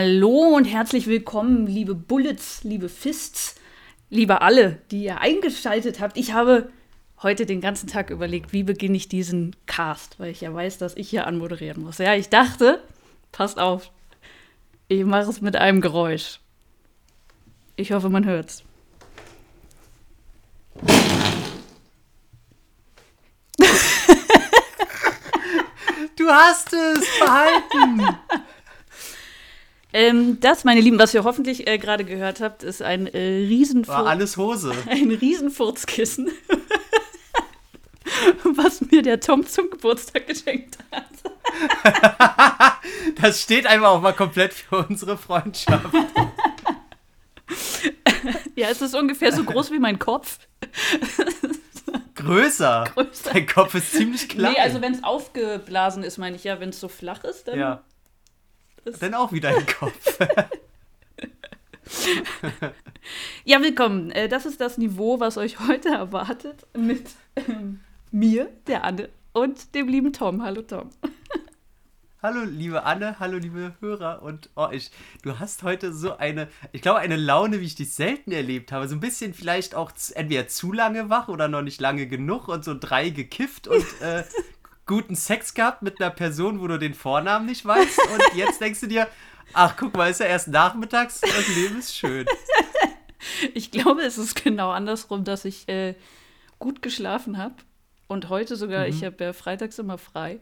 Hallo und herzlich willkommen, liebe Bullets, liebe Fists, liebe alle, die ihr eingeschaltet habt. Ich habe heute den ganzen Tag überlegt, wie beginne ich diesen Cast, weil ich ja weiß, dass ich hier anmoderieren muss. Ja, ich dachte, passt auf, ich mache es mit einem Geräusch. Ich hoffe, man hört's. Du hast es behalten. Ähm, das, meine Lieben, was ihr hoffentlich äh, gerade gehört habt, ist ein äh, Riesenfurz. War alles Hose. Ein Riesenfurzkissen. was mir der Tom zum Geburtstag geschenkt hat. Das steht einfach auch mal komplett für unsere Freundschaft. Ja, es ist ungefähr so groß wie mein Kopf. Größer. Größer. Dein Kopf ist ziemlich klein. Nee, also wenn es aufgeblasen ist, meine ich ja, wenn es so flach ist, dann. ja. Ist- Dann auch wieder ein Kopf. Ja, willkommen. Äh, Das ist das Niveau, was euch heute erwartet mit ähm, mir, der Anne und dem lieben Tom. Hallo Tom. Hallo, liebe Anne, hallo, liebe Hörer. Und oh, ich, du hast heute so eine, ich glaube, eine Laune, wie ich dich selten erlebt habe. So ein bisschen vielleicht auch entweder zu lange wach oder noch nicht lange genug und so drei gekifft und äh, guten Sex gehabt mit einer Person, wo du den Vornamen nicht weißt. Und jetzt denkst du dir, ach, guck mal, ist ja erst nachmittags, das Leben ist schön. Ich glaube, es ist genau andersrum, dass ich äh, gut geschlafen habe und heute sogar, ich habe ja freitags immer frei,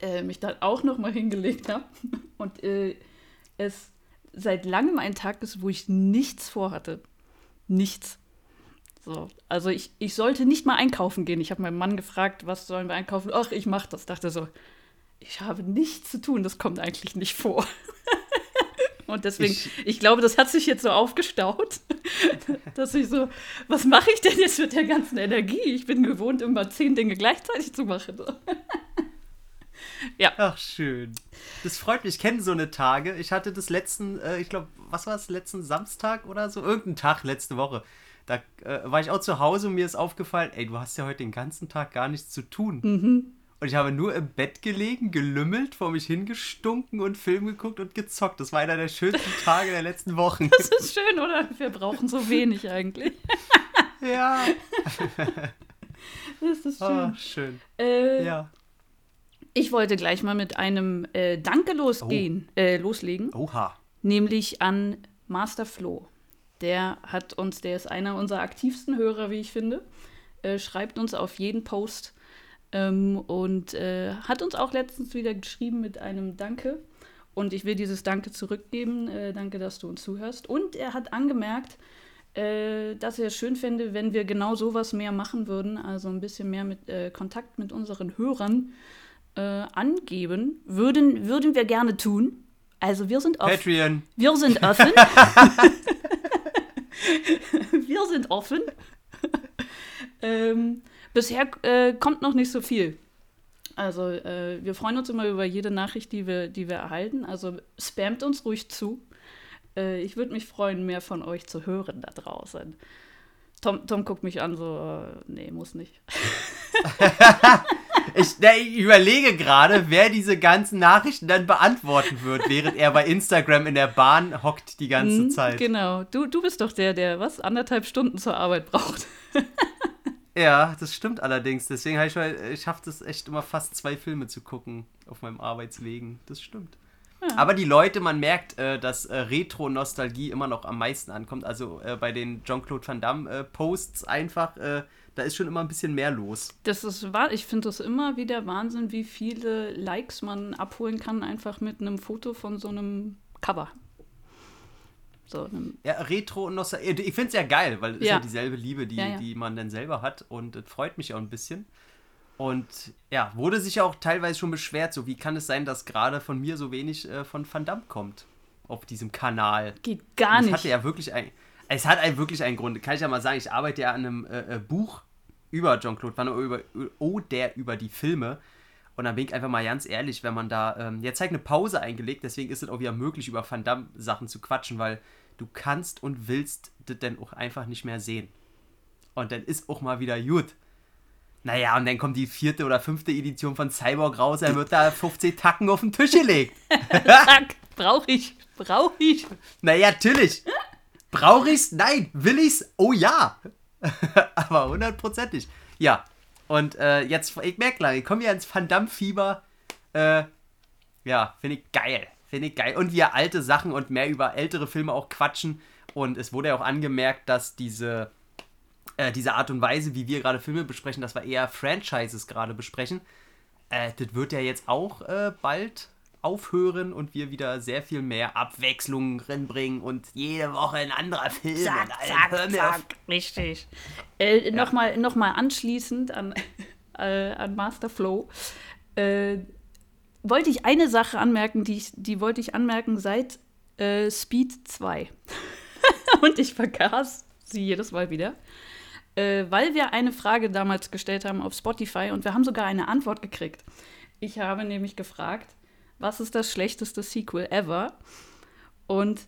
äh, mich dann auch noch mal hingelegt habe und äh, es seit langem ein Tag ist, wo ich nichts vorhatte. Nichts. So, also ich, ich sollte nicht mal einkaufen gehen. Ich habe meinen Mann gefragt, was sollen wir einkaufen? Ach, ich mache das. Dachte so, ich habe nichts zu tun, das kommt eigentlich nicht vor. Und deswegen, ich, Ich- glaube, das hat sich jetzt so aufgestaut, dass ich so, was mache ich denn jetzt mit der ganzen Energie? Ich bin gewohnt, immer zehn Dinge gleichzeitig zu machen. So. Ach, schön. Das freut mich. Ich kenne so eine Tage. Ich hatte das letzten, äh, ich glaube, was war es, letzten Samstag oder so? Irgendeinen Tag letzte Woche. Da äh, war ich auch zu Hause und mir ist aufgefallen, ey, du hast ja heute den ganzen Tag gar nichts zu tun. Und ich habe nur im Bett gelegen, gelümmelt, vor mich hingestunken und Film geguckt und gezockt. Das war einer der schönsten Tage der letzten Wochen. Das ist schön, oder? Wir brauchen so wenig eigentlich. ja. Das ist schön. Ah, schön. Äh, Ja. Ich wollte gleich mal mit einem äh, Danke losgehen, äh, loslegen. Oha. nämlich an Master Flo. Der hat uns, der ist einer unserer aktivsten Hörer, wie ich finde, äh, schreibt uns auf jeden Post ähm, und äh, hat uns auch letztens wieder geschrieben mit einem Danke. Und ich will dieses Danke zurückgeben. Äh, danke, dass du uns zuhörst. Und er hat angemerkt, äh, dass er es schön fände, wenn wir genau sowas mehr machen würden, also ein bisschen mehr mit äh, Kontakt mit unseren Hörern äh, angeben. Würden, würden wir gerne tun. Also wir sind offen. Patreon. Wir sind offen. wir sind offen. ähm, bisher äh, kommt noch nicht so viel. Also äh, wir freuen uns immer über jede Nachricht, die wir, die wir erhalten. Also spamt uns ruhig zu. Äh, ich würde mich freuen, mehr von euch zu hören da draußen. Tom, Tom guckt mich an, so, äh, nee, muss nicht. Ich, ich überlege gerade, wer diese ganzen Nachrichten dann beantworten wird, während er bei Instagram in der Bahn hockt die ganze Hm, Zeit. Genau. Du, du bist doch der, der was anderthalb Stunden zur Arbeit braucht. Ja, das stimmt allerdings. Deswegen habe ich mal, ich schaffe das echt immer fast zwei Filme zu gucken auf meinem Arbeitswegen. Das stimmt. Aber die Leute, man merkt, äh, dass äh, Retro-Nostalgie immer noch am meisten ankommt. Also äh, bei den Jean-Claude Van Damme-Posts einfach, äh, da ist schon immer ein bisschen mehr los. Das ist wahr. Ich finde das immer wieder Wahnsinn, wie viele Likes man abholen kann, einfach mit einem Foto von so einem Cover. So einem, Ja, Retro und Nostalgie. Ich finde es ja geil, weil es ist ja. Ja. dieselbe Liebe, die, Ja, ja. die man dann selber hat. Und es freut mich auch ein bisschen. Und ja, wurde sich ja auch teilweise schon beschwert, so wie kann es sein, dass gerade von mir so wenig äh, von Van Damme kommt auf diesem Kanal. geht gar Es nicht. hatte ja wirklich ein, es hat ein, wirklich einen Grund. Kann ich ja mal sagen, ich arbeite ja an einem äh, äh, Buch über Jean-Claude Van Damme, über, oh, der über die Filme. Und dann bin ich einfach mal ganz ehrlich, wenn man da, ähm, jetzt halt eine Pause eingelegt, deswegen ist es auch wieder möglich, über Van Damme Sachen zu quatschen, weil du kannst und willst das dann auch einfach nicht mehr sehen. Und dann ist auch mal wieder gut. Naja, und dann kommt die vierte oder fünfte Edition von Cyborg raus, dann wird da 15 Tacken auf den Tisch gelegt. Zack. Brauche ich. Brauche ich. Naja, natürlich. Brauche ich's? Nein. Will ich's? Oh ja. Aber hundertprozentig. Ja. Und äh, jetzt, ich merke gleich, ich komme ja ins Van Damme-Fieber. Äh, ja, finde ich geil. Finde ich geil. Und wir alte Sachen und mehr über ältere Filme auch quatschen. Und es wurde ja auch angemerkt, dass diese, äh, diese Art und Weise, wie wir gerade Filme besprechen, dass wir eher Franchises gerade besprechen, äh, das wird ja jetzt auch äh, bald aufhören und wir wieder sehr viel mehr Abwechslung reinbringen und jede Woche ein anderer Film. Zack, zack, zack. Richtig. Äh, Nochmal noch mal anschließend an, äh, an Master Flow. Äh, wollte ich eine Sache anmerken, die, ich, die wollte ich anmerken seit äh, Speed 2. und ich vergaß sie jedes Mal wieder. Äh, weil wir eine Frage damals gestellt haben auf Spotify und wir haben sogar eine Antwort gekriegt. Ich habe nämlich gefragt, was ist das schlechteste Sequel ever? Und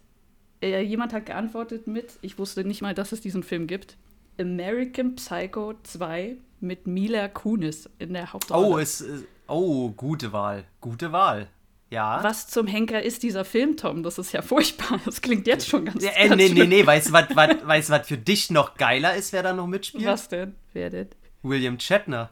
äh, jemand hat geantwortet mit, ich wusste nicht mal, dass es diesen Film gibt, American Psycho 2 mit Mila Kunis in der Hauptrolle. Oh, es, äh, oh, gute Wahl. Gute Wahl. Ja. was zum Henker ist dieser Film, Tom? Das ist ja furchtbar. Das klingt jetzt schon ganz, Ja, äh, ganz nee, nee, nee, weißt du, was, was, weißt du, was für dich noch geiler ist, wer da noch mitspielt? Was denn? Wer denn? William Shatner.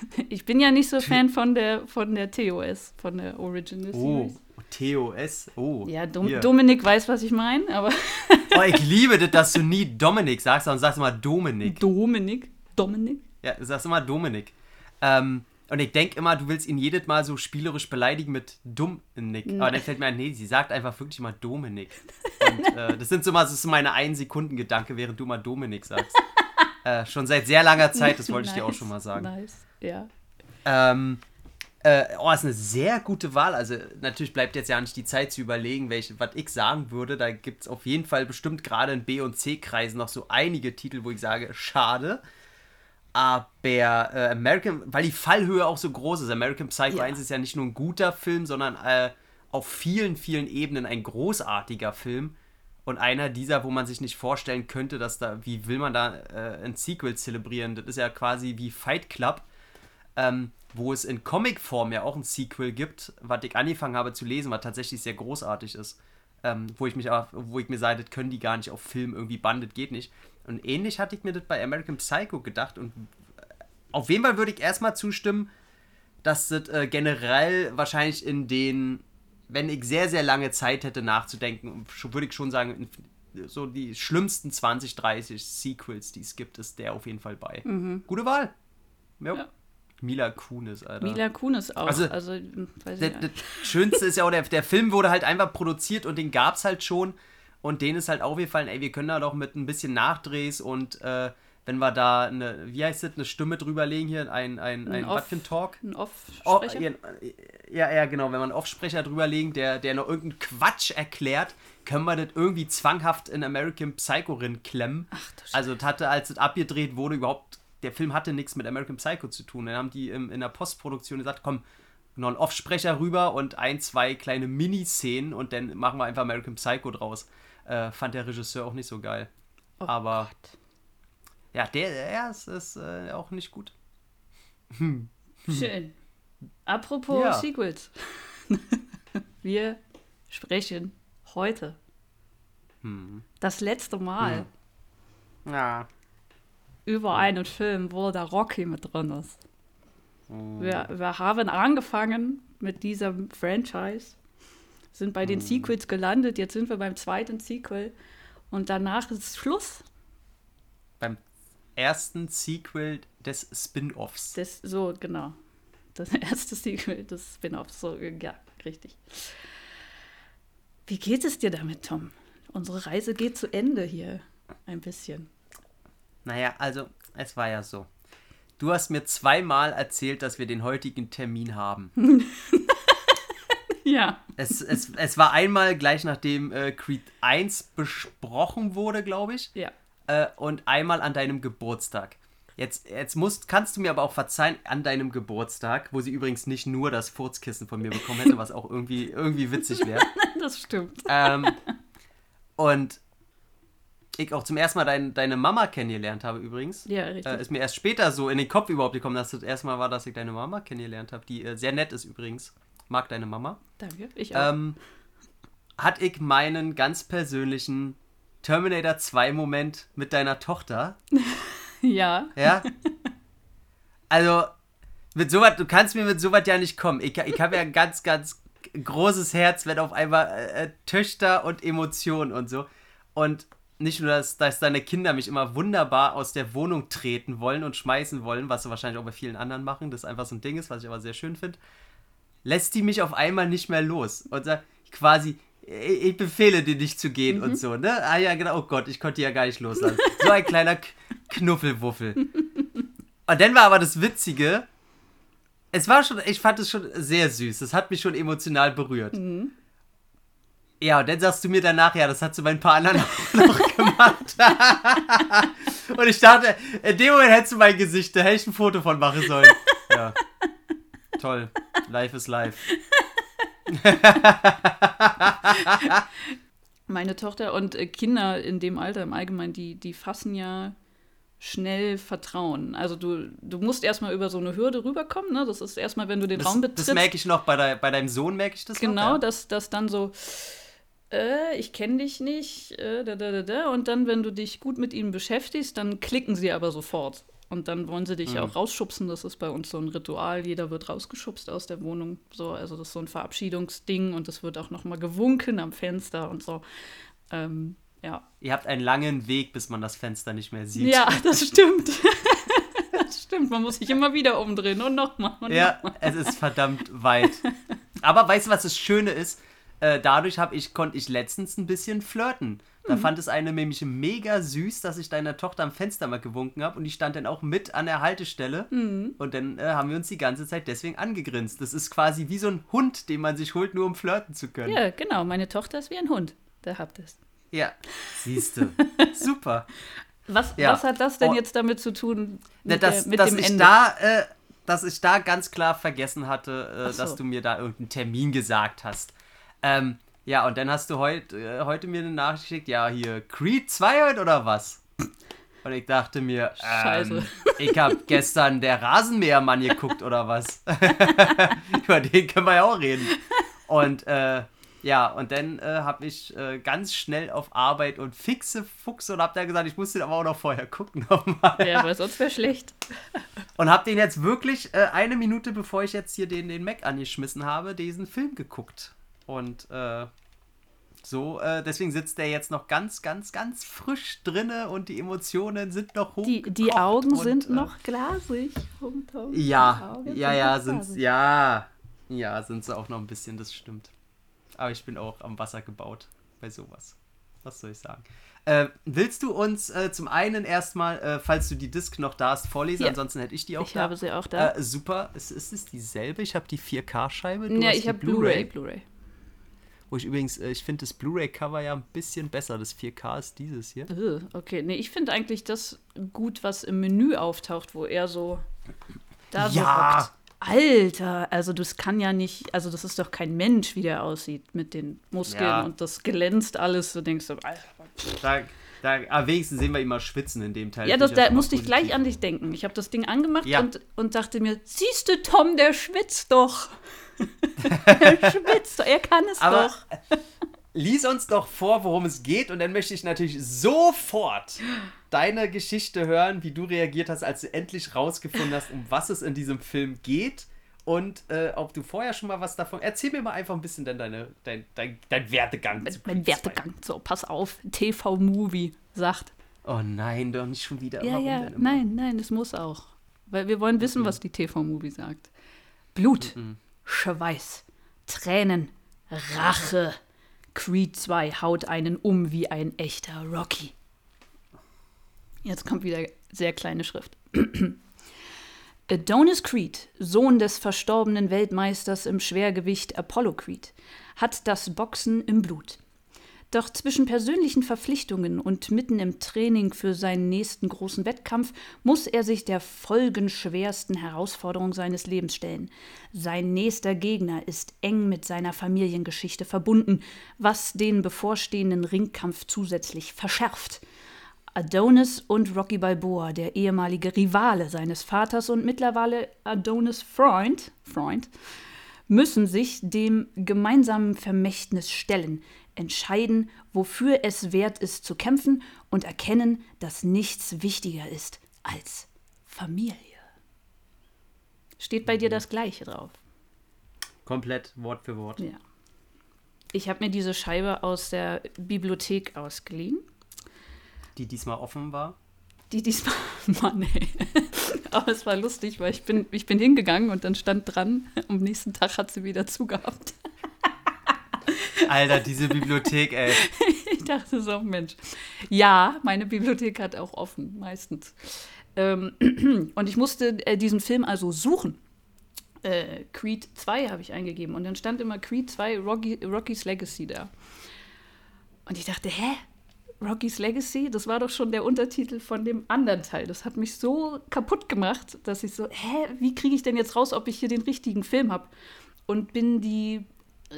Ich bin ja nicht so Fan von der, von der TOS, von der Original Oh, Series. TOS. Oh. Ja, Dom hier. Dominik weiß, was ich meine, aber Oh, ich liebe das, dass du nie Dominik sagst, sondern sagst immer Dominik. Dominik? Dominik? Ja, du sagst immer Dominik. Ähm, und ich denke immer, du willst ihn jedes Mal so spielerisch beleidigen mit Dominik. Aber dann fällt mir ein, nee, sie sagt einfach wirklich immer Dominik. Und äh, das sind so mal so meine ein Sekunden Gedanke, während du mal Dominik sagst. äh, schon seit sehr langer Zeit, das wollte ich dir auch Nice, schon mal sagen. Nice, ja. Ähm, äh, oh, ist eine sehr gute Wahl. Also natürlich bleibt jetzt ja nicht die Zeit zu überlegen, welche, was ich sagen würde. Da gibt es auf jeden Fall bestimmt gerade in B- und C-Kreisen noch so einige Titel, wo ich sage, schade. Aber äh, American, weil die Fallhöhe auch so groß ist. American Psycho Ja. 1 ist ja nicht nur ein guter Film, sondern äh, auf vielen, vielen Ebenen ein großartiger Film. Und einer dieser, wo man sich nicht vorstellen könnte, dass da, wie will man da äh, ein Sequel zelebrieren? Das ist ja quasi wie Fight Club ähm, wo es in Comicform ja auch ein Sequel gibt, was ich angefangen habe zu lesen, was tatsächlich sehr großartig ist. Ähm, wo ich mich aber, wo ich mir sage, das können die gar nicht auf Film irgendwie bandet, geht nicht. Und ähnlich hatte ich mir das bei American Psycho gedacht und äh, auf jeden Fall würde ich erstmal zustimmen, dass das äh, generell wahrscheinlich in den, wenn ich sehr, sehr lange Zeit hätte nachzudenken, würde ich schon sagen, so die schlimmsten 20, 30 Sequels, die es gibt, ist der auf jeden Fall bei. Gute Wahl. Ja. Ja. Mila Kunis, Alter. Mila Kunis auch. Also, Also, weiß das, ich das. Schönste ist ja auch, der, der Film wurde halt einfach produziert und den gab es halt schon. Und denen ist halt aufgefallen, ey, wir können da doch mit ein bisschen Nachdrehs und äh, wenn wir da eine, wie heißt das, eine Stimme drüberlegen hier, ein, ein, ein, Ein Off- ein Talk? Ein Oh, Off-Sprecher? ja, ja, genau. Wenn man einen Offsprecher drüberlegen, der, der noch irgendeinen Quatsch erklärt, können wir das irgendwie zwanghaft in American Psycho rin klemmen. Ach, du Also, das hatte, als es abgedreht wurde, überhaupt, der Film hatte nichts mit American Psycho zu tun. Dann haben die im, in der Postproduktion gesagt, komm, noch einen Offsprecher rüber und ein, zwei kleine Miniszenen und dann machen wir einfach American Psycho draus. Äh, fand der Regisseur auch nicht so geil. Oh Aber Gott. ja, der, der ist, ist äh, auch nicht gut. Schön. Apropos Ja. Sequels. Wir sprechen heute Hm. das letzte Mal Ja. Über einen Film, wo der Rocky mit drin ist. Hm. Wir, wir haben angefangen mit diesem Franchise, sind bei den Sequels gelandet, jetzt sind wir beim zweiten Sequel und danach ist Schluss. Beim ersten Sequel des Spin-Offs. So, genau. Das erste Sequel des Spin-offs. So, ja, richtig. Wie geht es dir damit, Tom? Unsere Reise geht zu Ende hier. Ein bisschen. Naja, also, es war ja so. Du hast mir zweimal erzählt, dass wir den heutigen Termin haben. Ja. es, es, es war einmal gleich nachdem äh, Creed 1 besprochen wurde, glaube ich. Ja. Äh, und einmal an deinem Geburtstag. Jetzt, jetzt musst, kannst du mir aber auch verzeihen, an deinem Geburtstag, wo sie übrigens nicht nur das Furzkissen von mir bekommen hätte, was auch irgendwie, irgendwie witzig wäre. Das stimmt. ähm, und ich auch zum ersten Mal dein, deine Mama kennengelernt habe übrigens. Ja, richtig. Äh, ist mir erst später so in den Kopf überhaupt gekommen, dass das erste Mal war, dass ich deine Mama kennengelernt habe, die äh, sehr nett ist übrigens. Mag deine Mama. Danke. Ich auch. Ähm, hatte ich meinen ganz persönlichen Terminator 2 Moment mit deiner Tochter. Ja. Ja. Also, mit sowas, du kannst mir mit sowas ja nicht kommen. Ich, ich habe ja ein ganz, ganz großes Herz, wenn auf einmal äh, Töchter und Emotionen und so. Und nicht nur, dass, dass deine Kinder mich immer wunderbar aus der Wohnung treten wollen und schmeißen wollen, was sie wahrscheinlich auch bei vielen anderen machen, das einfach so ein Ding ist, was ich aber sehr schön finde, lässt die mich auf einmal nicht mehr los. Und sagt quasi, ich, ich befehle dir nicht zu gehen und so, ne? Ah ja, genau, oh Gott, ich konnte die ja gar nicht loslassen. So ein kleiner K Knuffelwuffel. Und dann war aber das Witzige, es war schon, ich fand es schon sehr süß. Das hat mich schon emotional berührt. Ja, und dann sagst du mir danach, ja, das hat zu meinen paar anderen auch noch gemacht. und ich dachte, in dem Moment hättest du mein Gesicht, da hätte ich ein Foto von machen sollen. Ja. Toll. Life is life. Meine Tochter und äh, Kinder in dem Alter im Allgemeinen, die, die fassen ja schnell Vertrauen. Also du, du musst erstmal über so eine Hürde rüberkommen. Ne? Das ist erstmal, wenn du den Das, Raum das betrittst. merke ich noch, bei, de, bei deinem Sohn merke ich das Genau, noch. Ja. dass das dann so, äh, ich kenne dich nicht, äh, da, da, da, da. Und dann, wenn du dich gut mit ihnen beschäftigst, dann klicken sie aber sofort. Und dann wollen sie dich Mhm. auch rausschubsen. Das ist bei uns so ein Ritual. Jeder wird rausgeschubst aus der Wohnung. So, also das ist so ein Verabschiedungsding und es wird auch noch mal gewunken am Fenster und so. Ähm, ja. Ihr habt einen langen Weg, bis man das Fenster nicht mehr sieht. ja, das stimmt. das stimmt. Man muss sich immer wieder umdrehen und nochmal. Ja, noch es ist verdammt weit. Aber weißt du, was das Schöne ist? Äh, dadurch hab ich, konnte ich letztens ein bisschen flirten. Da fand es eine nämlich mega süß, dass ich deiner Tochter am Fenster mal gewunken habe und die stand dann auch mit an der Haltestelle und dann äh, haben wir uns die ganze Zeit deswegen angegrinst. Das ist quasi wie so ein Hund, den man sich holt, nur um flirten zu können. ja, genau. Meine Tochter ist wie ein Hund. Da habt ihr es. Ja, siehste. Super. Was, Ja. was hat das denn Oh. jetzt damit zu tun mit, dass, der, mit dem ich Ende? da, äh, dass ich da ganz klar vergessen hatte, äh, so. dass du mir da irgendeinen Termin gesagt hast. Ähm, ja, und dann hast du heut, äh, heute mir eine Nachricht geschickt, ja, hier, Creed 2 heute oder was? Und ich dachte mir, ähm, ich habe gestern der Rasenmähermann geguckt oder was? Über den können wir ja auch reden. Und äh, ja, und dann äh, habe ich äh, ganz schnell auf Arbeit und fixe Fuchs und habe dann gesagt, ich muss den aber auch noch vorher gucken nochmal. Ja, weil sonst wäre schlecht. Und habe den jetzt wirklich äh, eine Minute, bevor ich jetzt hier den, den Mac angeschmissen habe, diesen Film geguckt. Und äh, so, äh, deswegen sitzt der jetzt noch ganz, ganz, ganz frisch drinne und die Emotionen sind noch hoch. Die, die Augen sind noch glasig. Tom, Tom. Ja, Augen ja, sind ja, ja. Ja, sind sie auch noch ein bisschen, das stimmt. Aber ich bin auch am Wasser gebaut bei sowas. Was soll ich sagen? Äh, willst du uns äh, zum einen erstmal, äh, falls du die Disc noch da hast, vorlesen? Ja. Ansonsten hätte ich die auch Ich da. habe sie auch da. Äh, super. Ist, ist es dieselbe? Ich habe die 4K-Scheibe. ja, ich habe Blu-ray. Blu-ray. Wo ich übrigens, äh, ich finde das Blu-ray-Cover ja ein bisschen besser. Das 4K ist dieses hier. Okay, nee, ich finde eigentlich das gut, was im Menü auftaucht, wo er so da so Ja. Alter, also das kann ja nicht, also das ist doch kein Mensch, wie der aussieht mit den Muskeln Ja. und das glänzt alles. Du denkst so, Alter. Da, da, am wenigsten sehen wir ihn mal schwitzen in dem Teil. Ja, das, da mal musste ich gleich an dich denken. Ich habe das Ding angemacht Ja. und, und dachte mir, siehst du, Tom, der schwitzt doch. Der schwitzt er kann es Aber doch. lies uns doch vor, worum es geht, und dann möchte ich natürlich sofort deine Geschichte hören, wie du reagiert hast, als du endlich rausgefunden hast, um was es in diesem Film geht. Und äh, ob du vorher schon mal was davon. Erzähl mir mal einfach ein bisschen dann deine, dein, dein, dein Werdegang. zu Mein Creed 2. Werdegang. So, pass auf, TV-Movie sagt. Oh nein, doch nicht schon wieder. Ja, Warum ja, nein, nein, das muss auch. Weil wir wollen wissen, was die TV-Movie sagt. Blut, Schweiß, Tränen, Rache. Creed 2 haut einen um wie ein echter Rocky. Jetzt kommt wieder sehr kleine Schrift. Adonis Creed, Sohn des verstorbenen Weltmeisters im Schwergewicht Apollo Creed, hat das Boxen im Blut. Doch zwischen persönlichen Verpflichtungen und mitten im Training für seinen nächsten großen Wettkampf muss er sich der folgenschwersten Herausforderung seines Lebens stellen. Sein nächster Gegner ist eng mit seiner Familiengeschichte verbunden, was den bevorstehenden Ringkampf zusätzlich verschärft. Adonis und Rocky Balboa, der ehemalige Rivale seines Vaters und mittlerweile Adonis Freund, Freund müssen sich dem gemeinsamen Vermächtnis stellen, entscheiden, wofür es wert ist zu kämpfen und erkennen, dass nichts wichtiger ist als Familie. Steht bei dir das Gleiche drauf? Komplett Wort für Wort. Ja. Ich habe mir diese Scheibe aus der Bibliothek ausgeliehen. Die diesmal offen war. Die diesmal, Mann, ey. Aber es war lustig, weil ich bin, ich bin hingegangen und dann stand dran, am nächsten Tag hat sie wieder zugehabt. Alter, diese Bibliothek, ey. Ich dachte so, Mensch. Ja, meine Bibliothek hat auch offen, meistens. Ähm, und ich musste äh, diesen Film also suchen. Äh, Creed 2 habe ich eingegeben und dann stand immer Creed 2 Rocky, Rocky's Legacy da. Und ich dachte, hä? Rocky's Legacy, das war doch schon der Untertitel von dem anderen Teil. Das hat mich so kaputt gemacht, dass ich so, hä, wie kriege ich denn jetzt raus, ob ich hier den richtigen Film habe? Und bin die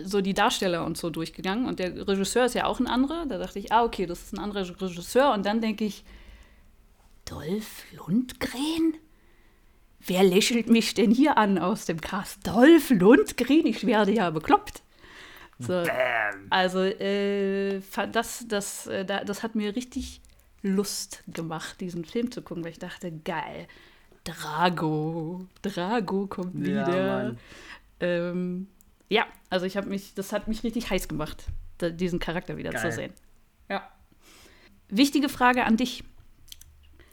so die Darsteller und so durchgegangen und der Regisseur ist ja auch ein anderer. Da dachte ich, ah, okay, das ist ein anderer Regisseur. Und dann denke ich, Dolph Lundgren? Wer lächelt mich denn hier an aus dem Cast? Dolph Lundgren, ich werde ja bekloppt. So, also, äh, das, das, äh, das hat mir richtig Lust gemacht, diesen Film zu gucken, weil ich dachte, geil, Drago, Drago kommt wieder. Ja, ähm, ja also ich habe mich, das hat mich richtig heiß gemacht, da, diesen Charakter wieder geil. zu sehen. Ja. Wichtige Frage an dich.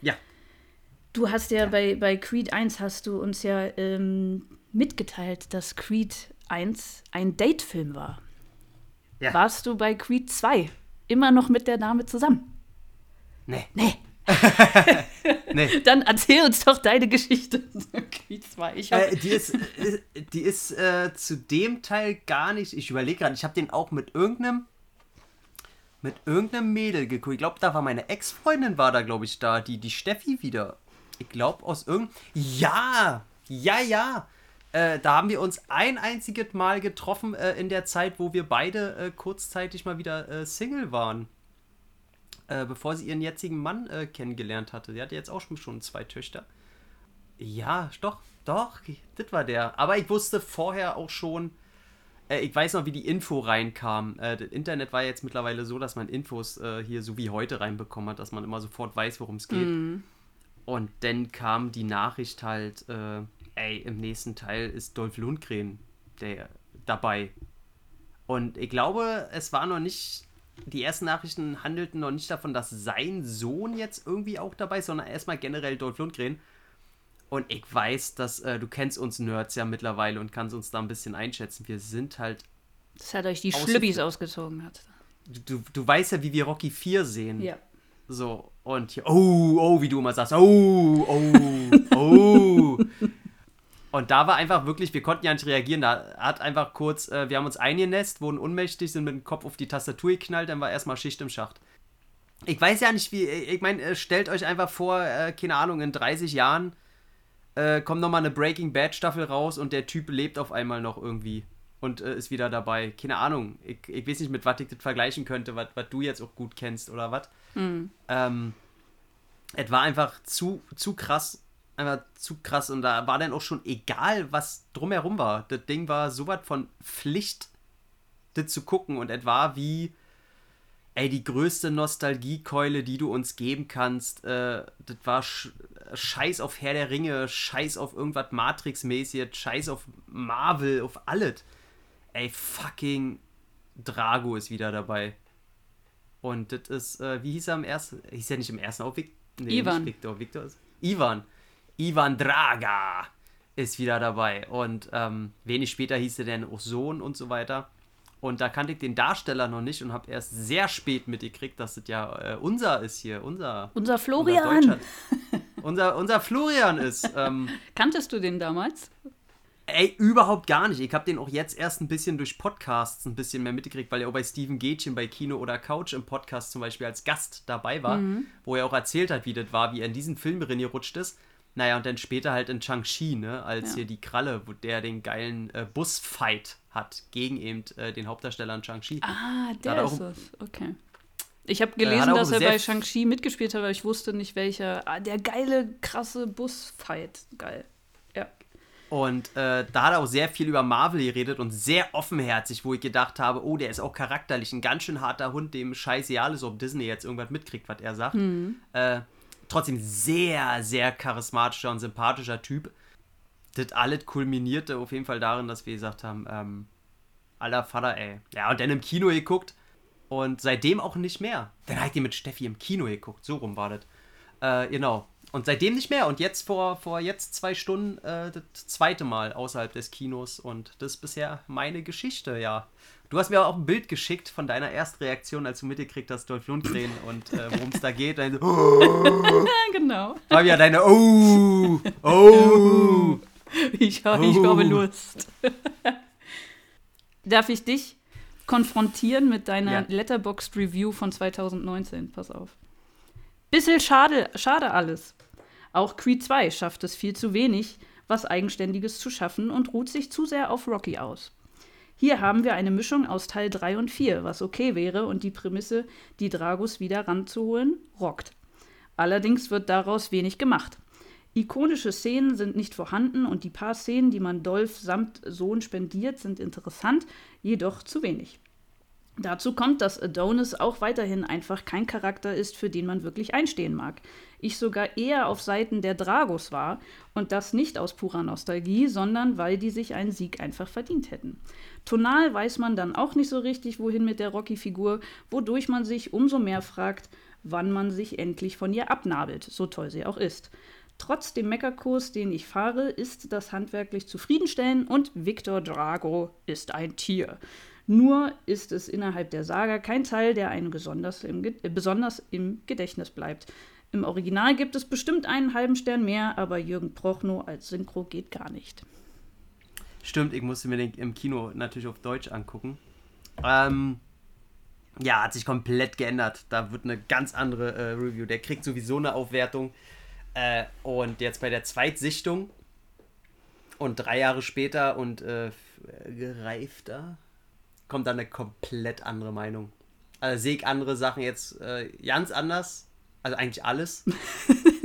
Ja. Du hast ja, ja. Bei, bei Creed 1 hast du uns ja ähm, mitgeteilt, dass Creed 1 ein Datefilm war. Ja. Warst du bei Creed 2 immer noch mit der Dame zusammen? Nee. Nee. nee. Dann erzähl uns doch deine Geschichte. Creed 2. Ich äh, die ist, äh, die ist äh, zu dem Teil gar nicht. Ich überlege gerade, ich habe den auch mit irgendeinem mit irgendeinem Mädel geguckt. Ich glaube, da war meine Ex-Freundin war da, glaube ich, da. Die, die Steffi wieder. Ich glaube, aus irgendeinem. Ja! Ja, ja! Äh, da haben wir uns ein einziges Mal getroffen äh, in der Zeit, wo wir beide äh, kurzzeitig mal wieder Single waren. Äh, bevor sie ihren jetzigen Mann äh, kennengelernt hatte. Sie hatte jetzt auch schon, schon zwei Töchter. Ja, doch, doch, das war der. Aber ich wusste vorher auch schon, ich weiß noch, wie die Info reinkam. das Internet war jetzt mittlerweile so, dass man Infos hier so wie heute reinbekommen hat, dass man immer sofort weiß, worum es geht. Mm. Und dann kam die Nachricht halt, ey, im nächsten Teil ist Dolph Lundgren der dabei. Und ich glaube, es war noch nicht, die ersten Nachrichten handelten noch nicht davon, dass sein Sohn jetzt irgendwie auch dabei ist, sondern erstmal generell Dolph Lundgren. Und ich weiß, dass äh, du kennst uns Nerds ja mittlerweile und kannst uns da ein bisschen einschätzen. Wir sind halt. Das hat euch die Schlüppis ausgezogen hat. Du, du weißt ja, wie wir Rocky 4 sehen. Ja. So, und hier, oh, oh, wie du immer sagst, oh, oh, oh. Und da war einfach wirklich, wir konnten ja nicht reagieren. Da hat einfach kurz, äh, wir haben uns eingenässt, wurden ohnmächtig, sind mit dem Kopf auf die Tastatur geknallt, dann war erstmal Schicht im Schacht. Ich weiß ja nicht, wie, ich meine, äh, stellt euch einfach vor, äh, keine Ahnung, in 30 Jahren äh, kommt nochmal eine Breaking Bad Staffel raus und der Typ lebt auf einmal noch irgendwie und äh, ist wieder dabei. Keine Ahnung, ich, ich weiß nicht, mit was ich das vergleichen könnte, was du jetzt auch gut kennst oder was. Mhm. Ähm, es war einfach zu, zu krass einfach zu krass und da war dann auch schon egal, was drumherum war. Das Ding war so was von Pflicht, das zu gucken und etwa wie, ey, die größte Nostalgiekeule, die du uns geben kannst. Äh, das war sch Scheiß auf Herr der Ringe, Scheiß auf irgendwas Matrix-mäßiges, Scheiß auf Marvel, auf alles. Ey, fucking Drago ist wieder dabei. Und das ist, äh, wie hieß er am ersten? Hieß er nicht im ersten auch Vic nee, Ivan. Victor, Victor ist. Ivan. Ivan Draga ist wieder dabei. Und ähm, wenig später hieß er dann auch Sohn und so weiter. Und da kannte ich den Darsteller noch nicht und habe erst sehr spät mitgekriegt, dass das ja äh, unser ist hier, unser. Unser Florian. Unser, unser, unser, Florian ist. Ähm, Kanntest du den damals? Ey, überhaupt gar nicht. Ich habe den auch jetzt erst ein bisschen durch Podcasts ein bisschen mehr mitgekriegt, weil er auch bei Steven Gätchen bei Kino oder Couch im Podcast zum Beispiel als Gast dabei war, mhm. wo er auch erzählt hat, wie das war, wie er in diesen Film reingerutscht ist. Naja, und dann später halt in Chang-Chi, ne, als ja. hier die Kralle, wo der den geilen äh, Busfight hat gegen eben äh, den Hauptdarsteller in Chang-Chi. Ah, der ist es, okay. Ich habe gelesen, dass er bei Shang-Chi mitgespielt hat, aber ich wusste nicht welcher. Ah, der geile, krasse Busfight. Geil. Ja. Und äh, da hat er auch sehr viel über Marvel geredet und sehr offenherzig, wo ich gedacht habe, oh, der ist auch charakterlich ein ganz schön harter Hund, dem scheißegal ist, ob Disney jetzt irgendwas mitkriegt, was er sagt. Mhm. Äh, trotzdem sehr, sehr charismatischer und sympathischer Typ. Das alles kulminierte auf jeden Fall darin, dass wir gesagt haben, ähm, aller Vater, ey. Ja, und dann im Kino geguckt und seitdem auch nicht mehr. Dann ich die mit Steffi im Kino geguckt, so rum war das. Äh, genau. Und seitdem nicht mehr. Und jetzt vor, vor jetzt zwei Stunden äh, das zweite Mal außerhalb des Kinos. Und das ist bisher meine Geschichte, ja. Du hast mir auch ein Bild geschickt von deiner Erstreaktion, als du mitgekriegt hast, Dolph Lundgren und äh, worum es da geht. Dann so, oh. genau. War ja deine Oh, oh. Ich, habe, ich habe Lust. Darf ich dich konfrontieren mit deiner ja. Letterboxd Review von 2019? Pass auf. Bisschen schade, schade alles. Auch Creed 2 schafft es viel zu wenig, was Eigenständiges zu schaffen und ruht sich zu sehr auf Rocky aus. Hier haben wir eine Mischung aus Teil 3 und 4, was okay wäre, und die Prämisse, die Dragos wieder ranzuholen, rockt. Allerdings wird daraus wenig gemacht. Ikonische Szenen sind nicht vorhanden und die paar Szenen, die man Dolph samt Sohn spendiert, sind interessant, jedoch zu wenig. Dazu kommt, dass Adonis auch weiterhin einfach kein Charakter ist, für den man wirklich einstehen mag. Ich sogar eher auf Seiten der Dragos war und das nicht aus purer Nostalgie, sondern weil die sich einen Sieg einfach verdient hätten. Tonal weiß man dann auch nicht so richtig, wohin mit der Rocky-Figur, wodurch man sich umso mehr fragt, wann man sich endlich von ihr abnabelt, so toll sie auch ist. Trotz dem Meckerkurs, den ich fahre, ist das handwerklich zufriedenstellend und Victor Drago ist ein Tier. Nur ist es innerhalb der Saga kein Teil, der einem besonders im, äh, besonders im Gedächtnis bleibt. Im Original gibt es bestimmt einen halben Stern mehr, aber Jürgen Prochnow als Synchro geht gar nicht. Stimmt, ich musste mir den im Kino natürlich auf Deutsch angucken. Ähm, ja, hat sich komplett geändert. Da wird eine ganz andere äh, Review. Der kriegt sowieso eine Aufwertung. Äh, und jetzt bei der Zweitsichtung und drei Jahre später und äh, gereifter, kommt dann eine komplett andere Meinung. Also sehe ich andere Sachen jetzt äh, ganz anders. Also eigentlich alles.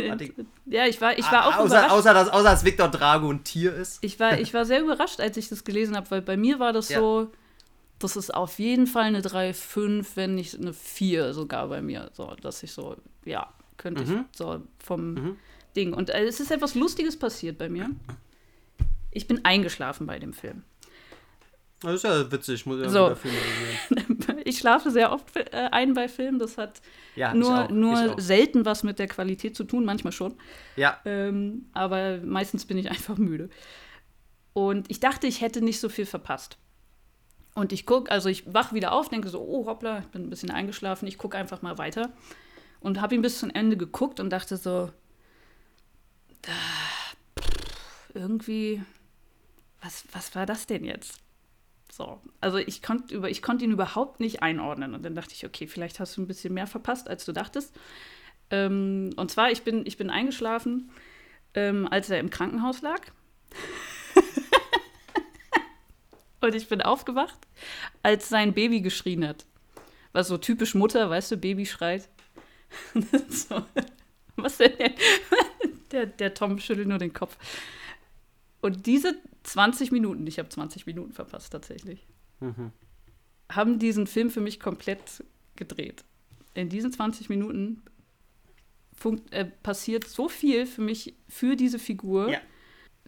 ja, ich war, ich war auch außer, außer, dass, außer dass Victor Drago ein Tier ist. Ich war, ich war sehr überrascht, als ich das gelesen habe, weil bei mir war das ja. so, das ist auf jeden Fall eine 3, 5, wenn nicht eine 4 sogar bei mir. So, dass ich so, ja, könnte mhm. ich so vom mhm. Ding. Und äh, es ist etwas Lustiges passiert bei mir. Ich bin eingeschlafen bei dem Film. Das ist ja witzig, muss ja so. Filme Ich schlafe sehr oft äh, ein bei Filmen. Das hat ja, nur, nur selten was mit der Qualität zu tun, manchmal schon. Ja. Ähm, aber meistens bin ich einfach müde. Und ich dachte, ich hätte nicht so viel verpasst. Und ich gucke, also ich wach wieder auf, denke so, oh hoppla, ich bin ein bisschen eingeschlafen, ich gucke einfach mal weiter. Und habe ihn bis zum Ende geguckt und dachte so, irgendwie, was, was war das denn jetzt? So, also ich konnte über, ich konnte ihn überhaupt nicht einordnen. Und dann dachte ich, okay, vielleicht hast du ein bisschen mehr verpasst, als du dachtest. Ähm, und zwar, ich bin, ich bin eingeschlafen, ähm, als er im Krankenhaus lag. und ich bin aufgewacht, als sein Baby geschrien hat. Was so typisch Mutter, weißt du, Baby schreit. so. Was denn? Der, der Tom schüttelt nur den Kopf. Und diese 20 Minuten, ich habe 20 Minuten verpasst tatsächlich, mhm. haben diesen Film für mich komplett gedreht. In diesen 20 Minuten äh, passiert so viel für mich, für diese Figur, ja.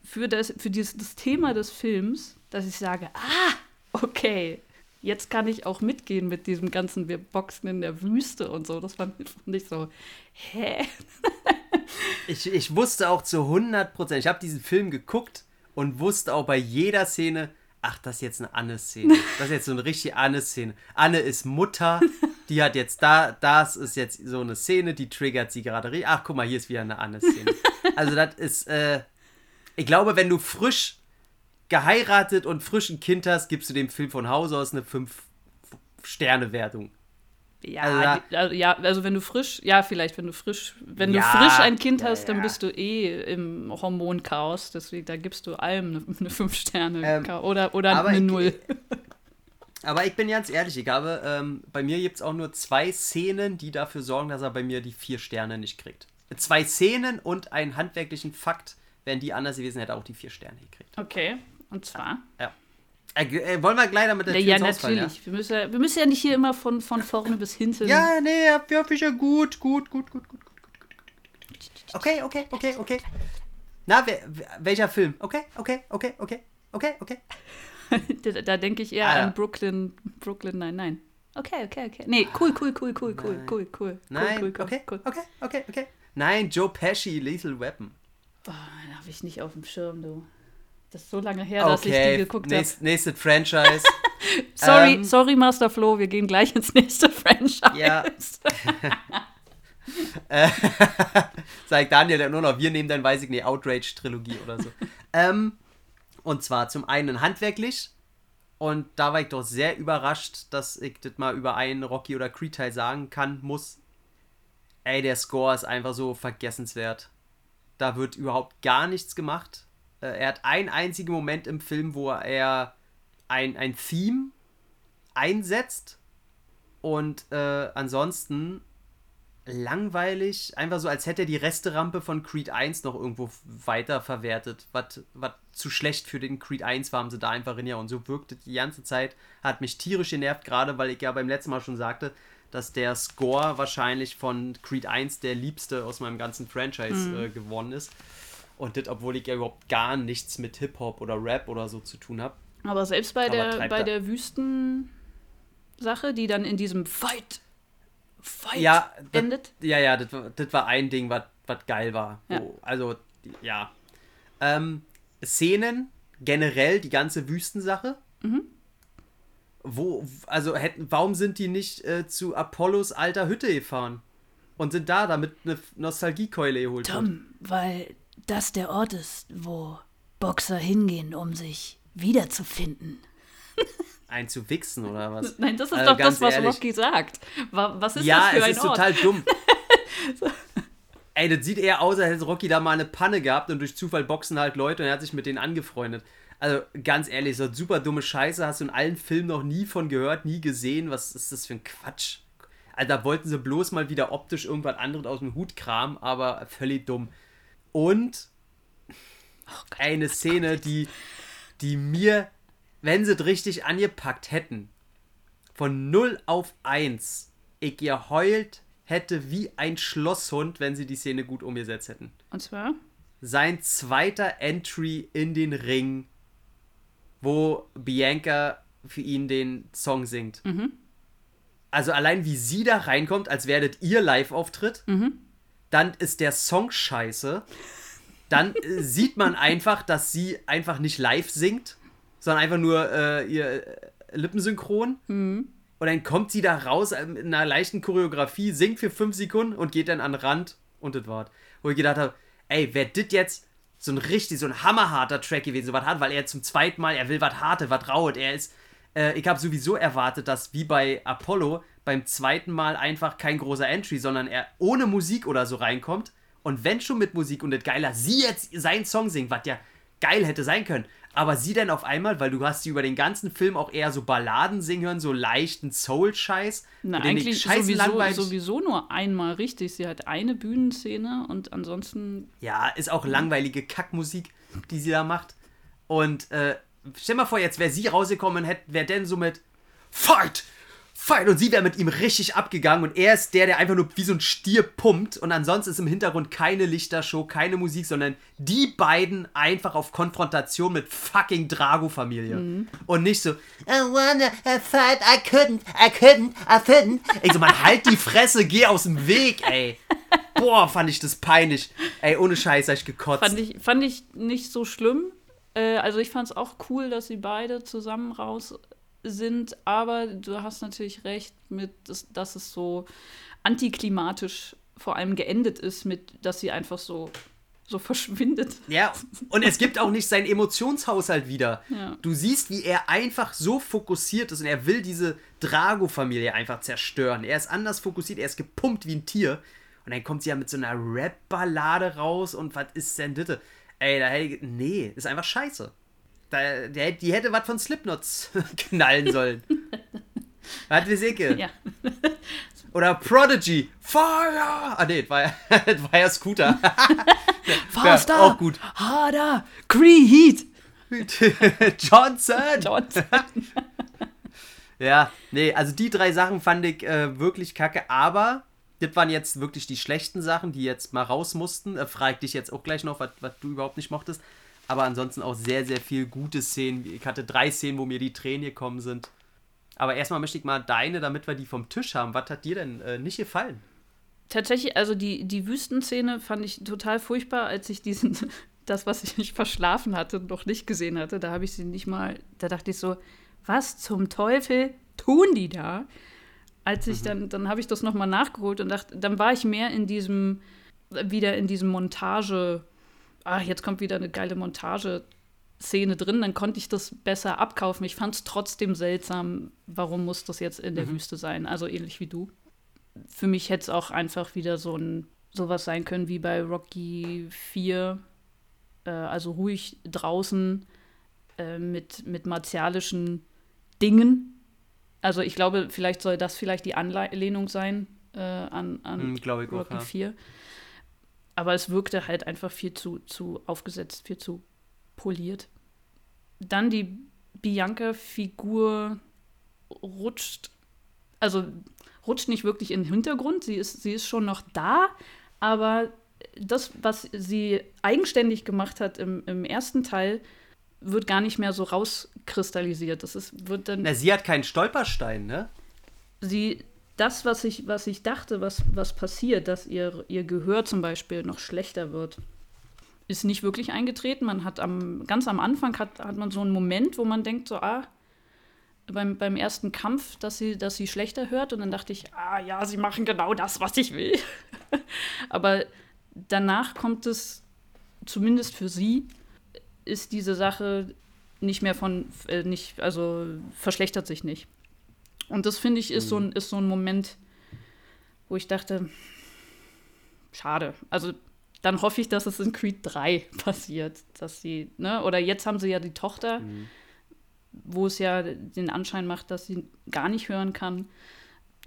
für, das, für dieses, das Thema des Films, dass ich sage, ah, okay, jetzt kann ich auch mitgehen mit diesem ganzen, wir boxen in der Wüste und so. Das fand, ich so, hä? ich, ich wusste auch zu 100 Prozent, ich habe diesen Film geguckt und wusste auch bei jeder Szene, ach, das ist jetzt eine Anne-Szene. Das ist jetzt so eine richtige Anne-Szene. Anne ist Mutter, die hat jetzt da, das ist jetzt so eine Szene, die triggert sie gerade. Ach, guck mal, hier ist wieder eine Anne-Szene. Also das ist, äh, ich glaube, wenn du frisch geheiratet und frisch ein Kind hast, gibst du dem Film von Hause aus eine 5-Sterne-Wertung. Ja, also, also, ja, also wenn du frisch, ja, vielleicht, wenn du frisch, wenn ja, du frisch ein Kind ja, hast, dann bist du eh im Hormonchaos. Deswegen, da gibst du allem eine, eine 5 Sterne ähm, oder, oder eine 0. Aber ich bin ganz ehrlich, ich habe, ähm, bei mir gibt es auch nur zwei Szenen, die dafür sorgen, dass er bei mir die vier Sterne nicht kriegt. Zwei Szenen und einen handwerklichen Fakt, Wären die anders gewesen, hätte er auch die vier Sterne gekriegt. Okay, und zwar? Ja. Äh, wollen wir gleich damit der ja, Tür ja, natürlich. Ausfallen, ja? Wir, müssen ja, wir müssen ja nicht hier immer von, von vorne bis hinten. Ja, nee, ja, ich ja gut, gut, gut, gut, gut, gut, gut. Okay, okay, okay, okay. Na, wer, welcher Film? Okay, okay, okay, okay, okay, okay. da, da denke ich eher ah, ja. an Brooklyn, Brooklyn, nein, nein. Okay, okay, okay. Nee, cool, cool, cool, cool, cool, nein. cool, cool. Nein, cool, cool, okay, okay, okay, okay. Nein, Joe Pesci, Lethal Weapon. Boah, den habe ich nicht auf dem Schirm, du. Das ist so lange her, dass ich die Okay, geguckt habe. nächst, nächstes Franchise. Sorry, ähm, sorry, Master Flo, wir gehen gleich ins nächste Franchise. Ja. Sagt Daniel dann nur noch, wir nehmen dann, weiß ich nicht, Outrage-Trilogie oder so. ähm, und zwar zum einen handwerklich. Und da war ich doch sehr überrascht, dass ich das mal über einen Rocky oder Creed-Teil sagen kann, muss. Ey, der Score ist einfach so vergessenswert. Da wird überhaupt gar nichts gemacht. Äh, er hat einen einzigen Moment im Film, wo er ein, ein Theme einsetzt. Und äh, ansonsten langweilig, einfach so, als hätte er die Resterampe von Creed 1 noch irgendwo weiter verwertet. Was zu schlecht für den Creed 1 war, haben sie da einfach in ja. Und so wirkte die ganze Zeit, hat mich tierisch genervt, gerade weil ich ja beim letzten Mal schon sagte, dass der Score wahrscheinlich von Creed 1 der liebste aus meinem ganzen Franchise äh, geworden ist. Und das, obwohl ich ja überhaupt gar nichts mit Hip-Hop oder Rap oder so zu tun habe. Aber selbst bei Aber der, bei er- der Wüsten-Sache, die dann in diesem Fight, Fight Ja, das- endet. Ja, ja, das, war- das war ein Ding, was geil war. Ja. Wo, also, ja. Ähm, Szenen, generell die ganze Wüstensache. Mhm. Wo, also hätten, warum sind die nicht äh, zu Apollos alter Hütte gefahren? Und sind da, damit eine Nostalgiekeule geholt wird? Tom, weil das der Ort ist, wo Boxer hingehen, um sich wiederzufinden. Ein zu wichsen oder was? Nein, das ist Also doch das, ganz was ehrlich. Rocky sagt. Wa- Was ist ja, das für es ein ist Ort? total dumm. Ey, das sieht eher aus, als hätte Rocky da mal eine Panne gehabt und durch Zufall boxen halt Leute und er hat sich mit denen angefreundet. Also ganz ehrlich, so super dumme Scheiße hast du in allen Filmen noch nie von gehört, nie gesehen. Was ist das für ein Quatsch? Also da wollten sie bloß mal wieder optisch irgendwas anderes aus dem Hut kramen, aber völlig dumm. Und eine Szene, die, die mir, wenn sie es richtig angepackt hätten, von 0 auf 1 ich geheult hätte wie ein Schlosshund, wenn sie die Szene gut umgesetzt hätten. Und zwar? Sein zweiter Entry in den Ring, wo Bianca für ihn den Song singt. Also allein wie sie da reinkommt, als werdet ihr Live-Auftritt, dann ist der Song scheiße. Dann äh, sieht man einfach, dass sie einfach nicht live singt, sondern einfach nur äh, ihr äh, Lippensynchron. Und dann kommt sie da raus äh, mit einer leichten Choreografie, singt für fünf Sekunden und geht dann an den Rand und das war's. Wo ich gedacht habe, ey, wäre das jetzt so ein richtig, so ein hammerharter Track gewesen, so was hart, weil er zum zweiten Mal, er will was harte, was rauet, er ist, äh, ich habe sowieso erwartet, dass wie bei Apollo beim zweiten Mal einfach kein großer Entry, sondern er ohne Musik oder so reinkommt und wenn schon mit Musik und das geiler, sie jetzt seinen Song singt, was ja geil hätte sein können. Aber sie dann auf einmal, weil du hast sie über den ganzen Film auch eher so Balladen singen hören, so leichten Soul-Scheiß. Na, eigentlich sowieso, langweilig- sowieso nur einmal richtig. Sie hat eine Bühnenszene und ansonsten Ja, ist auch langweilige Kackmusik, die sie da macht. Und äh, stell mal vor, jetzt wäre sie rausgekommen und wäre denn so mit Fight! Fight! Und sie wäre mit ihm richtig abgegangen und er ist der, der einfach nur wie so ein Stier pumpt und ansonsten ist im Hintergrund keine Lichtershow, keine Musik, sondern die beiden einfach auf Konfrontation mit fucking Drago-Familie. Und nicht so, I wanna fight, I couldn't, I couldn't, I couldn't. Ich so, man, halt die Fresse, geh aus dem Weg, ey. Boah, fand ich das peinlich. Ey, ohne Scheiß, hab ich gekotzt. fand ich, fand ich nicht so schlimm. Äh, also ich fand es auch cool, dass sie beide zusammen raus sind, aber du hast natürlich recht mit, dass, dass es so antiklimatisch vor allem geendet ist, mit, dass sie einfach so, so verschwindet. Ja, und es gibt auch nicht seinen Emotionshaushalt wieder. Ja. Du siehst, wie er einfach so fokussiert ist und er will diese Drago-Familie einfach zerstören. Er ist anders fokussiert, er ist gepumpt wie ein Tier. Und dann kommt sie ja mit so einer Rap-Ballade raus und was ist denn bitte? Ey, da hätte ich, nee, ist einfach scheiße. Da, der, die hätte was von Slipknots knallen sollen. Hat die Säcke. Ja. Oder Prodigy. Fire! Ah, nee, das war ja, das war ja Scooter. Faster! auch gut. Harder! Creed! Johnson! Johnson. Ja, nee, also die drei Sachen fand ich äh, wirklich kacke, aber das waren jetzt wirklich die schlechten Sachen, die jetzt mal raus mussten. Äh, frag dich jetzt auch gleich noch, was du überhaupt nicht mochtest. Aber ansonsten auch sehr, sehr viel gute Szenen. Ich hatte drei Szenen, wo mir die Tränen gekommen sind. Aber erstmal möchte ich mal deine, damit wir die vom Tisch haben. Was hat dir denn äh, nicht gefallen? Tatsächlich, also die, die Wüstenszene fand ich total furchtbar, als ich diesen, das, was ich nicht verschlafen hatte, noch nicht gesehen hatte. Da habe ich sie nicht mal, da dachte ich so, was zum Teufel tun die da? Als ich dann, dann habe ich das nochmal nachgeholt und dachte, dann war ich mehr in diesem, wieder in diesem Montage, ach, jetzt kommt wieder eine geile Montage-Szene drin, dann konnte ich das besser abkaufen. Ich fand es trotzdem seltsam, warum muss das jetzt in der Wüste sein? Also ähnlich wie du. Für mich hätte es auch einfach wieder so ein sowas sein können wie bei Rocky 4, äh, also ruhig draußen äh, mit, mit martialischen Dingen. Also ich glaube, vielleicht soll das vielleicht die Anlehnung sein äh, an, an Hm, glaub ich auch, Rocky ja. 4. Aber es wirkte halt einfach viel zu, zu aufgesetzt, viel zu poliert. Dann die Bianca-Figur rutscht, also rutscht nicht wirklich in den Hintergrund, sie ist, sie ist schon noch da, aber das, was sie eigenständig gemacht hat im, im ersten Teil, wird gar nicht mehr so rauskristallisiert. Das ist, wird dann Na, sie hat keinen Stolperstein, ne? sie, das, was ich, was ich dachte, was, was passiert, dass ihr, ihr Gehör zum Beispiel noch schlechter wird, ist nicht wirklich eingetreten. Man hat am, ganz am Anfang hat, hat man so einen Moment, wo man denkt, so, ah, beim, beim ersten Kampf, dass sie, dass sie schlechter hört. Und dann dachte ich, ah ja, sie machen genau das, was ich will. Aber danach kommt es, zumindest für sie, ist diese Sache nicht mehr von, äh, nicht, also verschlechtert sich nicht. Und das finde ich ist, so ein, ist so ein Moment, wo ich dachte, schade. Also dann hoffe ich, dass es in Creed 3 passiert, dass sie, ne, oder jetzt haben sie ja die Tochter, wo es ja den Anschein macht, dass sie gar nicht hören kann.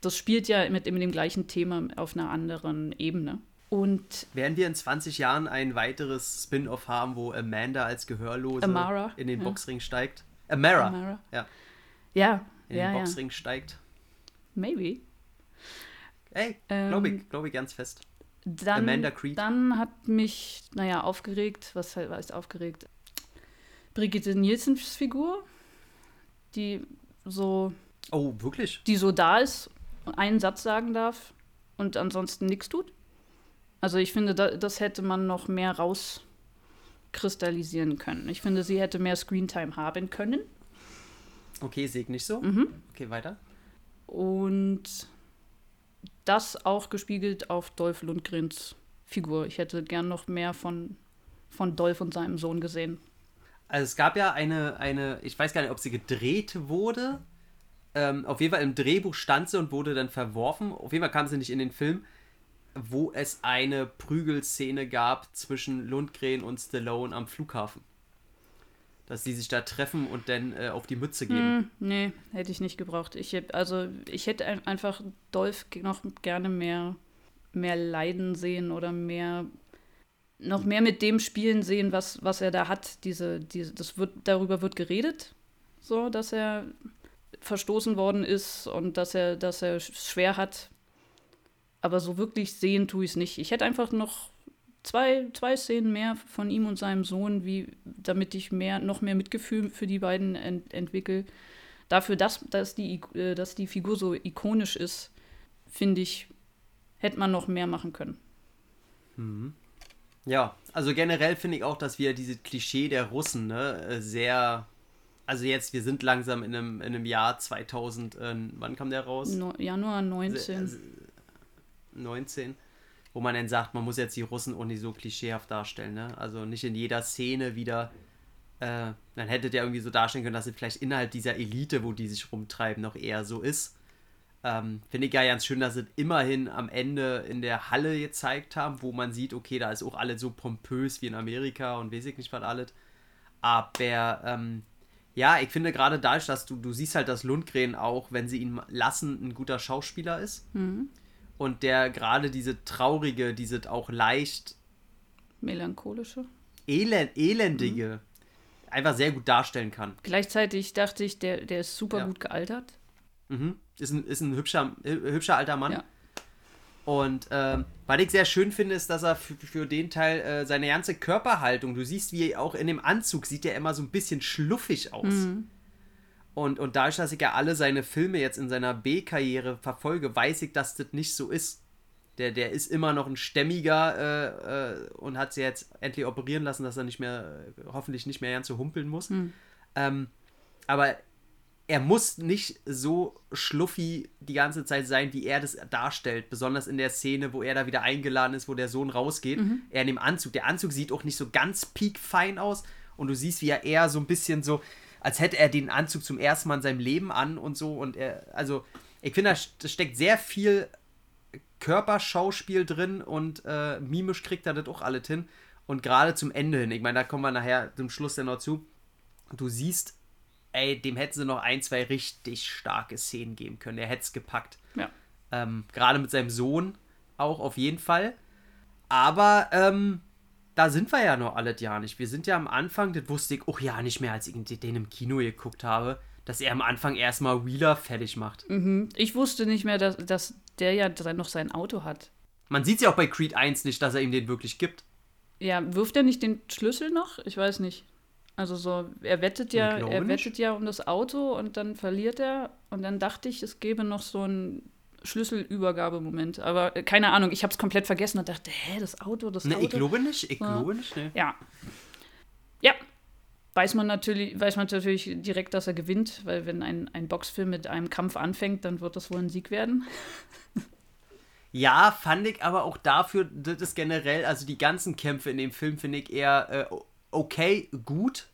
Das spielt ja mit, mit dem gleichen Thema auf einer anderen Ebene. Und Werden wir in 20 Jahren ein weiteres Spin-off haben, wo Amanda als Gehörlose Amara, in den ja. Boxring steigt? Amara. Amara. Ja, ja, in ja, den ja, Boxring steigt. maybe. Ey, Ähm, glaube ich, glaube ich ganz fest. Dann, Amanda Creed. Dann hat mich, naja, aufgeregt, was he- heißt aufgeregt? Brigitte Nielsens Figur, die so, Oh, wirklich? die so da ist, einen Satz sagen darf und ansonsten nichts tut. Also ich finde, da, das hätte man noch mehr rauskristallisieren können. Ich finde, sie hätte mehr Screentime haben können. Okay, sehe ich nicht so. Mhm. Okay, weiter. Und das auch gespiegelt auf Dolph Lundgrens Figur. Ich hätte gern noch mehr von, von Dolph und seinem Sohn gesehen. Also es gab ja eine, eine, ich weiß gar nicht, ob sie gedreht wurde. Ähm, auf jeden Fall im Drehbuch stand sie und wurde dann verworfen. Auf jeden Fall kam sie nicht in den Film, wo es eine Prügelszene gab zwischen Lundgren und Stallone am Flughafen. Dass sie sich da treffen und dann äh, auf die Mütze geben. Hm, nee, hätte ich nicht gebraucht. Ich hätt, also ich hätte ein- einfach Dolph noch gerne mehr, mehr Leiden sehen oder mehr noch mehr mit dem spielen sehen, was, was er da hat. Diese, diese, das wird, darüber wird geredet, so, dass er verstoßen worden ist und dass er, dass er sch- schwer hat. Aber so wirklich sehen tue ich es nicht. Ich hätte einfach noch zwei, zwei Szenen mehr von ihm und seinem Sohn, wie, damit ich mehr, noch mehr Mitgefühl für die beiden ent, entwickle. Dafür, dass, dass, die, äh, dass die Figur so ikonisch ist, finde ich, hätte man noch mehr machen können. Ja, also generell finde ich auch, dass wir diese Klischee der Russen, ne, äh, sehr. Also jetzt, wir sind langsam in einem, in einem Jahr 2000, äh, wann kam der raus? No, Januar 19. 19, wo man dann sagt, man muss jetzt die Russen auch nicht so klischeehaft darstellen, ne? Also nicht in jeder Szene wieder. Äh, dann hättet ihr irgendwie so darstellen können, dass es vielleicht innerhalb dieser Elite, wo die sich rumtreiben, noch eher so ist. Ähm, Finde ich ja ganz schön, dass sie immerhin am Ende in der Halle gezeigt haben, wo man sieht, okay, da ist auch alles so pompös wie in Amerika und weiß ich nicht was alles. Aber ähm, Ja, ich finde gerade dadurch, dass du, du siehst halt, dass Lundgren auch, wenn sie ihn lassen, ein guter Schauspieler ist. Und der gerade diese traurige, diese auch leicht Melancholische. elend, elendige einfach sehr gut darstellen kann. Gleichzeitig dachte ich, der, der ist super Ja. gut gealtert. Mhm. Ist ein, ist ein hübscher, hü- hübscher alter Mann. Ja. Und ähm, was ich sehr schön finde, ist, dass er für, für den Teil äh, seine ganze Körperhaltung, du siehst, wie er auch in dem Anzug sieht er immer so ein bisschen schluffig aus. Und, und dadurch, dass ich ja alle seine Filme jetzt in seiner B-Karriere verfolge, weiß ich, dass das nicht so ist. Der, der ist immer noch ein stämmiger äh, äh, und hat sie jetzt endlich operieren lassen, dass er nicht mehr, hoffentlich nicht mehr ganz so humpeln muss. Ähm, aber er muss nicht so schluffi die ganze Zeit sein, wie er das darstellt. Besonders in der Szene, wo er da wieder eingeladen ist, wo der Sohn rausgeht. Er in dem Anzug. Der Anzug sieht auch nicht so ganz piekfein aus. Und du siehst, wie er eher so ein bisschen so, als hätte er den Anzug zum ersten Mal in seinem Leben an und so. Und er, also, ich finde, da st- steckt sehr viel Körperschauspiel drin und äh, mimisch kriegt er das auch alles hin. Und gerade zum Ende hin, ich meine, da kommen wir nachher zum Schluss dann noch zu. Du siehst, ey, dem hätten sie noch ein, zwei richtig starke Szenen geben können. Er hätte es gepackt. Ja. Ähm, gerade mit seinem Sohn auch auf jeden Fall. Aber ähm, da sind wir ja noch alles ja nicht. Wir sind ja am Anfang, das wusste ich auch ja nicht mehr, als ich den im Kino geguckt habe, dass er am Anfang erstmal Wheeler fertig macht. Ich wusste nicht mehr, dass, dass der ja noch sein Auto hat. Man sieht ja auch bei Creed 1 nicht, dass er ihm den wirklich gibt. Ja, wirft er nicht den Schlüssel noch? Ich weiß nicht. Also so, er wettet ja, er nicht. wettet ja um das Auto und dann verliert er und dann dachte ich, es gäbe noch so einen Schlüsselübergabemoment. Aber äh, keine Ahnung, ich habe es komplett vergessen und dachte, hä, das Auto, das Ne, Auto. ich glaube nicht. Ich glaube nicht, ne. Ja. Ja. Weiß man natürlich, weiß man natürlich direkt, dass er gewinnt, weil wenn ein, ein Boxfilm mit einem Kampf anfängt, dann wird das wohl ein Sieg werden. Ja, fand ich aber auch dafür, das ist generell, also die ganzen Kämpfe in dem Film finde ich eher äh, okay, gut,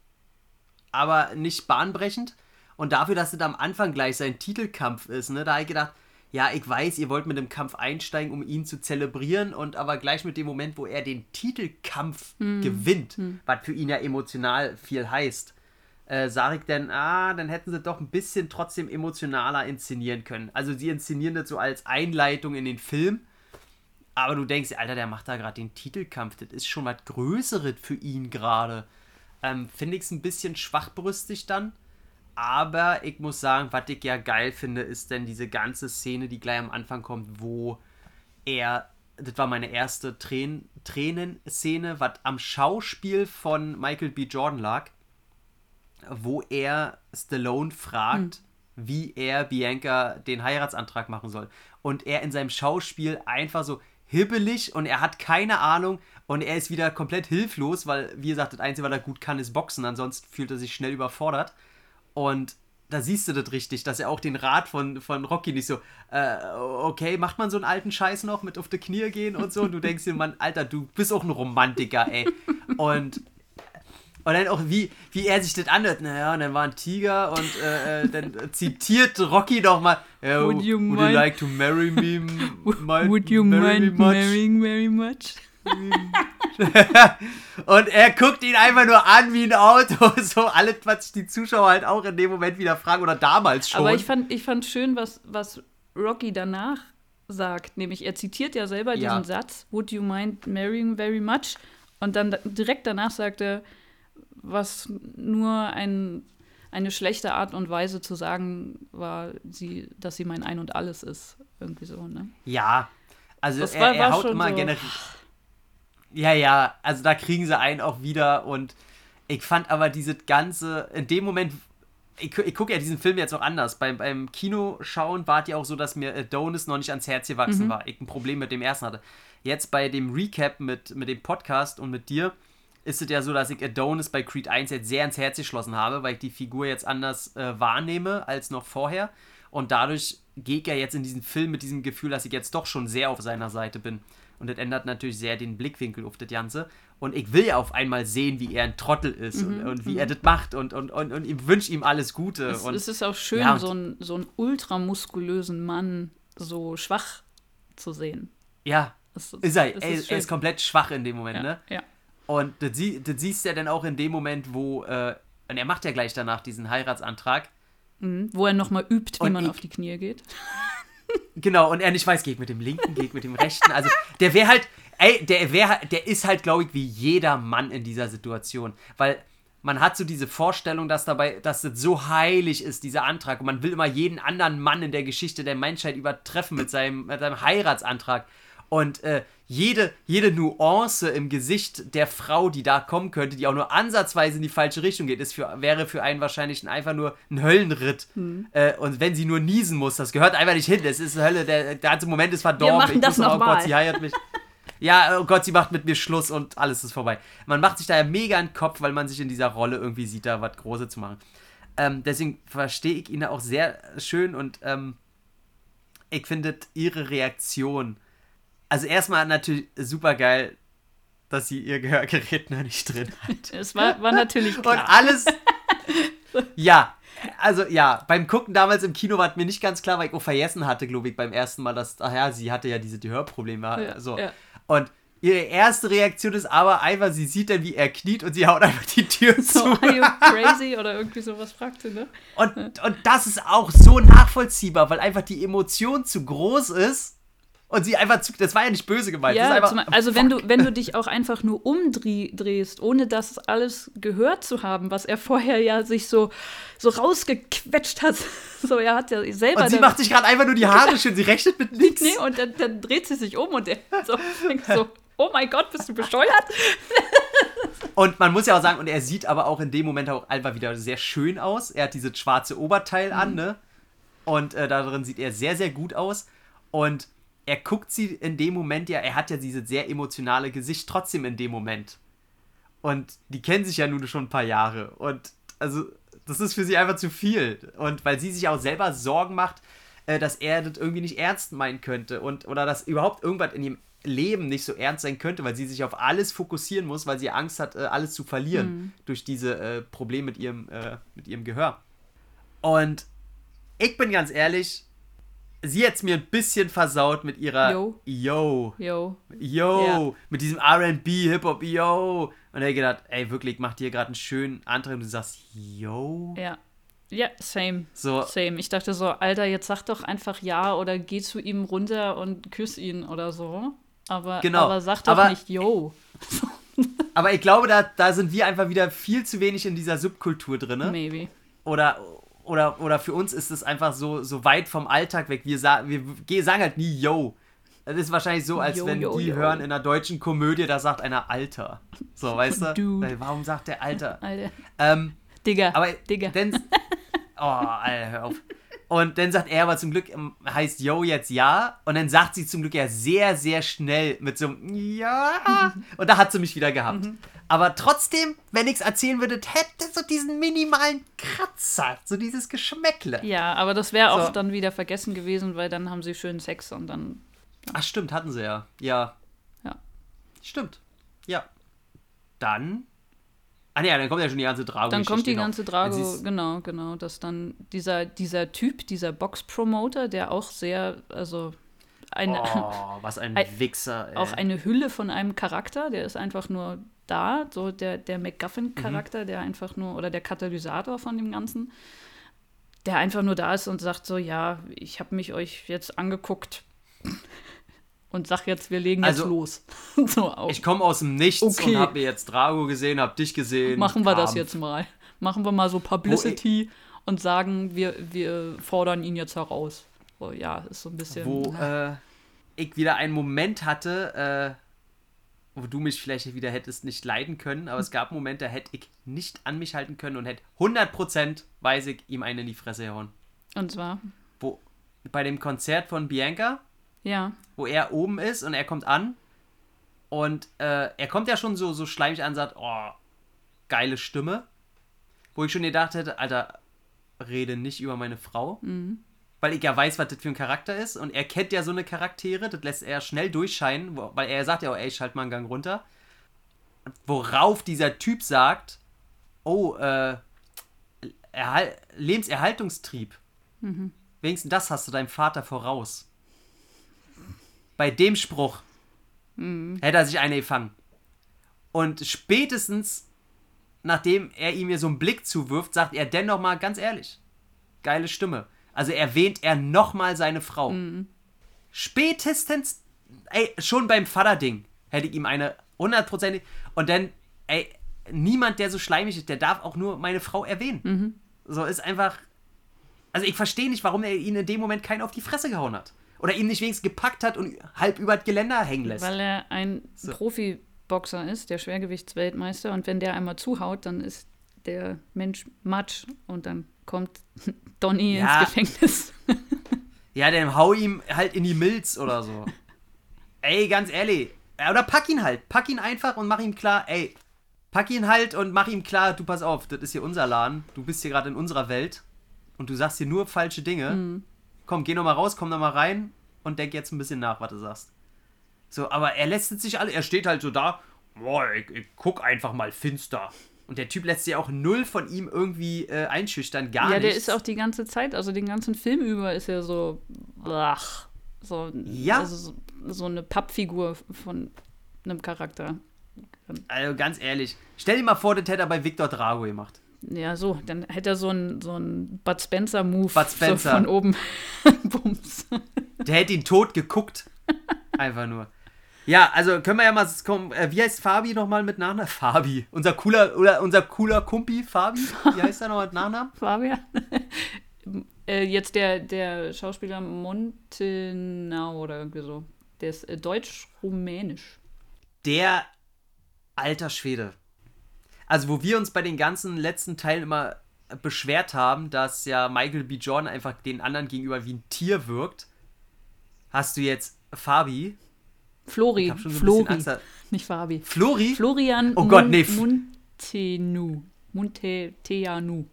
aber nicht bahnbrechend. Und dafür, dass das am Anfang gleich sein Titelkampf ist, ne, da habe ich gedacht, ja, ich weiß, ihr wollt mit dem Kampf einsteigen, um ihn zu zelebrieren und aber gleich mit dem Moment, wo er den Titelkampf gewinnt, was für ihn ja emotional viel heißt, äh, sage ich dann, ah, dann hätten sie doch ein bisschen trotzdem emotionaler inszenieren können. Also sie inszenieren das so als Einleitung in den Film, aber du denkst, Alter, der macht da gerade den Titelkampf, das ist schon was Größeres für ihn gerade. Ähm, Finde ich es ein bisschen schwachbrüstig dann. Aber ich muss sagen, was ich ja geil finde, ist denn diese ganze Szene, die gleich am Anfang kommt, wo er, das war meine erste Tränen, Tränenszene, was am Schauspiel von Michael B. Jordan lag, wo er Stallone fragt, wie er Bianca den Heiratsantrag machen soll. Und er in seinem Schauspiel einfach so hibbelig und er hat keine Ahnung und er ist wieder komplett hilflos, weil, wie gesagt, das Einzige, was er gut kann, ist Boxen, ansonsten fühlt er sich schnell überfordert. Und da siehst du das richtig, dass er auch den Rat von, von Rocky nicht so, äh, okay, macht man so einen alten Scheiß noch mit auf die Knie gehen und so. Und du denkst dir, Mann, Alter, du bist auch ein Romantiker, ey. Und, und dann auch, wie, wie er sich das anhört. Naja, und dann war ein Tiger und äh, äh, dann zitiert Rocky doch mal, Would you would mind- you like to marry me? Would you marry me mind much?" marrying very much? Und er guckt ihn einfach nur an wie ein Auto. So alles, was die Zuschauer halt auch in dem Moment wieder fragen oder damals schon. Aber ich fand, ich fand schön, was, was Rocky danach sagt. Nämlich, er zitiert ja selber Ja. diesen Satz, Would you mind marrying very much? Und dann da- direkt danach sagt er, was nur ein, eine schlechte Art und Weise zu sagen war, sie, dass sie mein Ein und Alles ist. Irgendwie so, ne? ja, also Das er, war- er haut immer so- generell. Ja, ja, also da kriegen sie einen auch wieder und ich fand aber dieses ganze, in dem Moment, ich, ich gucke ja diesen Film jetzt auch anders. Beim, beim Kinoschauen war es ja auch so, dass mir Adonis noch nicht ans Herz gewachsen war. Ich ein Problem mit dem ersten hatte. Jetzt bei dem Recap mit, mit dem Podcast und mit dir ist es ja so, dass ich Adonis bei Creed 1 jetzt sehr ins Herz geschlossen habe, weil ich die Figur jetzt anders äh, wahrnehme als noch vorher. Und dadurch gehe ich ja jetzt in diesen Film mit diesem Gefühl, dass ich jetzt doch schon sehr auf seiner Seite bin. Und das ändert natürlich sehr den Blickwinkel auf das Ganze. Und ich will ja auf einmal sehen, wie er ein Trottel ist und, und wie er das macht und, und, und, und ich wünsche ihm alles Gute. Es, und es ist auch schön, Ja, so, einen, so einen ultramuskulösen Mann so schwach zu sehen. ja, Es, ist er. es Er, er ist komplett schwach in dem Moment, ja, ne? ja. Und das, das siehst du ja dann auch in dem Moment, wo äh, Und er macht ja gleich danach diesen Heiratsantrag. Mhm. Wo er nochmal übt, wie Und man ich- auf die Knie geht. Genau, und er nicht weiß, geht mit dem linken, geht mit dem rechten. Also, der wäre halt, ey, der wäre, der ist halt, glaube ich, wie jeder Mann in dieser Situation. Weil man hat so diese Vorstellung, dass dabei, dass das so heilig ist, dieser Antrag. Und man will immer jeden anderen Mann in der Geschichte der Menschheit übertreffen mit seinem, mit seinem Heiratsantrag. Und äh, jede, jede Nuance im Gesicht der Frau, die da kommen könnte, die auch nur ansatzweise in die falsche Richtung geht, ist für, wäre für einen wahrscheinlich ein- einfach nur ein Höllenritt. Hm. Äh, und wenn sie nur niesen muss, das gehört einfach nicht hin. Das ist Hölle. Der, der ganze Moment ist verdorben. machen Ich das muss Oh. Gott, sie heiratet mich. Ja, oh Gott, sie macht mit mir Schluss und alles ist vorbei. Man macht sich da ja mega in den Kopf, weil man sich in dieser Rolle irgendwie sieht, da was Großes zu machen. Ähm, deswegen verstehe ich ihn auch sehr schön und ähm, ich finde ihre Reaktion. Also erstmal natürlich super geil, dass sie ihr Gehörgerät noch nicht drin hat. Es war, war natürlich Und klar. alles. ja, also ja, beim Gucken damals im Kino war es mir nicht ganz klar, weil ich auch vergessen hatte, glaube ich, beim ersten Mal, dass, ach ja, sie hatte ja diese die Hörprobleme. Ja, so. ja. Und ihre erste Reaktion ist aber einfach, sie sieht dann, wie er kniet und sie haut einfach die Tür So, zu. are you crazy? Oder irgendwie sowas fragte, ne? Und, und das ist auch so nachvollziehbar, weil einfach die Emotion zu groß ist und sie einfach zu. Das war ja nicht böse gemeint. Ja, einfach, also wenn du, wenn du dich auch einfach nur umdrehst, ohne das alles gehört zu haben, was er vorher ja sich so, so rausgequetscht hat. So, er hat ja selber. und sie macht sich gerade einfach nur die Haare schön, sie rechnet mit nichts. Nee, und dann, dann dreht sie sich um und er so, denkt so, oh mein Gott, bist du bescheuert? Und man muss ja auch sagen, und er sieht aber auch in dem Moment auch einfach wieder sehr schön aus. Er hat dieses schwarze Oberteil an, ne? Und äh, darin sieht er sehr, sehr gut aus. Und er guckt sie in dem Moment ja, er hat ja dieses sehr emotionale Gesicht trotzdem in dem Moment. Und die kennen sich ja nun schon ein paar Jahre. Und also, das ist für sie einfach zu viel. Und weil sie sich auch selber Sorgen macht, äh, dass er das irgendwie nicht ernst meinen könnte. Und, oder dass überhaupt irgendwas in ihrem Leben nicht so ernst sein könnte, weil sie sich auf alles fokussieren muss, weil sie Angst hat, äh, alles zu verlieren durch diese äh, Probleme mit ihrem, äh, mit ihrem Gehör. Und ich bin ganz ehrlich, sie hat es mir ein bisschen versaut mit ihrer Yo. Yo. Yo. Yo, Ja. mit diesem RB, Hip-Hop, yo. Und er hat gedacht, ey, wirklich, mach dir gerade einen schönen Antrag und du sagst, yo. Ja. Ja, same. So, Same. Ich dachte so, Alter, jetzt sag doch einfach ja oder geh zu ihm runter und küss ihn oder so. Aber, Genau. aber sag doch Aber- nicht yo. aber ich glaube, da, da sind wir einfach wieder viel zu wenig in dieser Subkultur drin. Maybe. Oder, oder, oder für uns ist es einfach so, so weit vom Alltag weg. Wir, sa wir ge- sagen halt nie yo. Das ist wahrscheinlich so, als Yo, wenn yo, die yo. hören in einer deutschen Komödie, da sagt einer Alter. So, weißt du? Dude. Warum sagt der Alter? Alter. Ähm, Digga. Aber Digga. Oh, Alter, hör auf. Und dann sagt er aber zum Glück, ähm, heißt Yo jetzt ja. Und dann sagt sie zum Glück ja sehr, sehr schnell mit so einem Ja. Und da hat sie mich wieder gehabt. Mhm. Aber trotzdem, wenn ich's erzählen würde, hätte so diesen minimalen Kratzer, so dieses Geschmäckle. Ja, aber das wäre auch So. dann wieder vergessen gewesen, weil dann haben sie schön Sex und dann. Ach, stimmt, hatten sie ja. Ja. Ja. Stimmt. Ja. Dann. Ah, ne, dann kommt ja schon die ganze Drago. Dann kommt die ganze Drago, sie's- genau, genau, dass dann dieser, dieser Typ, dieser Box-Promoter, der auch sehr, also eine, Oh, was ein Ein- Wichser, ey. auch eine Hülle von einem Charakter, der ist einfach nur da, so der, der MacGuffin-Charakter, Mhm. der einfach nur, oder der Katalysator von dem Ganzen, der einfach nur da ist und sagt so, ja, ich habe mich euch jetzt angeguckt und sag jetzt, wir legen jetzt Also, los. so. Ich komme aus dem Nichts Okay. und habe mir jetzt Drago gesehen, habe dich gesehen. Machen wir das Kampf. jetzt mal. Machen wir mal so Publicity und sagen, wir, wir fordern ihn jetzt heraus. So, ja, ist so ein bisschen. Wo äh, ich wieder einen Moment hatte, äh, wo du mich vielleicht wieder hättest nicht leiden können, aber es gab Momente, da hätte ich nicht an mich halten können und hätte 100% weiß ich ihm einen in die Fresse gehauen. Und zwar, Wo, bei dem Konzert von Bianca, ja, wo er oben ist und er kommt an und äh, er kommt ja schon so, so schleimig an und sagt, oh, geile Stimme. Wo ich schon gedacht hätte, Alter, rede nicht über meine Frau. Weil ich ja weiß, was das für ein Charakter ist und er kennt ja so eine Charaktere, das lässt er schnell durchscheinen, weil er sagt ja auch, ey, schalt mal einen Gang runter. Worauf dieser Typ sagt, oh, äh, Erhal Lebenserhaltungstrieb. Wenigstens das hast du deinem Vater voraus. Bei dem Spruch hätte er sich eine gefangen. Und spätestens nachdem er ihm mir so einen Blick zuwirft, sagt er dennoch mal ganz ehrlich, geile Stimme. Also erwähnt er nochmal seine Frau. Spätestens, ey, schon beim Vater-Ding hätte ich ihm eine hundertprozentig. Und dann, ey, niemand, der so schleimig ist, der darf auch nur meine Frau erwähnen. So ist einfach. Also ich verstehe nicht, warum er ihn in dem Moment keinen auf die Fresse gehauen hat. Oder ihn nicht wenigstens gepackt hat und halb über das Geländer hängen lässt. Weil er ein Profiboxer ist, der Schwergewichtsweltmeister. Und wenn der einmal zuhaut, dann ist der Mensch matsch. Und dann kommt Donny Ja. ins Gefängnis. Ja, dann hau ihm halt in die Milz oder so. ey, ganz ehrlich. Oder pack ihn halt. Pack ihn einfach und mach ihm klar, ey, pack ihn halt und mach ihm klar, du pass auf, das ist hier unser Laden. Du bist hier gerade in unserer Welt und du sagst hier nur falsche Dinge. Komm, geh noch mal raus, komm noch mal rein und denk jetzt ein bisschen nach, was du sagst. So, aber er lässt sich alle, er steht halt so da, boah, ich, ich guck einfach mal finster. Und der Typ lässt sich auch null von ihm irgendwie äh, einschüchtern, gar ja, nicht. der ist auch die ganze Zeit, also den ganzen Film über ist er so, ach, so, Ja. also so, so eine Pappfigur von einem Charakter. Also ganz ehrlich, stell dir mal vor, das hätte er bei Victor Drago gemacht. Ja, so, dann hätte er so einen so einen Bud Spencer-Move Bud Spencer. So von oben. Bums. Der hätte ihn tot geguckt. Einfach nur. Ja, also können wir ja mal kommen. Äh, wie heißt Fabi nochmal mit Nachnamen? Fabi. Unser cooler, oder unser cooler Kumpi, Fabi. Wie heißt er noch mit Nachnamen? Fabian. äh, jetzt der, der Schauspieler Montenau oder irgendwie so. Der ist äh, deutsch-rumänisch. Der alter Schwede. Also, wo wir uns bei den ganzen letzten Teilen immer beschwert haben, dass ja Michael B. Jordan einfach den anderen gegenüber wie ein Tier wirkt, hast du jetzt Fabi. Flori. Ich hab schon so Flori. Nicht Fabi. Flori? Florian Oh Gott, nee, Montenu. Monteanu.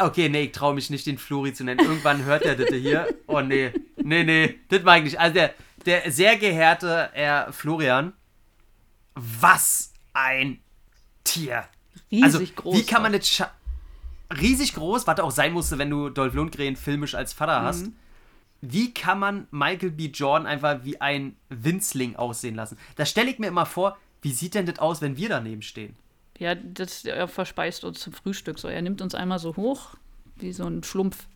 Okay, nee, ich traue mich nicht, den Flori zu nennen. Irgendwann hört er das hier. Oh nee, nee, nee, das mag ich nicht. Also der, der sehr geehrte Herr Florian, was ein Tier. Riesig also, groß. wie kann man das scha- Riesig groß, was auch sein musste, wenn du Dolph Lundgren filmisch als Vater hast. Mhm. Wie kann man Michael B. Jordan einfach wie ein Winzling aussehen lassen? Da stelle ich mir immer vor, wie sieht denn das aus, wenn wir daneben stehen? Ja, das, er verspeist uns zum Frühstück. So, er nimmt uns einmal so hoch, wie so ein Schlumpf.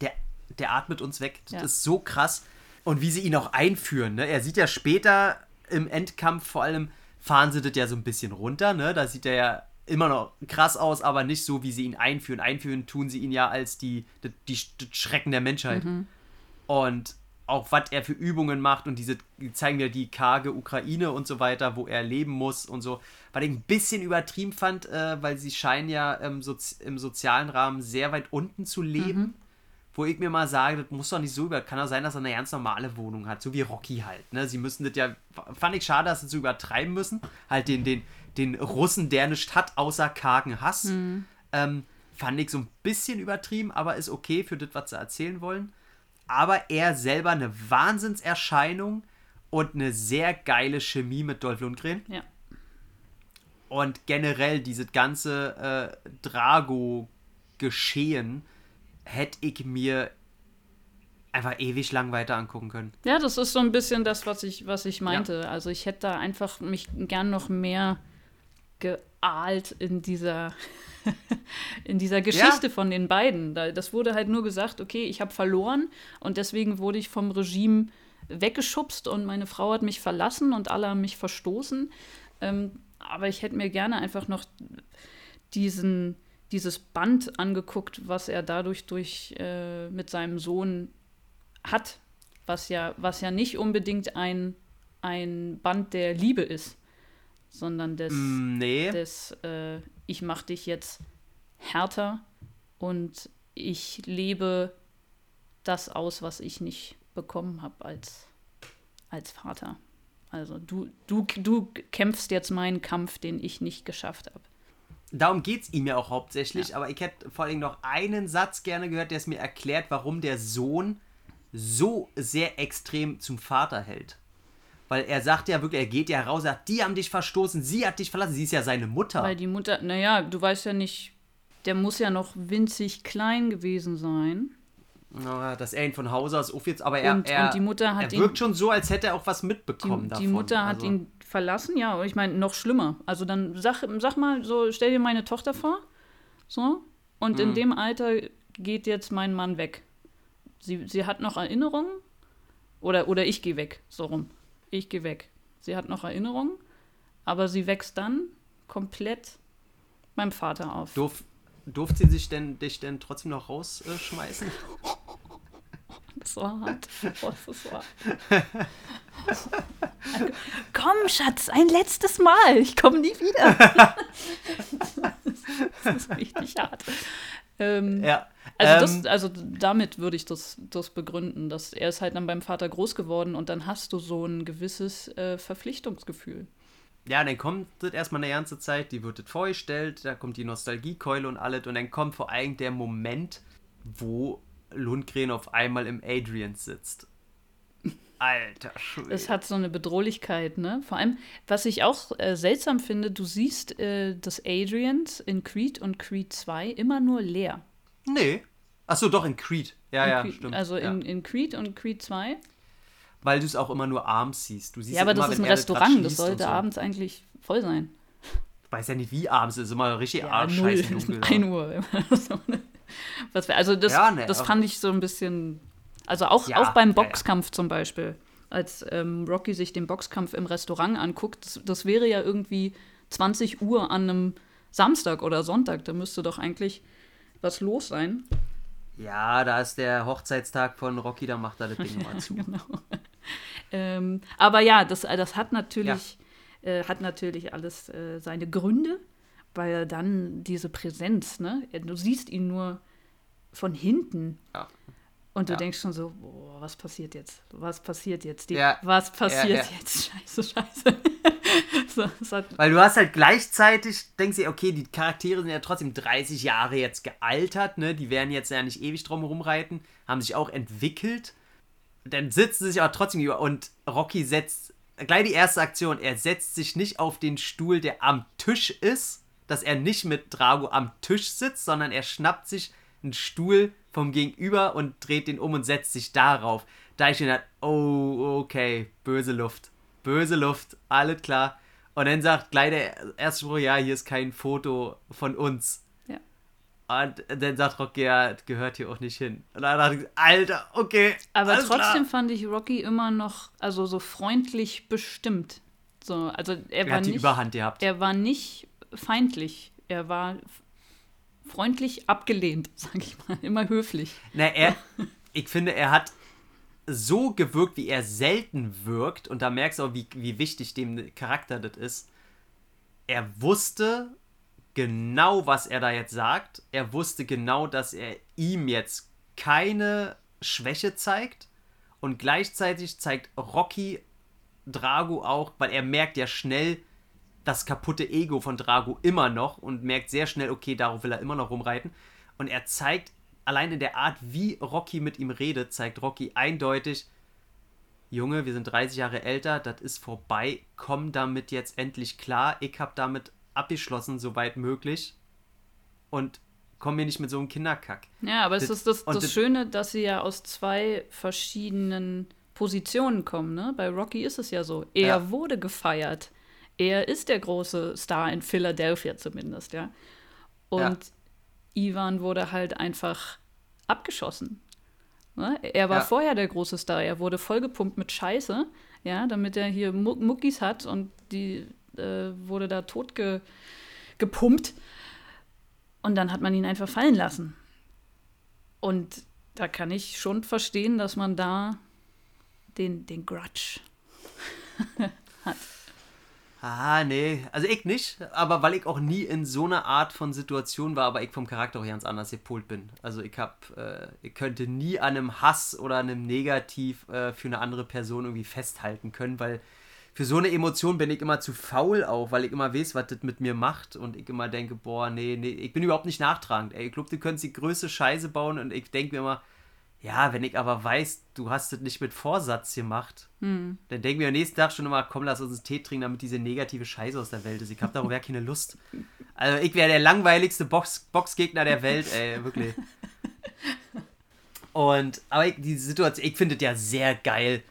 der, der atmet uns weg. Das Ja. ist so krass. Und wie sie ihn auch einführen, ne? Er sieht ja später im Endkampf vor allem, fahren sie das ja so ein bisschen runter, ne? Da sieht er ja immer noch krass aus, aber nicht so, wie sie ihn einführen. Einführen tun sie ihn ja als die, die, die, Schrecken der Menschheit. Und auch was er für Übungen macht und diese die zeigen ja die karge Ukraine und so weiter, wo er leben muss und so. Was ich ein bisschen übertrieben fand, äh, weil sie scheinen ja im, Sozi im sozialen Rahmen sehr weit unten zu leben. Wo ich mir mal sage, das muss doch nicht so über. Kann doch sein, dass er eine ganz normale Wohnung hat, so wie Rocky halt. Ne? Sie müssen das ja. Fand ich schade, dass sie so übertreiben müssen. Halt den, den, den Russen, der nichts hat, außer kargen Hass. Ähm, fand ich so ein bisschen übertrieben, aber ist okay für das, was sie erzählen wollen. Aber er selber eine Wahnsinnserscheinung und eine sehr geile Chemie mit Dolph Lundgren. Ja. Und generell dieses ganze äh, Drago-Geschehen hätte ich mir einfach ewig lang weiter angucken können. Ja, das ist so ein bisschen das, was ich, was ich meinte. Also ich hätte da einfach mich gern noch mehr geahlt in dieser, in dieser Geschichte von den beiden. Da, das wurde halt nur gesagt, okay, ich habe verloren und deswegen wurde ich vom Regime weggeschubst und meine Frau hat mich verlassen und alle haben mich verstoßen. Ähm, aber ich hätte mir gerne einfach noch diesen, dieses Band angeguckt, was er dadurch durch, äh, mit seinem Sohn hat, was ja, was ja nicht unbedingt ein, ein Band der Liebe ist, sondern des, Mm, nee. des äh, ich mach dich jetzt härter und ich lebe das aus, was ich nicht bekommen habe als, als Vater. Also du, du, du kämpfst jetzt meinen Kampf, den ich nicht geschafft habe. Darum geht es ihm ja auch hauptsächlich, aber ich hätte vor allem noch einen Satz gerne gehört, der es mir erklärt, warum der Sohn so sehr extrem zum Vater hält. Weil er sagt ja wirklich, er geht ja raus, sagt, die haben dich verstoßen, sie hat dich verlassen, sie ist ja seine Mutter. Weil die Mutter, naja, du weißt ja nicht, der muss ja noch winzig klein gewesen sein. Ja, dass er ihn von Hause aus aufgeht, aber er, Und- er, und die Mutter hat er ihn- wirkt schon so, als hätte er auch was Die, mitbekommen die davon. Mutter hat also, ihn verlassen, ja. Und ich meine, noch schlimmer. Also dann sag, sag mal, so, stell dir meine Tochter vor. So. Und in Mhm. dem Alter geht jetzt mein Mann weg. Sie, sie hat noch Erinnerungen. Oder, oder ich gehe weg. So rum. Ich gehe weg. Sie hat noch Erinnerungen. Aber sie wächst dann komplett beim Vater auf. Durf, durfte sie sich denn, dich denn trotzdem noch rausschmeißen? Das war hart. Oh, das ist wahr. Komm, Schatz, ein letztes Mal. Ich komme nie wieder. Das ist richtig hart. Ähm, ja. Also, ähm, das, also damit würde ich das, das begründen, dass er ist halt dann beim Vater groß geworden und dann hast du so ein gewisses äh, Verpflichtungsgefühl. Ja, dann kommt das erstmal eine ganze Zeit, die wird das vorgestellt, da kommt die Nostalgiekeule und alles und dann kommt vor allem der Moment, wo Lundgren auf einmal im Adrian sitzt. Alter Schwede. Es hat so eine Bedrohlichkeit, ne? Vor allem, was ich auch äh, seltsam finde, du siehst äh, das Adrians in Creed und Creed 2 immer nur leer. Nee. Achso, doch in Creed. Ja, In ja, Creed, stimmt. Also ja. in, in Creed und Creed 2. Weil du es auch immer nur abends siehst. Du siehst Ja, aber immer, das ist ein Restaurant, das sollte so. abends eigentlich voll sein. Ich weiß ja nicht, wie abends ist. Immer richtig Ja, arschscheiße null, dunkel. 1 Uhr. Ne? Was wär, also das, Ja, ne, das fand ich so ein bisschen, also auch, Ja, auch beim ja, ja. Boxkampf zum Beispiel, als ähm, Rocky sich den Boxkampf im Restaurant anguckt, das, das wäre ja irgendwie 20 Uhr an einem Samstag oder Sonntag, da müsste doch eigentlich was los sein. Ja, da ist der Hochzeitstag von Rocky, da macht er das Ding mal zu. Genau. Ähm, aber ja, das, das hat natürlich, äh, hat natürlich alles äh, seine Gründe, weil dann diese Präsenz, ne? Du siehst ihn nur von hinten. Ja. Und du Ja. denkst schon so, boah, was passiert jetzt? Was passiert jetzt? Die, Ja. Was passiert jetzt? Scheiße, scheiße. so, Weil du hast halt gleichzeitig, denkst du, okay, die Charaktere sind ja trotzdem 30 Jahre jetzt gealtert, ne? Die werden jetzt ja nicht ewig drum rumreiten, haben sich auch entwickelt. Dann sitzen sie sich aber trotzdem über und Rocky setzt, gleich die erste Aktion, er setzt sich nicht auf den Stuhl, der am Tisch ist, dass er nicht mit Drago am Tisch sitzt, sondern er schnappt sich einen Stuhl vom Gegenüber und dreht den um und setzt sich darauf. Da ich gedacht, oh, okay, böse Luft. Böse Luft, alles klar. Und dann sagt gleich der erste Spruch, ja, hier ist kein Foto von uns. Und dann sagt Rocky, ja, das gehört hier auch nicht hin. Und dann dachte ich, Alter, okay. aber trotzdem Klar. fand ich Rocky immer noch, also so freundlich bestimmt. So, also er Er war hat die nicht, Überhand gehabt. er war nicht feindlich. Er war freundlich abgelehnt, sag ich mal. Immer höflich. Na, er, ich finde, er hat so gewirkt, wie er selten wirkt. Und da merkst du auch, wie, wie wichtig dem Charakter das ist. Er wusste genau, was er da jetzt sagt. Er wusste genau, dass er ihm jetzt keine Schwäche zeigt. Und gleichzeitig zeigt Rocky Drago auch, weil er merkt ja schnell das kaputte Ego von Drago immer noch und merkt sehr schnell, okay, darauf will er immer noch rumreiten. Und er zeigt, allein in der Art, wie Rocky mit ihm redet, zeigt Rocky eindeutig, Junge, wir sind 30 Jahre älter, das ist vorbei, komm damit jetzt endlich klar. Ich habe damit abgeschlossen, soweit möglich. Und komm mir nicht mit so einem Kinderkack. Ja, aber es Das- ist das, das das- Schöne, dass sie ja aus zwei verschiedenen Positionen kommen. Ne? Bei Rocky ist es ja so. Er Ja. wurde gefeiert. Er ist der große Star in Philadelphia zumindest, ja. Und Ivan wurde halt einfach abgeschossen. Ne? Er war Ja. vorher der große Star. Er wurde vollgepumpt mit Scheiße, ja, damit er hier Mu- Muckis hat und die äh, wurde da tot ge gepumpt. Und dann hat man ihn einfach fallen lassen. Und da kann ich schon verstehen, dass man da den, den Grudge hat. Ah, nee. Also ich nicht, aber weil ich auch nie in so einer Art von Situation war, aber ich vom Charakter auch ganz anders gepolt bin. Also ich hab, äh, ich könnte nie an einem Hass oder einem Negativ äh, für eine andere Person irgendwie festhalten können, weil für so eine Emotion bin ich immer zu faul auch, weil ich immer weiß, was das mit mir macht und ich immer denke, boah, nee, nee, ich bin überhaupt nicht nachtragend. Ey, ich glaube, du könntest die größte Scheiße bauen und ich denke mir immer, ja, wenn ich aber weiß, du hast das nicht mit Vorsatz gemacht, dann denke ich mir am nächsten Tag schon immer, komm, lass uns einen Tee trinken, damit diese negative Scheiße aus der Welt ist. Ich habe ja keine Lust. Also ich wäre der langweiligste Box Boxgegner der Welt, ey, wirklich. Und, aber ich, die Situation, ich finde es ja sehr geil,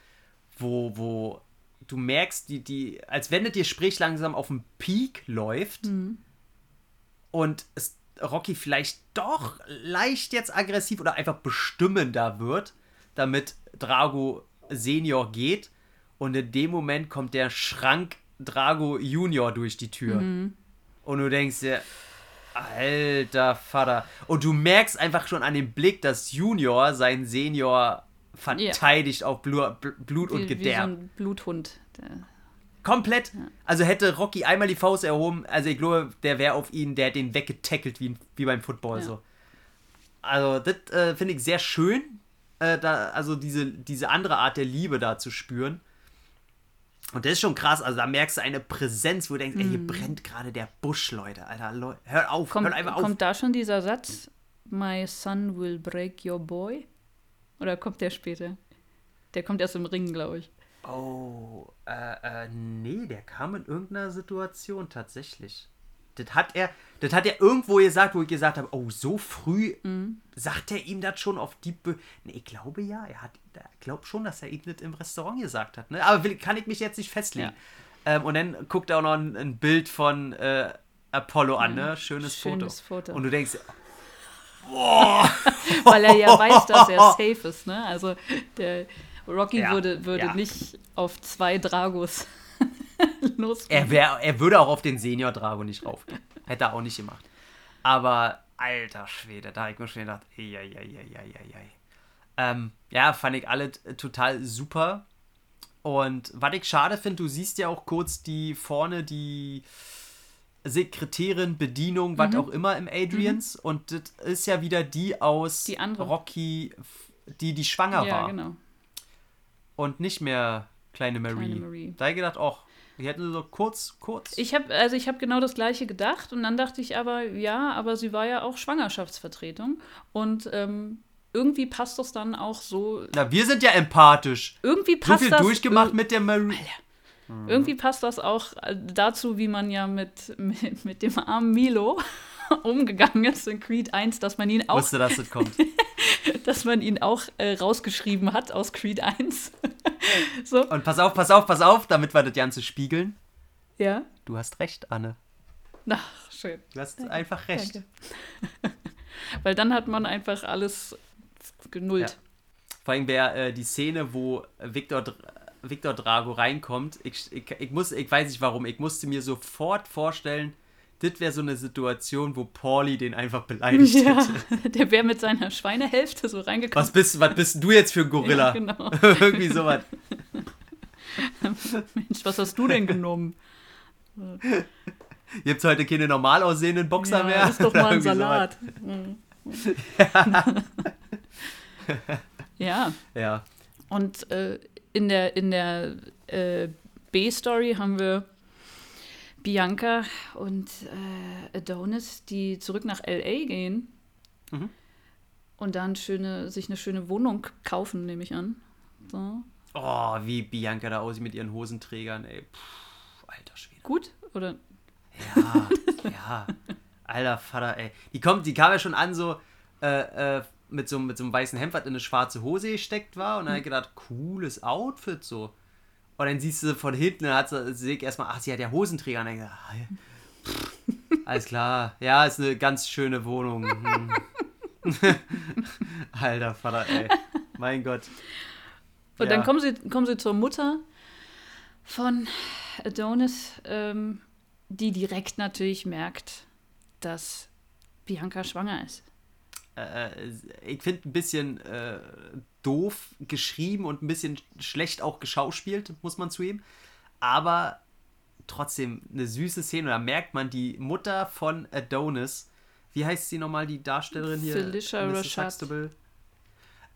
wo, wo du merkst, die, die, als wenn es dir sprich langsam auf dem Peak läuft und es Rocky vielleicht doch leicht jetzt aggressiv oder einfach bestimmender wird, damit Drago Senior geht. Und in dem Moment kommt der Schrank Drago Junior durch die Tür. Und du denkst dir, alter Vater. Und du merkst einfach schon an dem Blick, dass Junior seinen Senior verteidigt auf Blut, Blut und Wie, wie so Gedärm. ein Bluthund. Komplett. Also hätte Rocky einmal die Faust erhoben, also ich glaube, der wäre auf ihn, der hat den weggetackelt wie, wie beim Football Ja. so. Also das äh, finde ich sehr schön, äh, da, also diese, diese andere Art der Liebe da zu spüren. Und das ist schon krass, also da merkst du eine Präsenz, wo du denkst, ey, hier brennt gerade der Busch, Leute, Alter, Leu hört auf, Mhm. kommt, hört einfach auf. kommt da schon dieser Satz, My son will break your boy? Oder kommt der später? Der kommt erst im Ring, glaube ich. Oh, äh, äh, nee, der kam in irgendeiner Situation tatsächlich. Das hat er, das hat er irgendwo gesagt, wo ich gesagt habe, oh, so früh sagt er ihm das schon auf die Bö Nee, ich glaube ja, er hat, ich glaube schon, dass er ihm das im Restaurant gesagt hat, ne? Aber will, kann ich mich jetzt nicht festlegen. Ähm, und dann guckt er auch noch ein, ein Bild von äh, Apollo an, ne? Schönes, Schönes Foto. Foto. Und du denkst, Weil er ja weiß, dass er safe ist, ne? Also der Rocky Ja, würde, würde ja. nicht auf zwei Dragos los. Er, wär, er würde auch auf den Senior Drago nicht raufgehen. Hätte er auch nicht gemacht. Aber alter Schwede, da habe ich mir schon gedacht, ei, ei, ei, ei. Ähm, ja, fand ich alle total super. Und was ich schade finde, du siehst ja auch kurz die vorne die Sekretärin, Bedienung, Mhm. was auch immer im Adrians. Und das ist ja wieder die aus Die. Rocky, die die schwanger ja, war. genau. Und nicht mehr kleine Marie. Kleine Marie. Da ich gedacht, ach, die hätten so kurz, kurz. Ich habe also ich habe genau das gleiche gedacht und dann dachte ich aber ja, aber sie war ja auch Schwangerschaftsvertretung und ähm, irgendwie passt das dann auch so. Na, wir sind ja empathisch. Irgendwie So passt viel das durchgemacht ir- mit der Marie. Irgendwie passt das auch äh, dazu, wie man ja mit, mit, mit dem armen Milo umgegangen ist in Creed 1, dass man ihn auch, Wusste, dass das kommt. dass man ihn auch äh, rausgeschrieben hat aus Creed 1. so, Und pass auf, pass auf, pass auf, damit wir das Ganze spiegeln. ja. Du hast recht, Anne. Ach, schön. Du hast einfach recht. Danke. Weil dann hat man einfach alles genullt. Ja. Vor allem wäre äh, die Szene, wo Victor, Victor Drago reinkommt. Ich, ich, ich, muss, ich weiß nicht warum, ich musste mir sofort vorstellen, das wäre so eine Situation, wo Pauli den einfach beleidigt Ja, hätte. der wäre mit seiner Schweinehälfte so reingekommen. Was bist, was bist du jetzt für ein Gorilla? Ja, genau. Irgendwie sowas. Mensch, was hast du denn genommen? Ihr habt heute keine normal aussehenden Boxer ja, mehr. ist doch mal ein. Salat. Mhm. ja, Ja. und äh, in der, in der äh, B-Story haben wir Bianca und äh, Adonis, die zurück nach L.A. gehen Mhm. und dann schöne, sich eine schöne Wohnung kaufen, nehme ich an. So. Oh, wie Bianca da aussieht mit ihren Hosenträgern, ey. Puh, alter Schwede. Gut? Oder Ja, ja. Alter Vater, ey. Die, kommt, die kam ja schon an, so äh, äh, mit, so mit so einem weißen Hemd, was in eine schwarze Hose gesteckt war. Und dann hab ich gedacht, cooles Outfit so. Und dann siehst du von hinten, dann hat sie, sehe ich erstmal, ach, sie hat ja Hosenträger. Und dann gedacht, ah, alles klar. Ja, ist eine ganz schöne Wohnung. Hm. Alter Vater, ey. Mein Gott. Und Ja. dann kommen sie, kommen sie zur Mutter von Adonis, ähm, die direkt natürlich merkt, dass Bianca schwanger ist. Äh, ich finde ein bisschen äh, doof geschrieben und ein bisschen schlecht auch geschauspielt, muss man zugeben. Aber trotzdem eine süße Szene. Da merkt man die Mutter von Adonis. Wie heißt sie nochmal, die Darstellerin hier? Felicia. Rashad.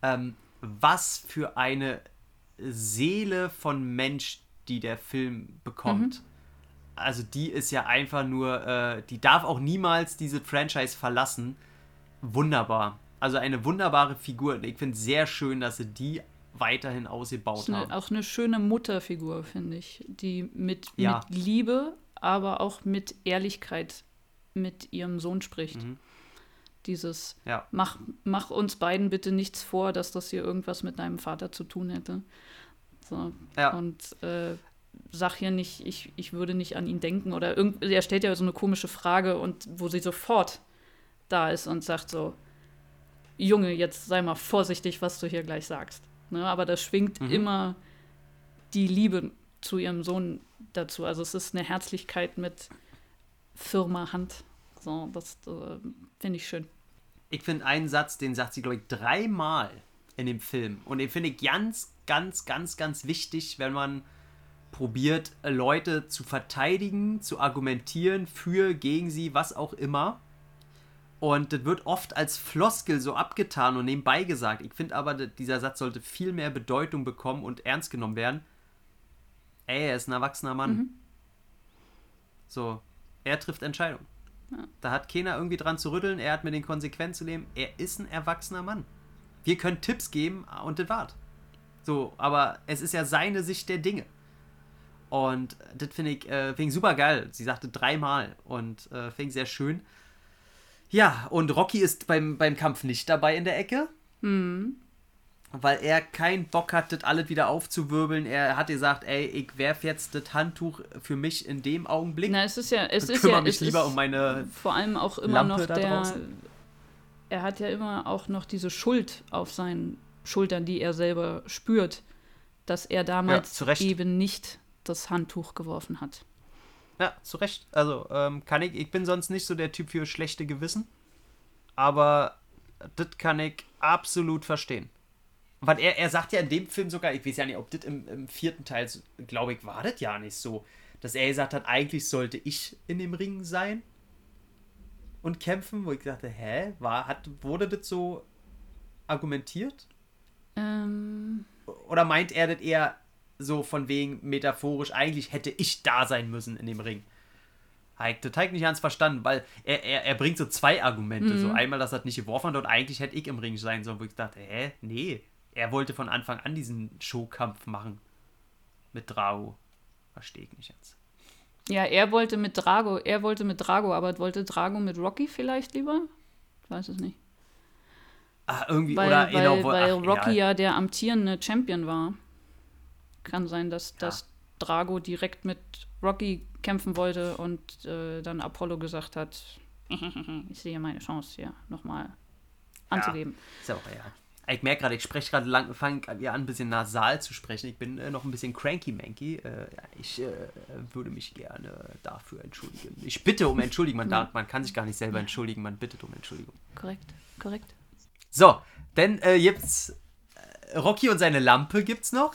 Ähm, was für eine Seele von Mensch, die der Film bekommt. Also die ist ja einfach nur, äh, die darf auch niemals diese Franchise verlassen. Wunderbar. Also eine wunderbare Figur. Ich finde es sehr schön, dass sie die weiterhin ausgebaut Ist eine, haben. auch eine schöne Mutterfigur, finde ich, die mit, Ja. mit Liebe, aber auch mit Ehrlichkeit mit ihrem Sohn spricht. Mhm. Dieses, Ja. mach, mach uns beiden bitte nichts vor, dass das hier irgendwas mit deinem Vater zu tun hätte. So. Ja. Und äh, sag hier nicht, ich, ich würde nicht an ihn denken oder irgend, er stellt ja so eine komische Frage und wo sie sofort da ist und sagt so, Junge, jetzt sei mal vorsichtig, was du hier gleich sagst. Ne? Aber da schwingt Mhm. immer die Liebe zu ihrem Sohn dazu. Also es ist eine Herzlichkeit mit firmer Hand. So, das äh, finde ich schön. Ich finde einen Satz, den sagt sie, glaube ich, dreimal in dem Film. Und den finde ich ganz, ganz, ganz, ganz wichtig, wenn man probiert, Leute zu verteidigen, zu argumentieren, für, gegen sie, was auch immer. Und das wird oft als Floskel so abgetan und nebenbei gesagt. Ich finde aber, dieser Satz sollte viel mehr Bedeutung bekommen und ernst genommen werden. Ey, er ist ein erwachsener Mann. So, er trifft Entscheidungen. Da hat keiner irgendwie dran zu rütteln, er hat mit den Konsequenzen zu leben. Er ist ein erwachsener Mann. Wir können Tipps geben und das war's. So, aber es ist ja seine Sicht der Dinge. Und das finde ich, äh, find ich super geil. Sie sagte dreimal und äh, finde ich sehr schön. Ja, und Rocky ist beim, beim Kampf nicht dabei in der Ecke. Weil er keinen Bock hat, das alles wieder aufzuwirbeln. Er hat gesagt, ey, ich werf jetzt das Handtuch für mich in dem Augenblick. Na, es ist ja, es ist kümmere ja, mich es lieber ist um meine vor allem auch immer Lampe noch der. draußen. Er hat ja immer auch noch diese Schuld auf seinen Schultern, die er selber spürt, dass er damals Recht. eben nicht das Handtuch geworfen hat. Ja, zu Recht. Also, ähm, kann ich, ich bin sonst nicht so der Typ für schlechte Gewissen. Aber das kann ich absolut verstehen. Weil er, er sagt ja in dem Film sogar, ich weiß ja nicht, ob das im, im vierten Teil, glaube ich, war das ja nicht so, dass er gesagt hat, eigentlich sollte ich in dem Ring sein und kämpfen, wo ich dachte, hä, war, hat, wurde das so argumentiert? Ähm, Oder meint er das eher so von wegen metaphorisch, eigentlich hätte ich da sein müssen in dem Ring? Heik, habe ich nicht ganz verstanden, weil er, er, er bringt so zwei Argumente. So einmal, dass er das nicht geworfen hat und eigentlich hätte ich im Ring sein sollen, wo ich dachte, hä, nee. Er wollte von Anfang an diesen Showkampf machen. Mit Drago. Verstehe ich nicht jetzt. ja, er wollte mit Drago, er wollte mit Drago, aber wollte Drago mit Rocky vielleicht lieber? Ich weiß es nicht. Ah, irgendwie, Weil, oder weil, genau, weil ach, Rocky egal. ja der amtierende Champion war. Kann sein, dass, dass Drago direkt mit Rocky kämpfen wollte und äh, dann Apollo gesagt hat, ich sehe meine Chance hier nochmal anzugeben. Ist ja auch, ja. Ich merke gerade, ich spreche gerade lang, fange ja an, ein bisschen nasal zu sprechen. Ich bin äh, noch ein bisschen cranky-manky. Äh, ja, ich äh, würde mich gerne dafür entschuldigen. Ich bitte um Entschuldigung. Man, darf, man kann sich gar nicht selber entschuldigen, man bittet um Entschuldigung. Korrekt, korrekt. So, denn äh, jetzt äh, Rocky und seine Lampe gibt's noch.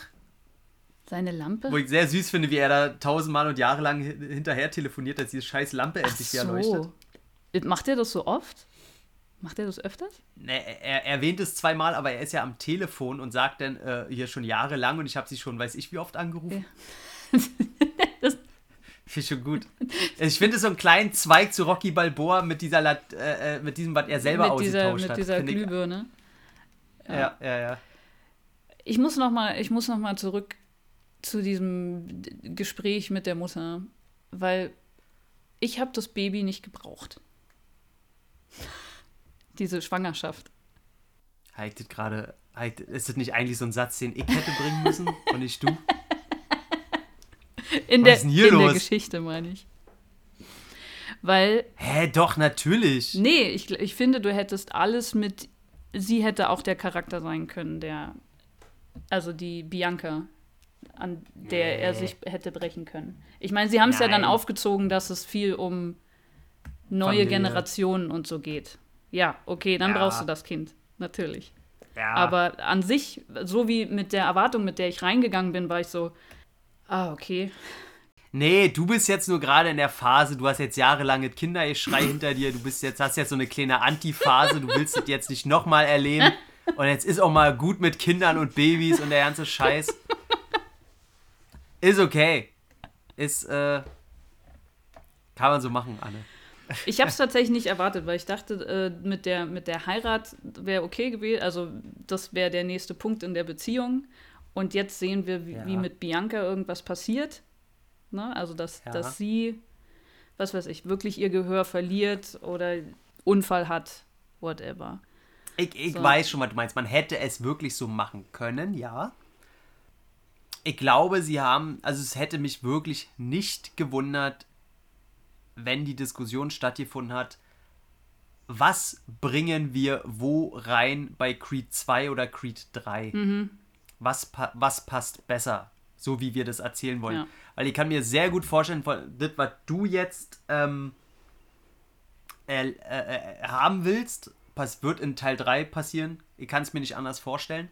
Seine Lampe? Wo ich sehr süß finde, wie er da tausendmal und jahrelang hin- hinterher telefoniert, dass diese scheiß Lampe endlich wieder leuchtet. so. Macht er das so oft? Macht er das öfters? Ne, er erwähnt es zweimal, aber er ist ja am Telefon und sagt dann äh, hier schon jahrelang und ich habe sie schon, weiß ich wie oft angerufen. Das- Finde ich schon gut. Ich finde es so einen kleinen Zweig zu Rocky Balboa mit dieser Lat äh, äh, mit diesem, was er selber mit dieser, ausgetauscht mit hat. dieser finde ich- Glühbirne. Ja, ja, ja. Ich muss noch mal, ich muss noch mal zurück zu diesem Gespräch mit der Mutter, weil ich habe das Baby nicht gebraucht. Diese Schwangerschaft. Heißt gerade, heißt- ist das nicht eigentlich so ein Satz, den ich hätte bringen müssen und nicht du? In, Was der, ist denn hier in der? Geschichte, meine ich. Weil, Hä, doch, natürlich. nee, ich, ich finde, du hättest alles mit. Sie hätte auch der Charakter sein können, der. Also die Bianca, an der er Nee. sich hätte brechen können. Ich meine, sie haben es ja dann aufgezogen, dass es viel um neue Familie. Generationen und so geht. Ja, okay, dann Ja. brauchst du das Kind. Natürlich. Ja. Aber an sich, so wie mit der Erwartung, mit der ich reingegangen bin, war ich so, ah, okay. Nee, du bist jetzt nur gerade in der Phase, du hast jetzt jahrelange Kindergeschrei hinter dir, du bist jetzt, hast jetzt so eine kleine Antiphase, du willst das jetzt nicht nochmal erleben. Und jetzt ist auch mal gut mit Kindern und Babys und der ganze Scheiß. Ist okay. Ist, äh, kann man so machen, Anne. Ich habe es tatsächlich nicht erwartet, weil ich dachte, äh, mit, der, mit der Heirat wäre okay gewesen. Also, das wäre der nächste Punkt in der Beziehung. Und jetzt sehen wir, wie, Ja. wie mit Bianca irgendwas passiert. Ne? Also, dass, Ja. dass sie, was weiß ich, wirklich ihr Gehör verliert oder Unfall hat, whatever. Ich, ich So. weiß schon, was du meinst. Man hätte es wirklich so machen können, ja. Ich glaube, sie haben, also es hätte mich wirklich nicht gewundert, wenn die Diskussion stattgefunden hat, was bringen wir wo rein bei Creed 2 oder Creed 3? Mhm. Was, pa was passt besser, so wie wir das erzählen wollen? Ja. Weil ich kann mir sehr gut vorstellen, das, was du jetzt ähm, äh, äh, äh, haben willst, pass wird in Teil 3 passieren. Ich kann es mir nicht anders vorstellen.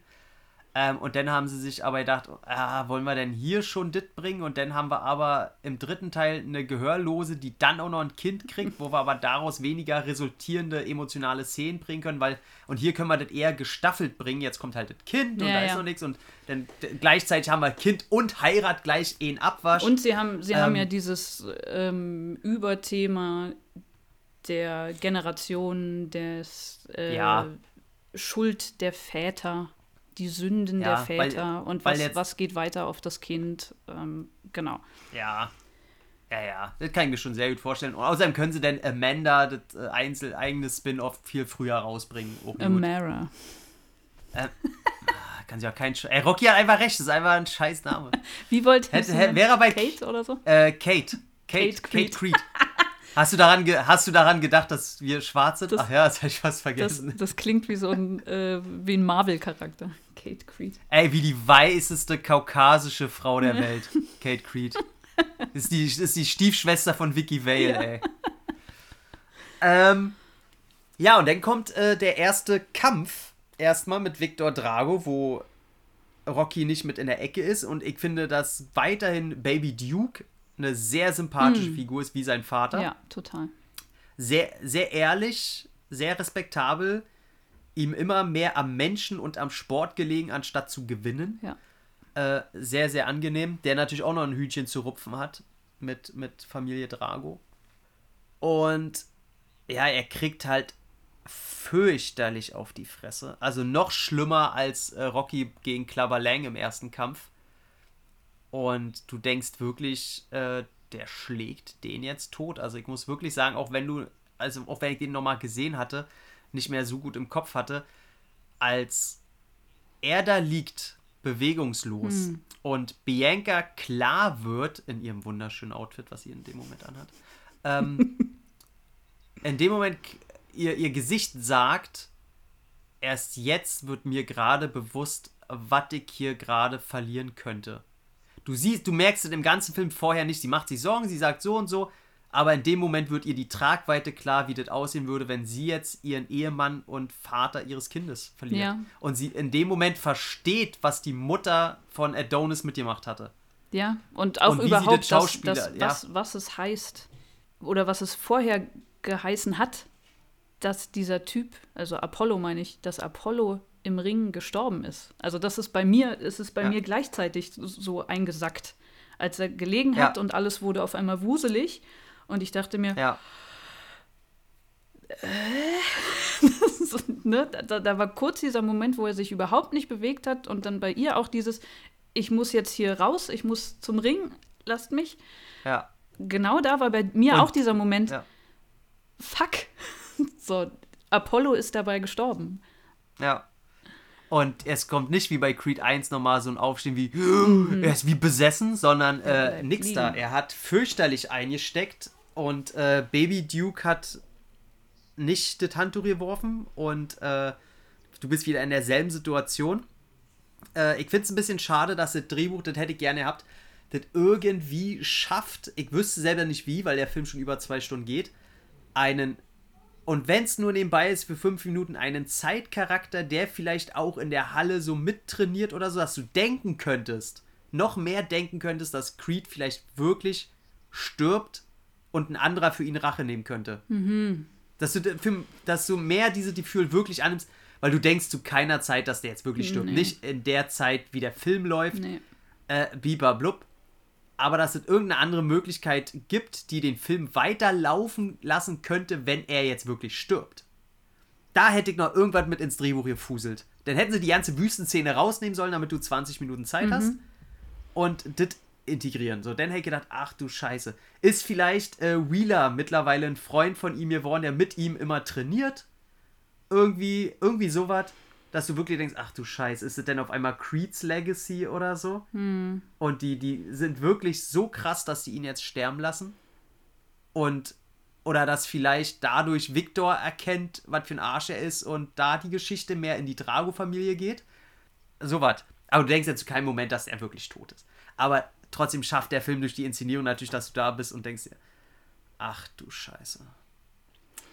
Ähm, und dann haben sie sich aber gedacht, ah, wollen wir denn hier schon dit bringen? Und dann haben wir aber im dritten Teil eine Gehörlose, die dann auch noch ein Kind kriegt, wo wir aber daraus weniger resultierende emotionale Szenen bringen können, weil, und hier können wir das eher gestaffelt bringen. Jetzt kommt halt das Kind und Ja, da ist ja. noch nichts und dann gleichzeitig haben wir Kind und Heirat gleich in Abwasch. Und sie haben, sie haben Ähm, ja dieses ähm, Überthema der Generation, des äh, Ja. Schuld der Väter, die Sünden Ja, der weil- Väter und weil was, jetzt- was geht weiter auf das Kind. Ähm, genau. Ja. Ja, ja, das kann ich mir schon sehr gut vorstellen. Und außerdem können sie dann Amanda, das äh, Einzel eigene Spin-off, viel früher rausbringen. Gut. Amara. Kann sie auch kein. Sch Ey, Rocky hat einfach recht, das ist einfach ein scheiß Name. Wie wollt ihr Hätte- hätte- wäre bei- Kate oder so? äh, Kate. Kate, Kate Kate Creed. Creed. Hast du, daran hast du daran gedacht, dass wir schwarz sind? Das- Ach ja, das habe ich fast Das, vergessen. das klingt wie so ein, äh, wie ein Marvel-Charakter. Kate Creed. Ey, wie die weißeste kaukasische Frau der Welt. Kate Creed. Ist die, ist die Stiefschwester von Vicky Vale, ey. Ähm, ja, und dann kommt äh, der erste Kampf erstmal mit Victor Drago, wo Rocky nicht mit in der Ecke ist. Und ich finde, dass weiterhin Baby Duke eine sehr sympathische Figur ist, wie sein Vater Ja, total. sehr, sehr ehrlich, sehr respektabel, ihm immer mehr am Menschen und am Sport gelegen, anstatt zu gewinnen. Ja. Äh, sehr, sehr angenehm. Der natürlich auch noch ein Hühnchen zu rupfen hat mit, mit Familie Drago. Und ja, er kriegt halt fürchterlich auf die Fresse. Also noch schlimmer als äh, Rocky gegen Clubber Lang im ersten Kampf. Und du denkst wirklich, äh, der schlägt den jetzt tot. Also ich muss wirklich sagen, auch wenn du, also auch wenn ich den nochmal gesehen hatte, nicht mehr so gut im Kopf hatte, als er da liegt, bewegungslos, und Bianca klar wird in ihrem wunderschönen Outfit, was sie in dem Moment anhat, ähm, in dem Moment ihr, ihr Gesicht sagt, erst jetzt wird mir gerade bewusst, was ich hier gerade verlieren könnte. Du siehst, du merkst es im ganzen Film vorher nicht, sie macht sich Sorgen, sie sagt so und so, aber in dem Moment wird ihr die Tragweite klar, wie das aussehen würde, wenn sie jetzt ihren Ehemann und Vater ihres Kindes verliert. Ja. Und sie in dem Moment versteht, was die Mutter von Adonis mitgemacht hatte. Ja, und auch Und überhaupt, das das, Schauspieler- das, ja. was, es heißt oder was es vorher geheißen hat, dass dieser Typ, also Apollo meine ich, dass Apollo im Ring gestorben ist. Also das ist bei mir, ist es bei Ja. mir gleichzeitig so- eingesackt, als er gelegen Ja. hat und alles wurde auf einmal wuselig und ich dachte mir, Ja. so, ne, da, da war kurz dieser Moment, wo er sich überhaupt nicht bewegt hat und dann bei ihr auch dieses, ich muss jetzt hier raus, ich muss zum Ring, lasst mich. Ja. Genau da war bei mir Und- auch dieser Moment, Ja. fuck. So, Apollo ist dabei gestorben. Ja. Und es kommt nicht wie bei Creed 1 nochmal so ein Aufstehen wie, er ist wie besessen, sondern äh, nix da. Er hat fürchterlich eingesteckt und äh, Baby Duke hat nicht das Handtuch geworfen und äh, du bist wieder in derselben Situation. Äh, ich finde es ein bisschen schade, dass das Drehbuch, das hätte ich gerne gehabt, das irgendwie schafft, ich wüsste selber nicht wie, weil der Film schon über zwei Stunden geht, einen und wenn es nur nebenbei ist für fünf Minuten, einen Zeitcharakter, der vielleicht auch in der Halle so mittrainiert oder so, dass du denken könntest, noch mehr denken könntest, dass Creed vielleicht wirklich stirbt und ein anderer für ihn Rache nehmen könnte. Dass, du, für, dass du mehr diese Gefühl wirklich annimmst, weil du denkst zu keiner Zeit, dass der jetzt wirklich stirbt. Nee. Nicht in der Zeit, wie der Film läuft, Nee. äh, blub. Aber dass es irgendeine andere Möglichkeit gibt, die den Film weiterlaufen lassen könnte, wenn er jetzt wirklich stirbt. Da hätte ich noch irgendwas mit ins Drehbuch gefuselt. Dann hätten sie die ganze Wüstenszene rausnehmen sollen, damit du 20 Minuten Zeit hast. Und das integrieren. So, dann hätte ich gedacht, ach du Scheiße. Ist vielleicht äh, Wheeler mittlerweile ein Freund von ihm geworden, der mit ihm immer trainiert? Irgendwie, irgendwie sowas. Dass du wirklich denkst, ach du Scheiße, ist es denn auf einmal Creeds Legacy oder so? Und die, die sind wirklich so krass, dass sie ihn jetzt sterben lassen. Und oder dass vielleicht dadurch Victor erkennt, was für ein Arsch er ist und da die Geschichte mehr in die Drago-Familie geht. Sowas. Aber du denkst ja zu keinem Moment, dass er wirklich tot ist. Aber trotzdem schafft der Film durch die Inszenierung natürlich, dass du da bist und denkst dir, ach du Scheiße.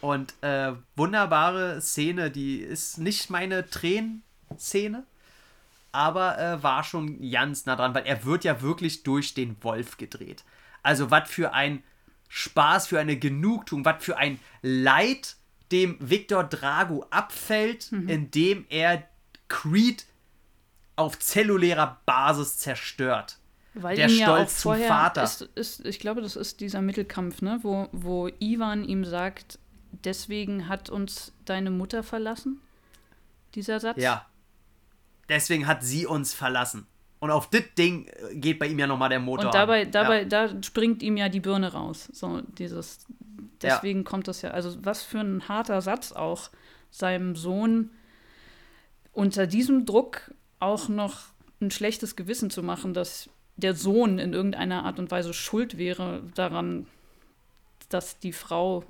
Und äh, wunderbare Szene, die ist nicht meine Tränenszene, aber äh, war schon ganz nah dran, weil er wird ja wirklich durch den Wolf gedreht. Also was für ein Spaß, für eine Genugtuung, was für ein Leid dem Victor Drago abfällt, indem er Creed auf zellulärer Basis zerstört. Weil Der ihm ja auch Stolz zum Vater. Ist, ist, ich glaube, das ist dieser Mittelkampf, ne? wo, wo Ivan ihm sagt, deswegen hat uns deine Mutter verlassen. Dieser Satz. Ja. Deswegen hat sie uns verlassen. Und auf das Ding äh, geht bei ihm ja nochmal der Motor Und dabei, an. dabei, Ja. da springt ihm ja die Birne raus. So dieses, Ja. deswegen kommt das ja, also was für ein harter Satz auch, seinem Sohn unter diesem Druck auch noch ein schlechtes Gewissen zu machen, dass der Sohn in irgendeiner Art und Weise schuld wäre daran, dass die Frau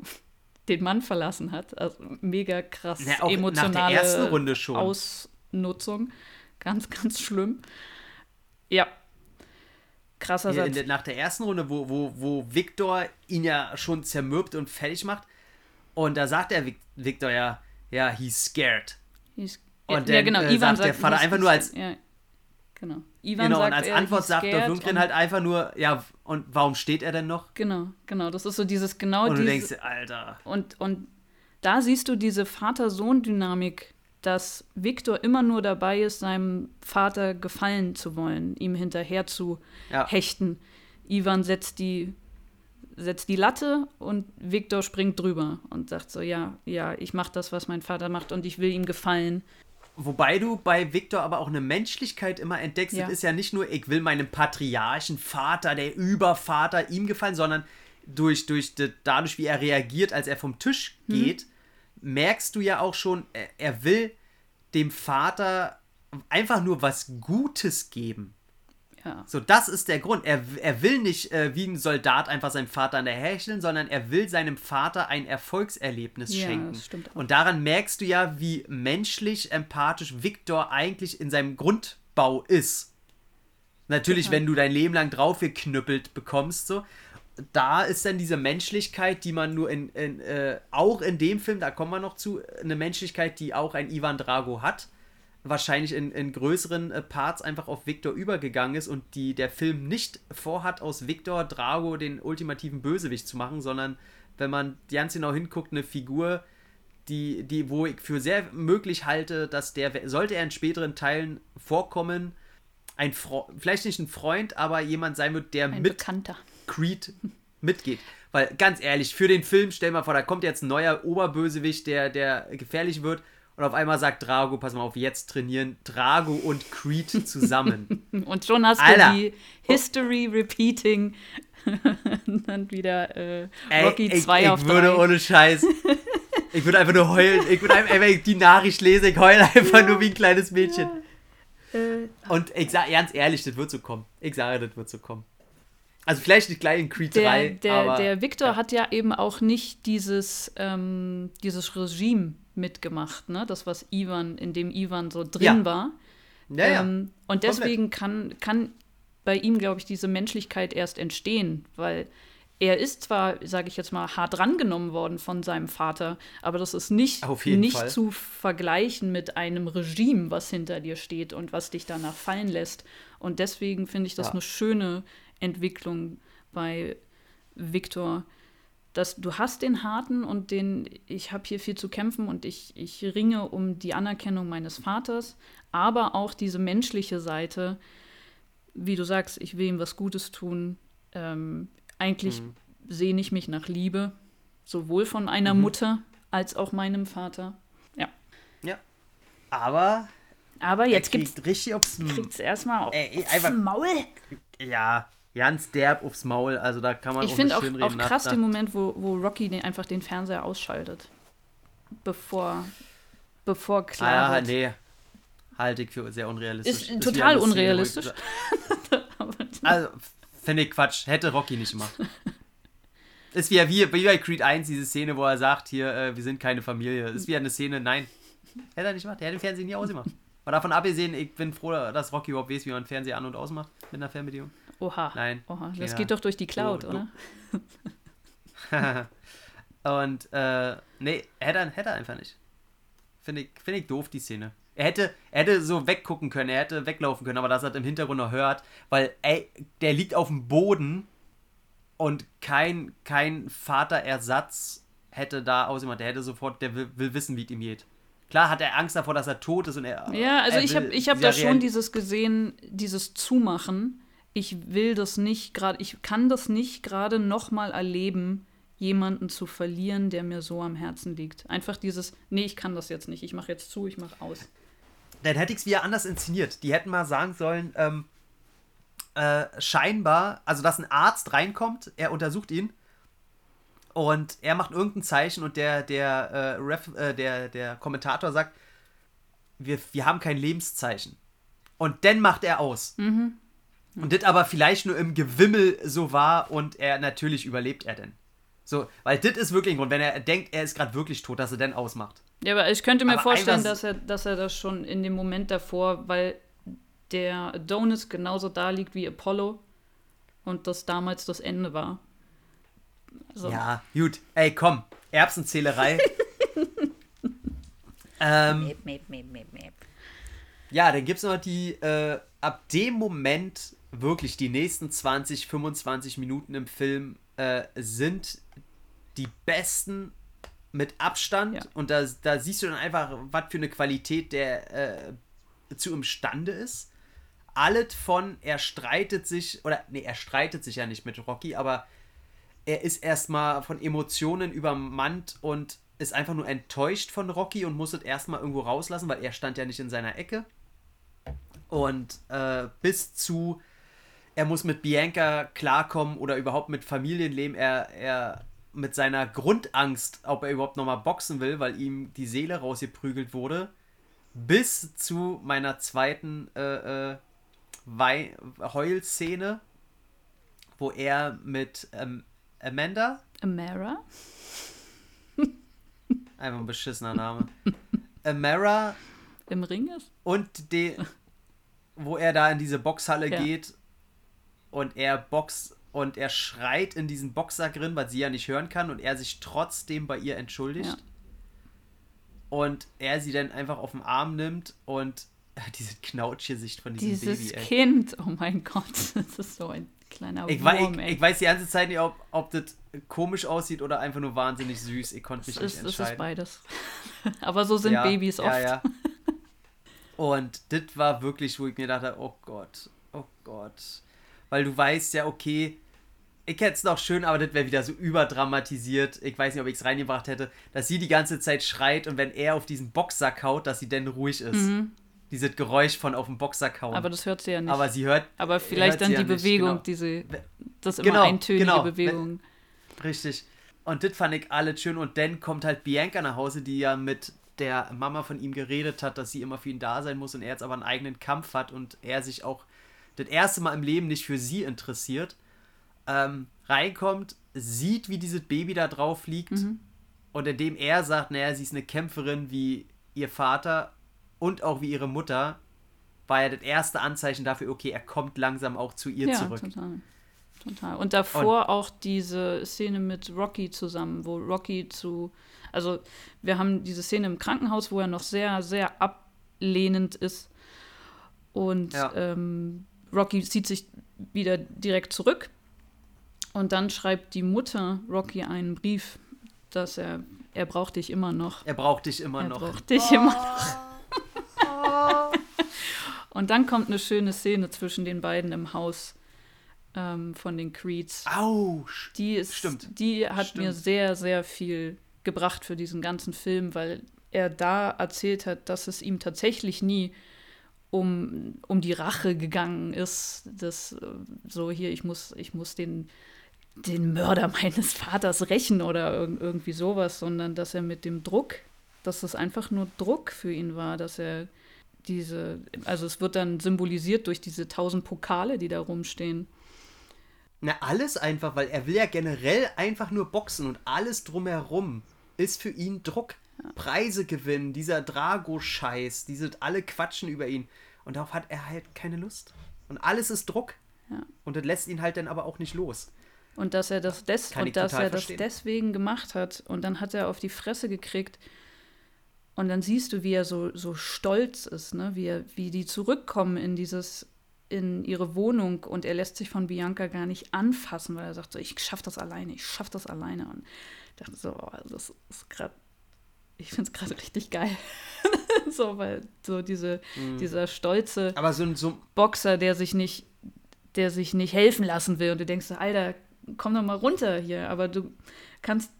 den Mann verlassen hat. Also mega krass Ja, auch nach der emotionale ersten Runde schon. Ausnutzung. Ganz, ganz schlimm. Ja. Krasser Satz. der, nach der ersten Runde, wo, wo, wo Victor ihn ja schon zermürbt und fertig macht. Und da sagt Vic Victor ja, ja, he's scared. Hieß- Und ja, dann, genau. äh, Ivan sagt der Vater einfach nur als- Ja, genau. Ivan Genau, sagt, und als er, Antwort sagt der Lundgren und- halt einfach nur, ja, und warum steht er denn noch? Genau, genau. Das ist so dieses genau Und du dieses, denkst, Alter. und, und da siehst du diese Vater-Sohn-Dynamik, dass Viktor immer nur dabei ist, seinem Vater gefallen zu wollen, ihm hinterher zu Ja. hechten. Ivan setzt die, setzt die Latte und Viktor springt drüber und sagt so, ja, ja, ich mache das, was mein Vater macht und ich will ihm gefallen. Wobei du bei Victor aber auch eine Menschlichkeit immer entdeckst. Ja. Das ist ja nicht nur, ich will meinem patriarchen Vater, der Übervater, ihm gefallen, sondern durch, durch dadurch, wie er reagiert, als er vom Tisch Mhm. geht, merkst du ja auch schon, er, er will dem Vater einfach nur was Gutes geben. Ja. So, das ist der Grund. Er, er will nicht äh, wie ein Soldat einfach seinem Vater an der Hecheln, sondern er will seinem Vater ein Erfolgserlebnis Ja, schenken. das stimmt auch. Und daran merkst du ja, wie menschlich, empathisch Victor eigentlich in seinem Grundbau ist. Natürlich, Total. wenn du dein Leben lang draufgeknüppelt bekommst, so. Da ist dann diese Menschlichkeit, die man nur in, in äh, auch in dem Film, da kommen wir noch zu, eine Menschlichkeit, die auch ein Ivan Drago hat wahrscheinlich in, in größeren äh, Parts einfach auf Victor übergegangen ist und die der Film nicht vorhat, aus Victor Drago den ultimativen Bösewicht zu machen, sondern wenn man ganz genau hinguckt, eine Figur, die, die, wo ich für sehr möglich halte, dass der, sollte er in späteren Teilen vorkommen, ein Fro vielleicht nicht ein Freund, aber jemand sein wird, der Ein mit Bekannter. Creed mitgeht. Weil ganz ehrlich, für den Film, stell mal vor, da kommt jetzt ein neuer Oberbösewicht, der, der gefährlich wird. Und auf einmal sagt Drago, pass mal auf, jetzt trainieren Drago und Creed zusammen. Und schon hast Alter. du die History Repeating und dann wieder äh, Ey, Rocky ich, 2 ich auf würde 3. ohne Scheiß. Ich würde einfach nur heulen. Ich würde einfach, ey, wenn ich die Nachricht lese, ich heule einfach nur wie ein kleines Mädchen. Äh, Und ich sage ganz ehrlich, das wird so kommen. Ich sage, das wird so kommen. Also vielleicht nicht gleich in Creed der, 3, der, aber der Victor ja. hat ja eben auch nicht dieses, ähm, dieses Regime mitgemacht, ne? Das, was Ivan, in dem Ivan so drin Ja. war. ja, ja. Ähm, und deswegen kann, kann bei ihm, glaube ich, diese Menschlichkeit erst entstehen, weil er ist zwar, sage ich jetzt mal, hart rangenommen worden von seinem Vater, aber das ist nicht, nicht Fall. zu vergleichen mit einem Regime, was hinter dir steht und was dich danach fallen lässt. Und deswegen finde ich das Ja. eine schöne Entwicklung bei Victor, dass du hast den harten und den, ich habe hier viel zu kämpfen und ich, ich ringe um die Anerkennung meines Vaters, aber auch diese menschliche Seite, wie du sagst, ich will ihm was Gutes tun. Ähm, eigentlich Mhm. sehne ich mich nach Liebe, sowohl von einer Mhm. Mutter als auch meinem Vater. Ja. ja. Aber Aber jetzt gibt's, richtig aufs kriegt's erstmal auf, Ey, aufs einfach- Maul. Ja, ganz derb aufs Maul. Also da kann man Ich auch finde nicht auch, schönreden auch nach- krass nach- den Moment, wo, wo Rocky den, einfach den Fernseher ausschaltet. Bevor, bevor klar Ah, ja, wird. nee. Halte ich für sehr unrealistisch. Ist total Szene, wo ich unrealistisch. Also, finde ich Quatsch. Hätte Rocky nicht gemacht. Ist wie, wie, wie bei Creed 1, diese Szene, wo er sagt, hier, äh, wir sind keine Familie. Ist wie eine Szene, nein. Hätte er nicht gemacht. Er hätte den Fernseher nie ausgemacht. Und davon abgesehen, ich bin froh, dass Rocky überhaupt weiß, wie man einen Fernseher an- und ausmacht mit einer Fernbedienung. Oha. Nein. Oha. Das Keiner. geht doch durch die Cloud, So, oder? Und, äh, nee, hätte er, hätte er einfach nicht. Finde ich, find ich doof, die Szene. Er hätte, er hätte so weggucken können, er hätte weglaufen können, aber er das im Hintergrund noch hört, weil, ey, der liegt auf dem Boden und kein, kein Vaterersatz hätte da ausgemacht. Der hätte sofort, der will, will wissen, wie es ihm geht. Klar hat er Angst davor, dass er tot ist und er. Ja, also ich habe ich hab da schon dieses gesehen, dieses Zumachen. Ich will das nicht gerade, ich kann das nicht gerade nochmal erleben, jemanden zu verlieren, der mir so am Herzen liegt. Einfach dieses, nee, ich kann das jetzt nicht, ich mache jetzt zu, ich mache aus. Dann hätte ich es wieder anders inszeniert. Die hätten mal sagen sollen, ähm, äh, scheinbar, also dass ein Arzt reinkommt, er untersucht ihn und er macht irgendein Zeichen und der, der, äh, Ref, äh, der, der Kommentator sagt, wir, wir haben kein Lebenszeichen. Und dann macht er aus. Und das aber vielleicht nur im Gewimmel so war und er natürlich überlebt er denn. So, weil das ist wirklich ein Grund, wenn er denkt, er ist gerade wirklich tot, dass er dann ausmacht. Ja, aber ich könnte mir Aber vorstellen, dass er, dass er das schon in dem Moment davor, weil der Adonis genauso da liegt wie Apollo und das damals das Ende war. Also, Ja, gut. Ey, komm. Erbsenzählerei. ähm, ja, dann gibt es noch die, äh, ab dem Moment wirklich die nächsten 20, 25 Minuten im Film äh, sind die besten mit Abstand. Ja. Und da, da siehst du dann einfach, was für eine Qualität der äh, zu imstande ist. Alles von, er streitet sich, oder nee, er streitet sich ja nicht mit Rocky, aber er ist erstmal von Emotionen übermannt und ist einfach nur enttäuscht von Rocky und muss es erstmal irgendwo rauslassen, weil er stand ja nicht in seiner Ecke. Und äh, bis zu, er muss mit Bianca klarkommen oder überhaupt mit Familienleben, er, er mit seiner Grundangst, ob er überhaupt nochmal boxen will, weil ihm die Seele rausgeprügelt wurde, bis zu meiner zweiten äh, äh, Wei- Heulszene, wo er mit ähm, Amanda, Amara? einfach ein beschissener Name, Amara Im Ring ist? und die, wo er da in diese Boxhalle Ja. geht und er boxt und er schreit in diesen Boxsack drin, weil sie ja nicht hören kann und er sich trotzdem bei ihr entschuldigt. Ja. Und er sie dann einfach auf den Arm nimmt und diese Knautschgesicht von diesem Dieses Baby, ey. Kind, oh mein Gott, das ist so ein kleiner Ich, Wurm, ich, ich weiß die ganze Zeit nicht, ob, ob das komisch aussieht oder einfach nur wahnsinnig süß. Ich konnte mich es, nicht ist, es ist entscheiden. beides. Aber so sind Ja, Babys oft. Ja, ja. Und das war wirklich, wo ich mir dachte, oh Gott, oh Gott. Weil du weißt ja, okay, ich hätte es noch schön, aber das wäre wieder so überdramatisiert. Ich weiß nicht, ob ich es reingebracht hätte, dass sie die ganze Zeit schreit und wenn er auf diesen Boxsack haut, dass sie dann ruhig ist. Dieses Geräusch von auf den Boxsack hauen. Mhm. Aber das hört sie ja nicht. Aber sie hört, Aber vielleicht hört dann die ja Bewegung, genau. diese, das immer Genau, eintönige genau. Bewegung. Richtig. Und das fand ich alles schön. Und dann kommt halt Bianca nach Hause, die ja mit der Mama von ihm geredet hat, dass sie immer für ihn da sein muss und er jetzt aber einen eigenen Kampf hat und er sich auch das erste Mal im Leben nicht für sie interessiert. Ähm, reinkommt, sieht, wie dieses Baby da drauf liegt und indem er sagt, naja, sie ist eine Kämpferin wie ihr Vater und auch wie ihre Mutter, war ja das erste Anzeichen dafür, okay, er kommt langsam auch zu ihr ja, zurück. total. Total. Und davor auch diese Szene mit Rocky zusammen, wo Rocky zu. Also, wir haben diese Szene im Krankenhaus, wo er noch sehr, sehr ablehnend ist. Und Ja. ähm, Rocky zieht sich wieder direkt zurück. Und dann schreibt die Mutter Rocky einen Brief, dass er, er braucht dich immer noch. Er braucht dich immer Er noch. braucht dich immer noch. Und dann kommt eine schöne Szene zwischen den beiden im Haus ähm, von den Creeds. Autsch. Die ist, Stimmt. die hat mir Stimmt. sehr, sehr viel gebracht für diesen ganzen Film, weil er da erzählt hat, dass es ihm tatsächlich nie um, um die Rache gegangen ist. Das äh, so hier, ich muss, ich muss den, den Mörder meines Vaters rächen oder irg irgendwie sowas, sondern dass er mit dem Druck, dass es einfach nur Druck für ihn war, dass er diese, also es wird dann symbolisiert durch diese tausend Pokale, die da rumstehen. Na, alles einfach, weil er will ja generell einfach nur boxen und alles drumherum ist für ihn Druck. Preise gewinnen, dieser Drago-Scheiß, diese alle quatschen über ihn. Und darauf hat er halt keine Lust. Und alles ist Druck. Ja. Und das lässt ihn halt dann aber auch nicht los. Und dass er das, des und dass er das deswegen gemacht hat. Und dann hat er auf die Fresse gekriegt. Und dann siehst du, wie er so, so stolz ist, ne? wie, er, wie die zurückkommen in dieses, in ihre Wohnung und er lässt sich von Bianca gar nicht anfassen, weil er sagt so, ich schaff das alleine, ich schaff das alleine. Und ich dachte so, oh, das ist gerade, ich finde es gerade richtig geil. so, weil so diese, Mhm. dieser stolze Aber so, ein- so Boxer, der sich nicht, der sich nicht helfen lassen will. Und du denkst so, Alter, komm doch mal runter hier. Aber du kannst,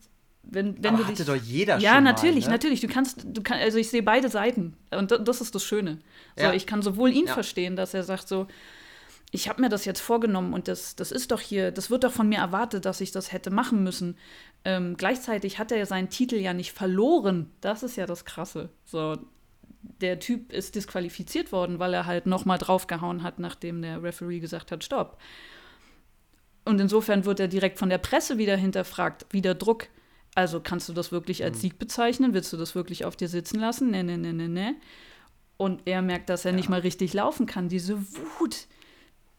wenn, wenn aber du hatte dich. doch jeder ja, schon natürlich, mal, ne? natürlich. Du kannst, du kannst, also ich sehe beide Seiten. Und da- das ist das Schöne. So, Ja. ich kann sowohl ihn Ja. verstehen, dass er sagt so, ich habe mir das jetzt vorgenommen und das, das ist doch hier, das wird doch von mir erwartet, dass ich das hätte machen müssen. Ähm, gleichzeitig hat er ja seinen Titel ja nicht verloren. Das ist ja das Krasse. So, der Typ ist disqualifiziert worden, weil er halt nochmal draufgehauen hat, nachdem der Referee gesagt hat, stopp. Und insofern wird er direkt von der Presse wieder hinterfragt, wieder Druck. Also kannst du das wirklich als Sieg bezeichnen? Willst du das wirklich auf dir sitzen lassen? Ne, ne, ne, ne, ne. Und er merkt, dass er nicht mal richtig laufen kann. Diese Wut,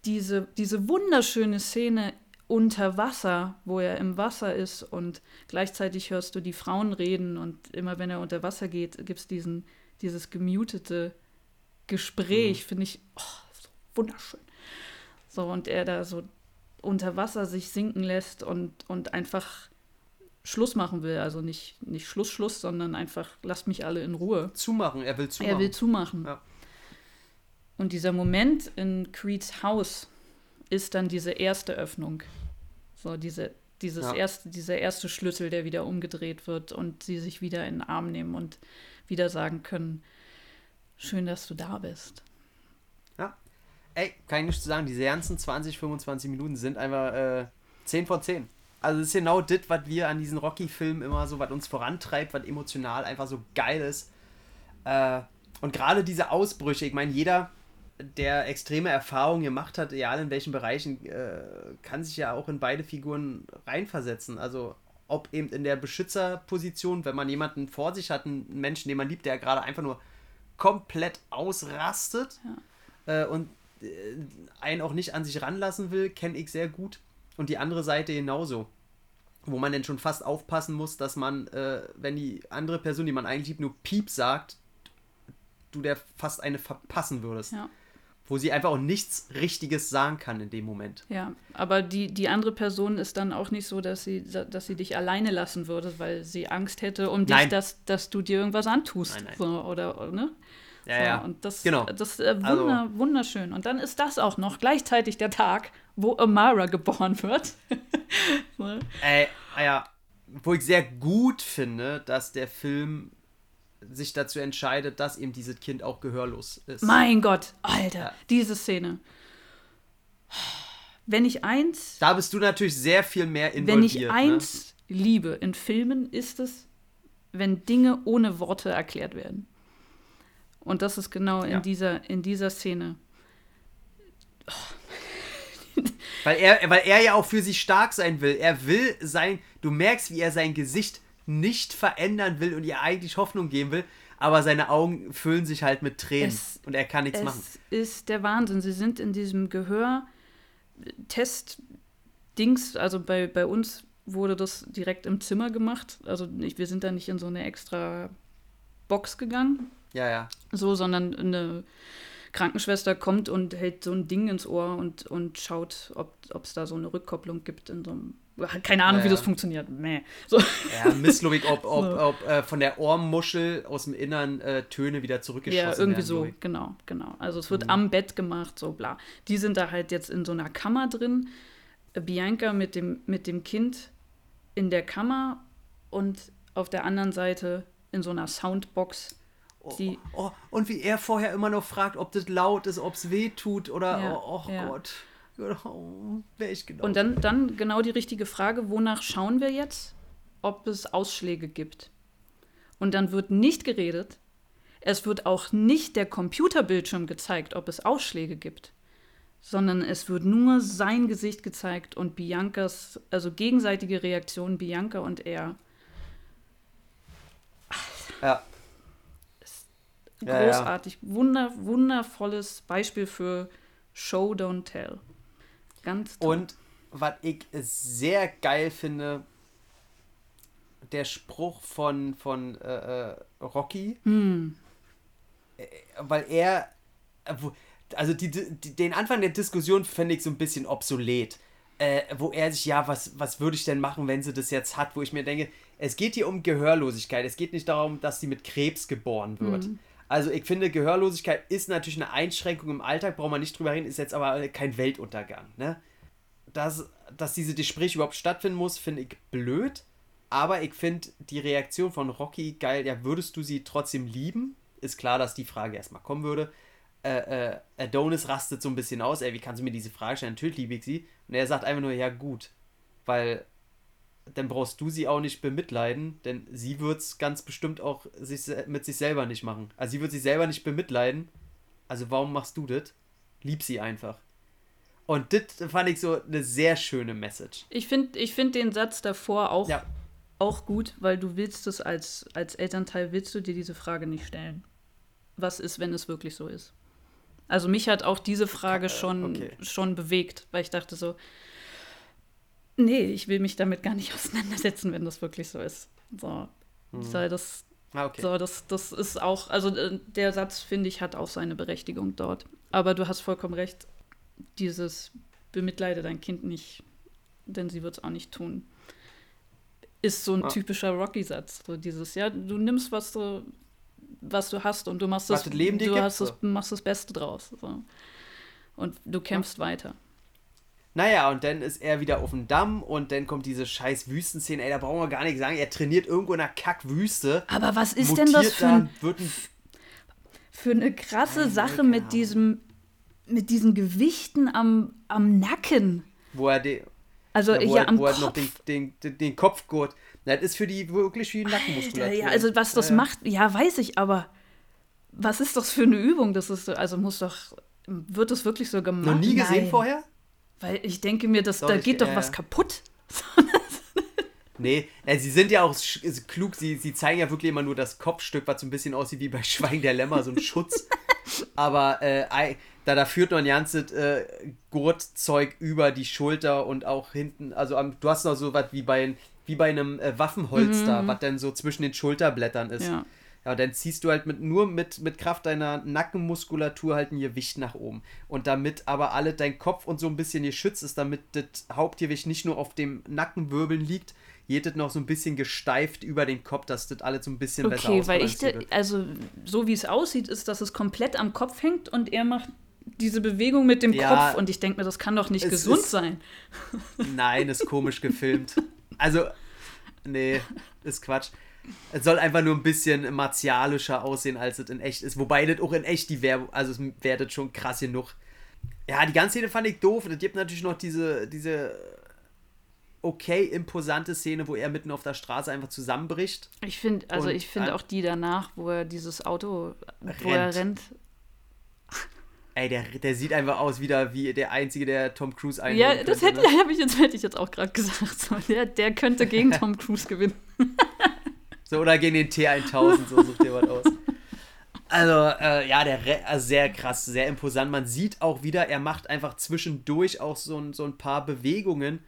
diese, diese wunderschöne Szene unter Wasser, wo er im Wasser ist und gleichzeitig hörst du die Frauen reden und immer wenn er unter Wasser geht, gibt es diesen, dieses gemutete Gespräch, finde ich oh, so wunderschön. So, und er da so unter Wasser sich sinken lässt und, und einfach Schluss machen will. Also nicht, nicht Schluss, Schluss, sondern einfach lasst mich alle in Ruhe. Zumachen, er will zumachen. Er will zumachen. Ja. Und dieser Moment in Creeds Haus ist dann diese erste Öffnung. So, diese, dieses Ja. erste, dieser erste Schlüssel, der wieder umgedreht wird und sie sich wieder in den Arm nehmen und wieder sagen können, schön, dass du da bist. Ey, kann ich nicht zu sagen, diese ganzen 20, 25 Minuten sind einfach äh, 10 von 10. Also das ist genau das, was wir an diesen Rocky-Filmen immer so, was uns vorantreibt, was emotional einfach so geil ist. Äh, und gerade diese Ausbrüche, ich meine, jeder, der extreme Erfahrungen gemacht hat, egal in welchen Bereichen, äh, kann sich ja auch in beide Figuren reinversetzen. Also ob eben in der Beschützerposition, wenn man jemanden vor sich hat, einen Menschen, den man liebt, der gerade einfach nur komplett ausrastet äh, und äh, einen auch nicht an sich ranlassen will, kenne ich sehr gut. Und die andere Seite genauso. Wo man dann schon fast aufpassen muss, dass man, äh, wenn die andere Person, die man eigentlich liebt, nur Piep sagt, du der fast eine verpassen würdest. Ja. Wo sie einfach auch nichts Richtiges sagen kann in dem Moment. Ja, aber die, die andere Person ist dann auch nicht so, dass sie, dass sie dich alleine lassen würde, weil sie Angst hätte um dich, Nein. dass, dass du dir irgendwas antust. Nein, nein. So, oder, ne? Ja, so, ja. Und das, Genau. das äh, wunder, wunderschön. Und dann ist das auch noch gleichzeitig der Tag, wo Amara geboren wird. so. Äh, ja, wo ich sehr gut finde, dass der Film sich dazu entscheidet, dass eben dieses Kind auch gehörlos ist. Mein Gott, Alter, Ja. diese Szene. Wenn ich eins, Da bist du natürlich sehr viel mehr involviert. wenn ich ne? eins liebe in Filmen, ist es, wenn Dinge ohne Worte erklärt werden. Und das ist genau in, Ja. dieser, in dieser Szene. Weil er, weil er ja auch für sie stark sein will. Er will sein, du merkst, wie er sein Gesicht nicht verändern will und ihr eigentlich Hoffnung geben will, aber seine Augen füllen sich halt mit Tränen Es- und er kann nichts Es machen. ist der Wahnsinn. Sie sind in diesem Gehör-Test-Dings, also bei, bei uns wurde das direkt im Zimmer gemacht. Also nicht, wir sind da nicht in so eine extra Box gegangen, Ja, ja. so, sondern eine Krankenschwester kommt und hält so ein Ding ins Ohr und, und schaut, ob es da so eine Rückkopplung gibt in so einem. Keine Ahnung, Ja, wie ja. das funktioniert. Mäh. So. Ja, Misslobig, ob, ob, So. ob äh, von der Ohrmuschel aus dem Innern äh, Töne wieder zurückgeschossen Ja, irgendwie werden. so, ich. genau, genau. Also es wird Mhm. am Bett gemacht, so bla. Die sind da halt jetzt in so einer Kammer drin. Bianca mit dem, mit dem Kind in der Kammer und auf der anderen Seite in so einer Soundbox. Die, Oh, und wie er vorher immer noch fragt, ob das laut ist, ob es weh tut oder Ja, oh, oh ja. Gott. Genau. und dann, dann genau die richtige Frage, wonach schauen wir jetzt, ob es Ausschläge gibt. Und dann wird nicht geredet. Es wird auch nicht der Computerbildschirm gezeigt, ob es Ausschläge gibt, sondern es wird nur sein Gesicht gezeigt und Biancas, also gegenseitige Reaktionen Bianca und er. Ja. Ja, ja. Großartig. Wunder, wundervolles Beispiel für Show, don't tell. Ganz toll. Und was ich sehr geil finde, der Spruch von, von äh, äh, Rocky, äh, weil er, äh, also die, die, den Anfang der Diskussion fände ich so ein bisschen obsolet. Äh, wo er sich, ja, was, was würde ich denn machen, wenn sie das jetzt hat, wo ich mir denke, es geht hier um Gehörlosigkeit. Es geht nicht darum, dass sie mit Krebs geboren wird. Also ich finde, Gehörlosigkeit ist natürlich eine Einschränkung im Alltag, braucht man nicht drüber reden, ist jetzt aber kein Weltuntergang. Ne? Dass, dass diese Gespräche überhaupt stattfinden muss, finde ich blöd. Aber ich finde die Reaktion von Rocky geil. Ja, würdest du sie trotzdem lieben? Ist klar, dass die Frage erstmal kommen würde. Äh, äh, Adonis rastet so ein bisschen aus. Ey, wie kannst du mir diese Frage stellen? Natürlich liebe ich sie. Und er sagt einfach nur, ja gut. Weil dann brauchst du sie auch nicht bemitleiden, denn sie wird es ganz bestimmt auch sich, mit sich selber nicht machen. Also sie wird sich selber nicht bemitleiden. Also warum machst du das? Lieb sie einfach. Und das fand ich so eine sehr schöne Message. Ich finde ich find den Satz davor auch, Ja. auch gut, weil du willst es als, als Elternteil, willst du dir diese Frage nicht stellen. Was ist, wenn es wirklich so ist? Also mich hat auch diese Frage schon, okay. schon bewegt, weil ich dachte so, nee, ich will mich damit gar nicht auseinandersetzen, wenn das wirklich so ist. So, so das, Ah, okay. so, das, das ist auch, also äh, der Satz, finde ich, hat auch seine Berechtigung dort. Aber du hast vollkommen recht, dieses bemitleide dein Kind nicht, denn sie wird es auch nicht tun. Ist so ein Ja. typischer Rocky-Satz. So dieses, ja, du nimmst, was du, was du hast und du machst das, das Leben du hast das, machst das Beste draus. So. Und du kämpfst weiter. Naja, und dann ist er wieder auf dem Damm und dann kommt diese scheiß Wüstenszene. Ey, da brauchen wir gar nicht sagen. Er trainiert irgendwo in einer Kackwüste. Aber was ist denn das für, ein, ein Für eine krasse Sache mit diesem, mit diesen Gewichten am, am Nacken. wo er, den, Also ja, wo hier er, am wo er Kopf. noch den, den, den, den Kopfgurt. Na, Das ist für die wirklich für die Nackenmuskulatur. ja, also was das Ja, ja. macht, ja, weiß ich, aber was ist das für eine Übung? Das ist, so- also muss doch, wird das wirklich so gemacht? Noch nie gesehen Nein. vorher? Weil ich denke mir, dass, Doch, da ich- geht doch äh, was kaputt. Nee, sie sind ja auch äh, klug. Sie, sie zeigen ja wirklich immer nur das Kopfstück, was so ein bisschen aussieht wie bei Schweigen der Lämmer, so ein Schutz. Aber äh, da, da führt noch ein ganzes äh, Gurtzeug über die Schulter und auch hinten. Also am, du hast noch so was wie bei, wie bei einem äh, Waffenholster, was dann so zwischen den Schulterblättern ist. Ja. Ja, dann ziehst du halt mit, nur mit, mit Kraft deiner Nackenmuskulatur halt ein Gewicht nach oben. Und damit aber alle dein Kopf und so ein bisschen geschützt ist, damit das Hauptgewicht nicht nur auf dem Nackenwirbeln liegt, geht das noch so ein bisschen gesteift über den Kopf, dass das alles so ein bisschen besser Okay, weil ich, de- also so wie es aussieht, ist, dass es komplett am Kopf hängt und er macht diese Bewegung mit dem Ja, Kopf und ich denke mir, das kann doch nicht es gesund ist- sein. Nein, ist komisch gefilmt. Also, nee, ist Quatsch. Es soll einfach nur ein bisschen martialischer aussehen, als es in echt ist. Wobei das auch in echt die Werbung, also es das schon krass genug. Ja, die ganze Szene fand ich doof. Und es gibt natürlich noch diese, diese okay imposante Szene, wo er mitten auf der Straße einfach zusammenbricht. Ich finde, also ich finde auch die danach, wo er dieses Auto, wo er Rennt. rennt. Ey, der, der sieht einfach aus wieder wie der Einzige, der Tom Cruise einholen Ja, das hätte, ne? ich jetzt, hätte ich jetzt auch gerade gesagt. Der, der könnte gegen Tom Cruise gewinnen. So, oder gegen den T1000, so sucht was aus. Also, äh, ja, der Re also sehr krass, sehr imposant. Man sieht auch wieder, er macht einfach zwischendurch auch so, ein- so ein paar Bewegungen,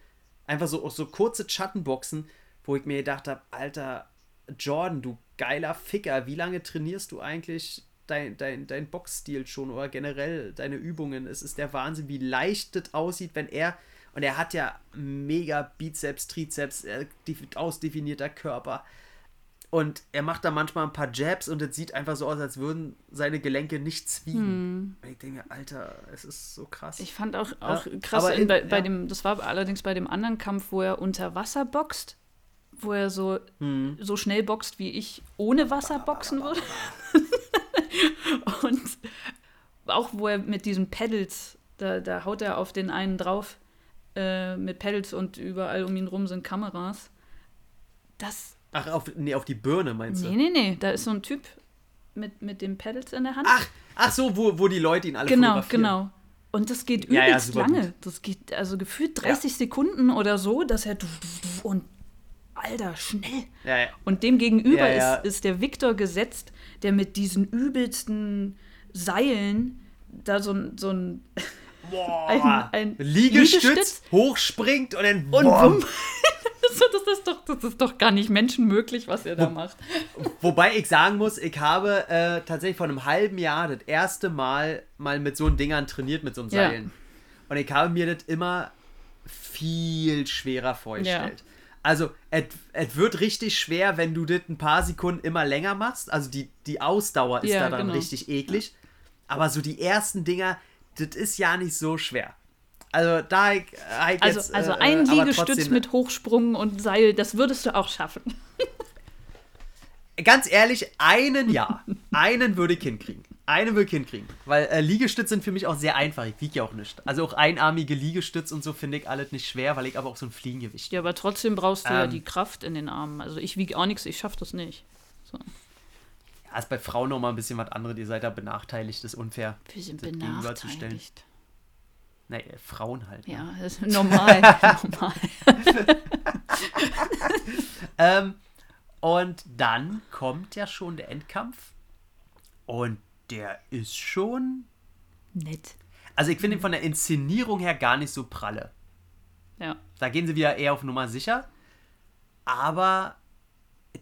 einfach so, so kurze Schattenboxen, wo ich mir gedacht habe, Alter, Jordan, du geiler Ficker, wie lange trainierst du eigentlich dein, dein, dein Boxstil schon oder generell deine Übungen? Es ist der Wahnsinn, wie leicht das aussieht, wenn er, und er hat ja mega Bizeps, Trizeps, äh, def- ausdefinierter Körper. Und er macht da manchmal ein paar Jabs und es sieht einfach so aus, als würden seine Gelenke nichts wiegen. Und ich denke, Alter, es ist so krass. Ich fand auch, auch Ja, krass, in, bei ja. dem, das war allerdings bei dem anderen Kampf, wo er unter Wasser boxt, wo er so, Hm. so schnell boxt, wie ich ohne Wasser boxen würde. Und auch wo er mit diesen Pedals, da, da haut er auf den einen drauf äh, mit Pedals und überall um ihn rum sind Kameras. Das, Ach, auf, nee, auf die Birne meinst du? nee, nee, nee, da ist so ein Typ mit, mit den Pedals in der Hand. Ach, ach so, wo, wo die Leute ihn alle genau, genau. Und das geht Ja, ja, übelst super lange. Das geht also gefühlt 30 Sekunden oder so, dass er und Alter, schnell. Ja, ja. Und dem gegenüber Ja, ja. Ist, ist der Viktor gesetzt, der mit diesen übelsten Seilen da so ein, so ein Boah. Ein- ein Liegestütz, Liegestütz. hochspringt und dann und bumm. So, das, ist doch, das ist doch gar nicht menschenmöglich, was er da macht. Wobei ich sagen muss, ich habe äh, tatsächlich vor einem halben Jahr das erste Mal mal mit so Dingern trainiert, mit so einem Ja. Seilen. Und ich habe mir das immer viel schwerer vorgestellt. Also, es es wird richtig schwer, wenn du das ein paar Sekunden immer länger machst. Also, die, die Ausdauer ist Ja, da dann genau. richtig eklig. Aber so die ersten Dinger, das ist ja nicht so schwer. Also, da ich, ich Also, jetzt, also äh, ein aber Liegestütz mit Hochsprung und Seil, das würdest du auch schaffen. Ganz ehrlich, einen ja. einen würde ich hinkriegen. Einen würde ich hinkriegen. Weil äh, Liegestütze sind für mich auch sehr einfach. Ich wiege ja auch nicht. Also auch einarmige Liegestütz und so finde ich alles nicht schwer, weil ich aber auch so ein Fliegengewicht. Ja, aber trotzdem brauchst du ja Ähm. die Kraft in den Armen. Also ich wiege auch nichts, ich schaffe das nicht. So. Ja, ist bei Frauen noch mal ein bisschen was anderes. Ihr seid da benachteiligt, das ist unfair. Wir sind benachteiligt. Nee, Frauen halt. ne? Ja, das ist normal. normal. Ähm, und dann kommt ja schon der Endkampf. Und der ist schon. Nett. Also ich finde ihn von der Inszenierung her gar nicht so pralle. Ja. Da gehen sie wieder eher auf Nummer sicher. Aber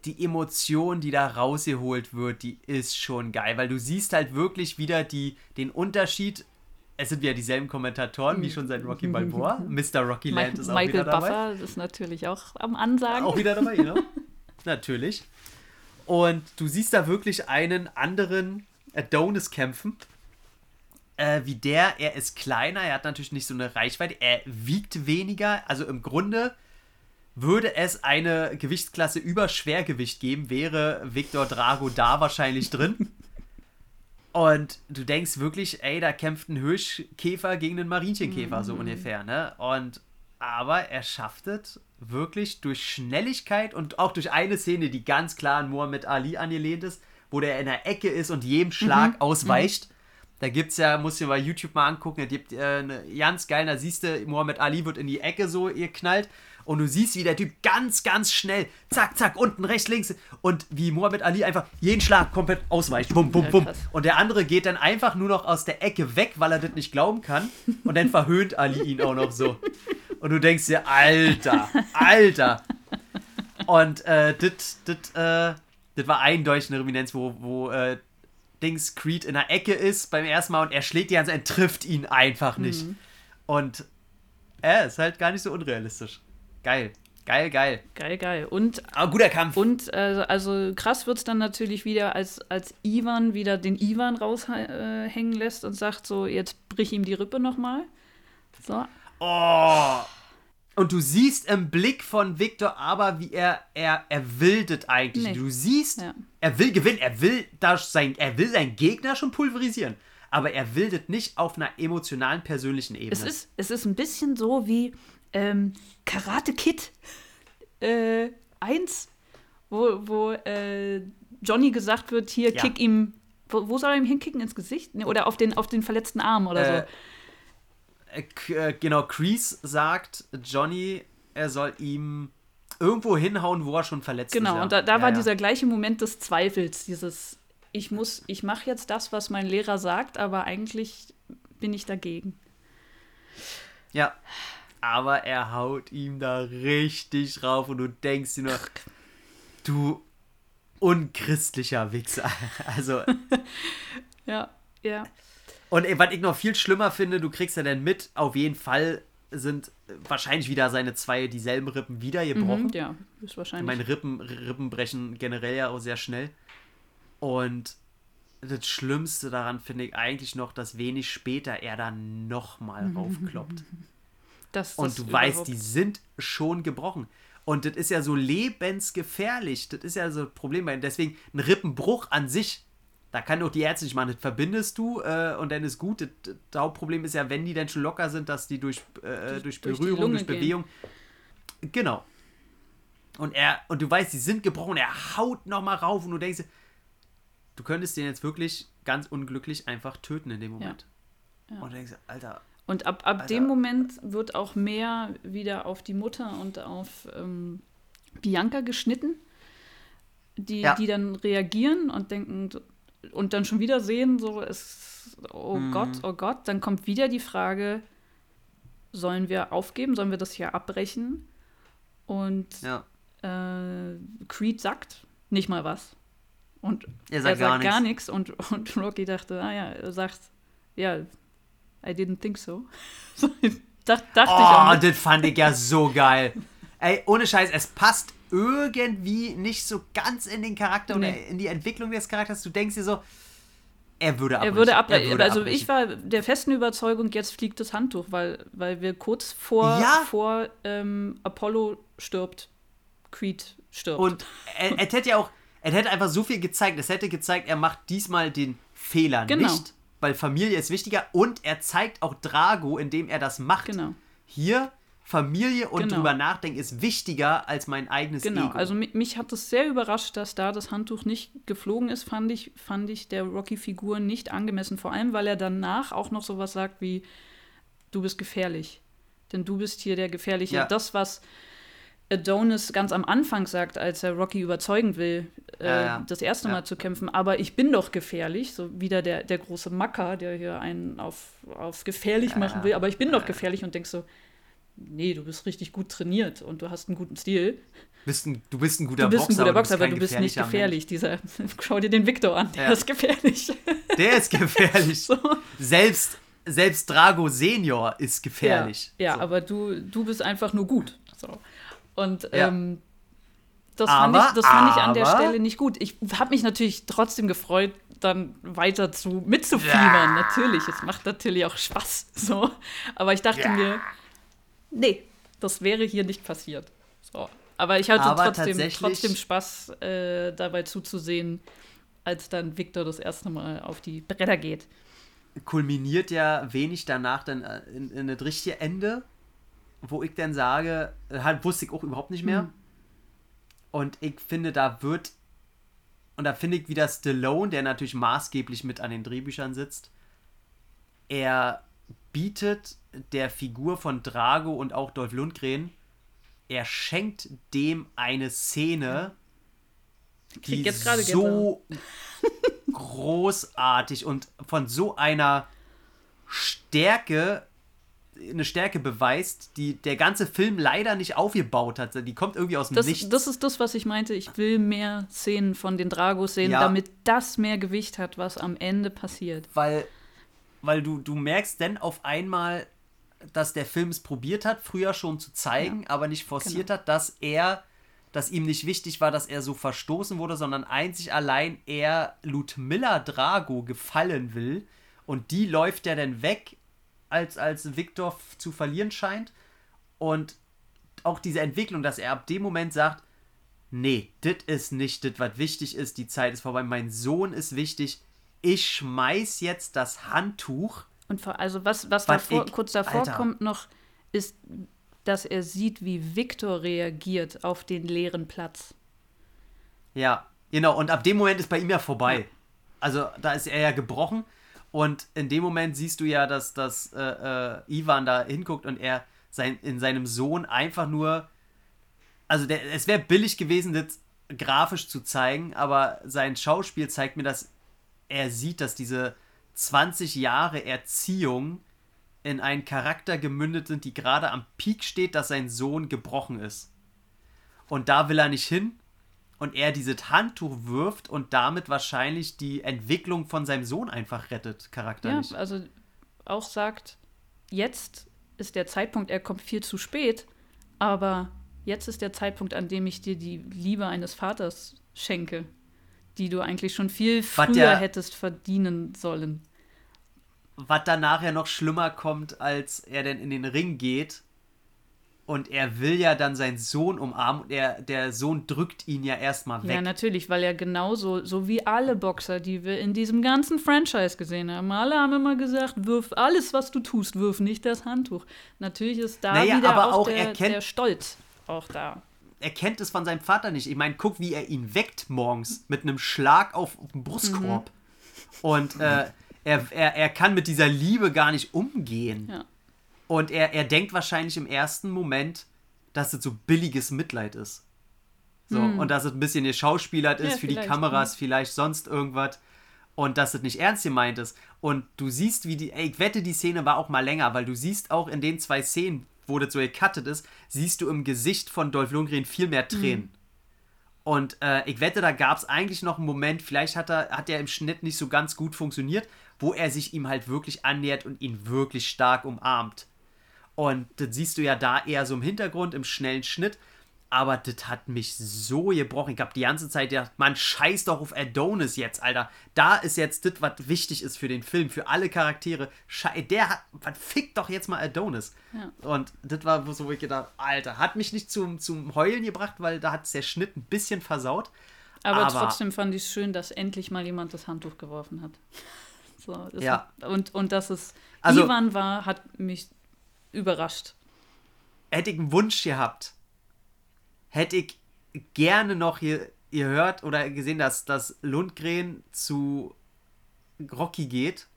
die Emotion, die da rausgeholt wird, die ist schon geil, weil du siehst halt wirklich wieder die, den Unterschied. Es sind wieder dieselben Kommentatoren, wie schon seit Rocky Balboa. Mr. Rocky Land ist auch Michael wieder dabei. Buffer ist natürlich auch am Ansagen. Auch wieder dabei, genau. Natürlich. Und du siehst da wirklich einen anderen Adonis kämpfen. Äh, wie der, er ist kleiner, er hat natürlich nicht so eine Reichweite, er wiegt weniger. Also im Grunde würde es eine Gewichtsklasse über Schwergewicht geben, wäre Victor Drago da wahrscheinlich drin. Und du denkst wirklich, ey, da kämpft ein Hirschkäfer gegen einen Marienchenkäfer, so ungefähr, ne? Und aber er schafft es wirklich durch Schnelligkeit und auch durch eine Szene, die ganz klar an Muhammad Ali angelehnt ist, wo der in der Ecke ist und jedem Schlag ausweicht. Da gibt's ja, muss ich bei YouTube mal angucken, da gibt äh, eine ganz geil, da siehst du, Muhammad Ali wird in die Ecke so ihr knallt und du siehst, wie der Typ ganz, ganz schnell, zack, zack, unten, rechts, links und wie Muhammad Ali einfach jeden Schlag komplett ausweicht. Bum, bum, bum. Und der andere geht dann einfach nur noch aus der Ecke weg, weil er das nicht glauben kann. Und dann verhöhnt Ali ihn auch noch so. Und du denkst dir, Alter, Alter. Und äh, das äh, das war eindeutig eine Reminenz, wo, wo äh, Dings Creed in der Ecke ist beim ersten Mal und er schlägt die ganze Zeit, trifft ihn einfach nicht. Und er ist halt gar nicht so unrealistisch. Geil. Geil, geil. Geil, geil. Und, Aber guter Kampf. und äh, also krass wird es dann natürlich wieder, als, als Ivan wieder den Ivan raushängen lässt und sagt so, jetzt brich ihm die Rippe nochmal. So. Oh. Und du siehst im Blick von Victor aber, wie er, er, er will das eigentlich. Nee. Du siehst, Ja. er will gewinnen, er will, das sein, er will seinen Gegner schon pulverisieren. Aber er will das nicht auf einer emotionalen, persönlichen Ebene. Es ist, es ist ein bisschen so wie ähm, Karate Kid äh, 1, wo, wo äh, Johnny gesagt wird, hier, Ja. kick ihm, wo, wo soll er ihm hinkicken? Ins Gesicht? Nee, Oder auf den, auf den verletzten Arm oder Äh, so. Äh, äh, genau, Kreese sagt Johnny, er soll ihm irgendwo hinhauen, wo er schon verletzt ist. Genau, und da, da ja, war ja. dieser gleiche Moment des Zweifels, dieses, ich muss, ich mache jetzt das, was mein Lehrer sagt, aber eigentlich bin ich dagegen. Ja. Aber er haut ihm da richtig rauf und du denkst dir nur, du unchristlicher Wichser. Also, Ja, ja. und was ich noch viel schlimmer finde, du kriegst ja dann mit, auf jeden Fall sind wahrscheinlich wieder seine zwei dieselben Rippen wieder gebrochen. Mhm, ja, ist Ich wahrscheinlich. meine, Rippen, Rippen brechen generell ja auch sehr schnell. Und das Schlimmste daran finde ich eigentlich noch, dass wenig später er dann nochmal raufkloppt. Das, Und du weißt, die sind schon gebrochen. Und das ist ja so lebensgefährlich. Das ist ja so ein Problem. Deswegen ein Rippenbruch an sich, da kann doch die Ärzte nicht machen. Das verbindest du äh, und dann ist gut. Das, das Hauptproblem ist ja, wenn die dann schon locker sind, dass die durch, äh, durch, durch Berührung, durch gehen. Bewegung. Genau. Und er, und du weißt, die sind gebrochen. Er haut nochmal rauf und du denkst, du könntest den jetzt wirklich ganz unglücklich einfach töten in dem Moment. Ja. Und du denkst, Alter, Und ab, ab Alter. dem Moment wird auch mehr wieder auf die Mutter und auf ähm, Bianca geschnitten, die, Ja. die dann reagieren und denken und dann schon wieder sehen, so es, oh Mhm. Gott, oh Gott, dann kommt wieder die Frage, sollen wir aufgeben, sollen wir das hier abbrechen? Und ja. äh, Creed sagt nicht mal was. Und Er sagt gar nichts. nichts. Und, und Rocky dachte, ah ja, er sagt, ja, I didn't think so. so dacht, dachte ich auch Oh, das fand ich ja so geil. Ey, ohne Scheiß, es passt irgendwie nicht so ganz in den Charakter oder Nee. in die Entwicklung des Charakters. Du denkst dir so, er würde abbrechen. Er würde abbrechen. würde also abbrechen. ich war der festen Überzeugung, jetzt fliegt das Handtuch, weil, weil wir kurz vor, Ja. vor ähm, Apollo stirbt, Creed stirbt. Und er, er hätte ja auch, er hätte einfach so viel gezeigt. Es hätte gezeigt, er macht diesmal den Fehler Genau. nicht, weil Familie ist wichtiger. Und er zeigt auch Drago, indem er das macht. genau. Hier, Familie und Genau. drüber nachdenken ist wichtiger als mein eigenes Genau, Ego. also mi- mich hat es sehr überrascht, dass da das Handtuch nicht geflogen ist, fand ich, fand ich der Rocky-Figur nicht angemessen. Vor allem, weil er danach auch noch sowas sagt wie, du bist gefährlich. Denn du bist hier der Gefährliche. Ja. Das, was Adonis ganz am Anfang sagt, als er Rocky überzeugen will, äh, Ja, ja. das erste Ja. Mal zu kämpfen. Aber ich bin doch gefährlich. So wieder der, der große Macker, der hier einen auf, auf gefährlich machen will. Aber ich bin doch gefährlich und denkst so, nee, du bist richtig gut trainiert und du hast einen guten Stil. bist ein, du bist ein guter Du bist Boxer, ein guter Boxer, aber kein du bist nicht gefährlich. Dieser, schau dir den Victor an, der ist gefährlich. Der ist gefährlich. so. Selbst, selbst Drago Senior ist gefährlich. Ja, ja so. aber du, du bist einfach nur gut. So. Und Ja. ähm, das, fand Aber- ich, das fand ich an der Stelle nicht gut. Ich habe mich natürlich trotzdem gefreut, dann weiter zu mitzufiebern. Natürlich, es macht natürlich auch Spaß. So. Aber ich dachte Ja. mir, nee, das wäre hier nicht passiert. So. Aber ich hatte Aber trotzdem, trotzdem Spaß, äh, dabei zuzusehen, als dann Victor das erste Mal auf die Bretter geht. kulminiert ja wenig danach dann äh, in, in das richtige Ende, wo ich dann sage, äh, halt wusste ich auch überhaupt nicht mehr. Mhm. Und ich finde, da wird, und da finde ich wieder Stallone, der natürlich maßgeblich mit an den Drehbüchern sitzt, er bietet der Figur von Drago und auch Dolph Lundgren, er schenkt dem eine Szene, die krieg jetzt gerade so großartig und von so einer Stärke eine Stärke beweist, die der ganze Film leider nicht aufgebaut hat. Die kommt irgendwie aus dem Das, Nichts. das ist das, was ich meinte. Ich will mehr Szenen von den Dragos sehen, Ja. damit das mehr Gewicht hat, was am Ende passiert. weil, weil du, du merkst dann auf einmal, dass der Film es probiert hat, früher schon zu zeigen, aber nicht forciert Genau. hat, dass er, dass ihm nicht wichtig war, dass er so verstoßen wurde, sondern einzig allein er Ludmilla Drago gefallen will und die läuft ja dann weg, als, als Victor zu verlieren scheint und auch diese Entwicklung, dass er ab dem Moment sagt, nee, das ist nicht das, was wichtig ist, die Zeit ist vorbei, mein Sohn ist wichtig, ich schmeiß jetzt das Handtuch. Und vor, also was, was Was davor, ich- kurz davor Alter. kommt noch, ist, dass er sieht, wie Victor reagiert auf den leeren Platz. Ja, genau, und ab dem Moment ist bei ihm ja vorbei. Also da ist er ja gebrochen und in dem Moment siehst du ja, dass, dass äh, äh, Ivan da hinguckt und er sein, in seinem Sohn einfach nur, also der, es wäre billig gewesen, das grafisch zu zeigen, aber sein Schauspiel zeigt mir, dass er sieht, dass diese 20 Jahre Erziehung in einen Charakter gemündet sind, die gerade am Peak steht, dass sein Sohn gebrochen ist. Und da will er nicht hin und er dieses Handtuch wirft und damit wahrscheinlich die Entwicklung von seinem Sohn einfach rettet, Ja, charakterlich. also auch sagt, jetzt ist der Zeitpunkt, er kommt viel zu spät, aber jetzt ist der Zeitpunkt, an dem ich dir die Liebe eines Vaters schenke, die du eigentlich schon viel früher ja- hättest verdienen sollen. Was dann nachher noch schlimmer kommt, als er dann in den Ring geht und er will ja dann seinen Sohn umarmen und er, der Sohn drückt ihn ja erstmal weg. Ja, natürlich, weil er genauso, so wie alle Boxer, die wir in diesem ganzen Franchise gesehen haben, alle haben immer gesagt, wirf alles, was du tust, wirf nicht das Handtuch. Natürlich ist da Naja, wieder auch, auch der, er kennt- der Stolz auch da. er kennt es von seinem Vater nicht. Ich meine, guck, wie er ihn weckt morgens mit einem Schlag auf, auf den Brustkorb. Mhm. Und äh, er, er, er kann mit dieser Liebe gar nicht umgehen. Ja. Und er, er denkt wahrscheinlich im ersten Moment, dass es so billiges Mitleid ist. So, und dass es ein bisschen geschauspielert ist Hm. Ja, für die Kameras, vielleicht sonst irgendwas. Und dass es nicht ernst gemeint ist. Und du siehst, wie die. Ey, ich wette, die Szene war auch mal länger, weil du siehst auch in den zwei Szenen, wo das so gecuttet ist, siehst du im Gesicht von Dolph Lundgren viel mehr Tränen. Und äh, ich wette, da gab es eigentlich noch einen Moment, vielleicht hat er, hat er im Schnitt nicht so ganz gut funktioniert, wo er sich ihm halt wirklich annähert und ihn wirklich stark umarmt. Und das siehst du ja da eher so im Hintergrund, im schnellen Schnitt. Aber das hat mich so gebrochen. Ich habe die ganze Zeit gedacht, man scheiß doch auf Adonis jetzt, Alter. Da ist jetzt das, was wichtig ist für den Film, für alle Charaktere. Schei der hat, man fickt doch jetzt mal Adonis. Ja. Und das war so, wo ich gedacht, Alter, hat mich nicht zum, zum Heulen gebracht, weil da hat der Schnitt ein bisschen versaut. Aber, Aber- trotzdem fand ich es schön, dass endlich mal jemand das Handtuch geworfen hat. So, Ja. hat, und, und dass es Also- Ivan war, hat mich überrascht. hätte ich einen Wunsch gehabt, hätte ich gerne noch hier gehört oder gesehen, dass, dass Lundgren zu Rocky geht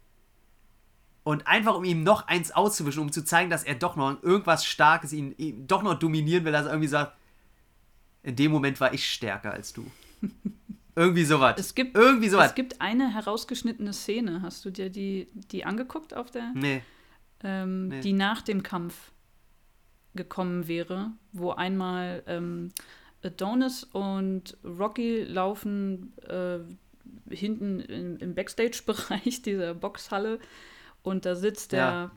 und einfach um ihm noch eins auszuwischen, um zu zeigen, dass er doch noch irgendwas Starkes ihn, ihn doch noch dominieren will, dass er irgendwie sagt, in dem Moment war ich stärker als du. Irgendwie sowas. Es gibt, irgendwie sowas. es gibt eine herausgeschnittene Szene. Hast du dir die, die angeguckt auf der? Nee. Ähm, Nee. die nach dem Kampf gekommen wäre, wo einmal ähm, Adonis und Rocky laufen äh, hinten im, im Backstage-Bereich dieser Boxhalle und da sitzt der, Ja.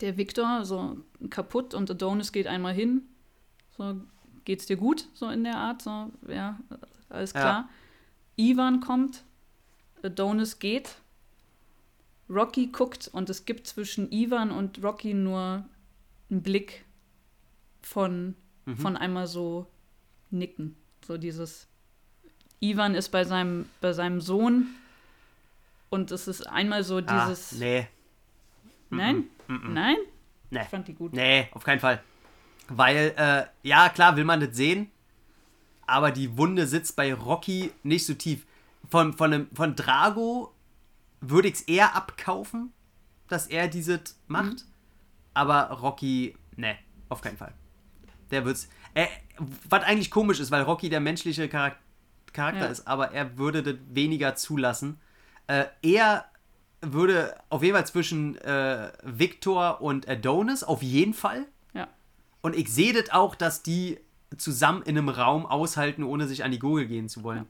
der Victor so kaputt und Adonis geht einmal hin, so geht's dir gut, so in der Art, so ja, alles Ja. klar. Ivan kommt, Adonis geht, Rocky guckt und es gibt zwischen Ivan und Rocky nur einen Blick von, Mhm. von einmal so nicken. So dieses Ivan ist bei seinem, bei seinem Sohn und es ist einmal so Ah, dieses. nee. Nein? Nein? Nee. Ich fand die gut. Nee, auf keinen Fall. Weil, äh, ja, klar will man das sehen, aber die Wunde sitzt bei Rocky nicht so tief. Von, von, einem, von Drago würde ich es eher abkaufen, dass er dieses macht. Aber Rocky, nee, auf keinen Fall. Der wird's. Äh, was eigentlich komisch ist, weil Rocky der menschliche Charak Charakter Ja. ist, aber er würde das weniger zulassen. Äh, er würde auf jeden Fall zwischen äh, Victor und Adonis, auf jeden Fall. Ja. Und ich sehe das auch, dass die zusammen in einem Raum aushalten, ohne sich an die Gurgel gehen zu wollen.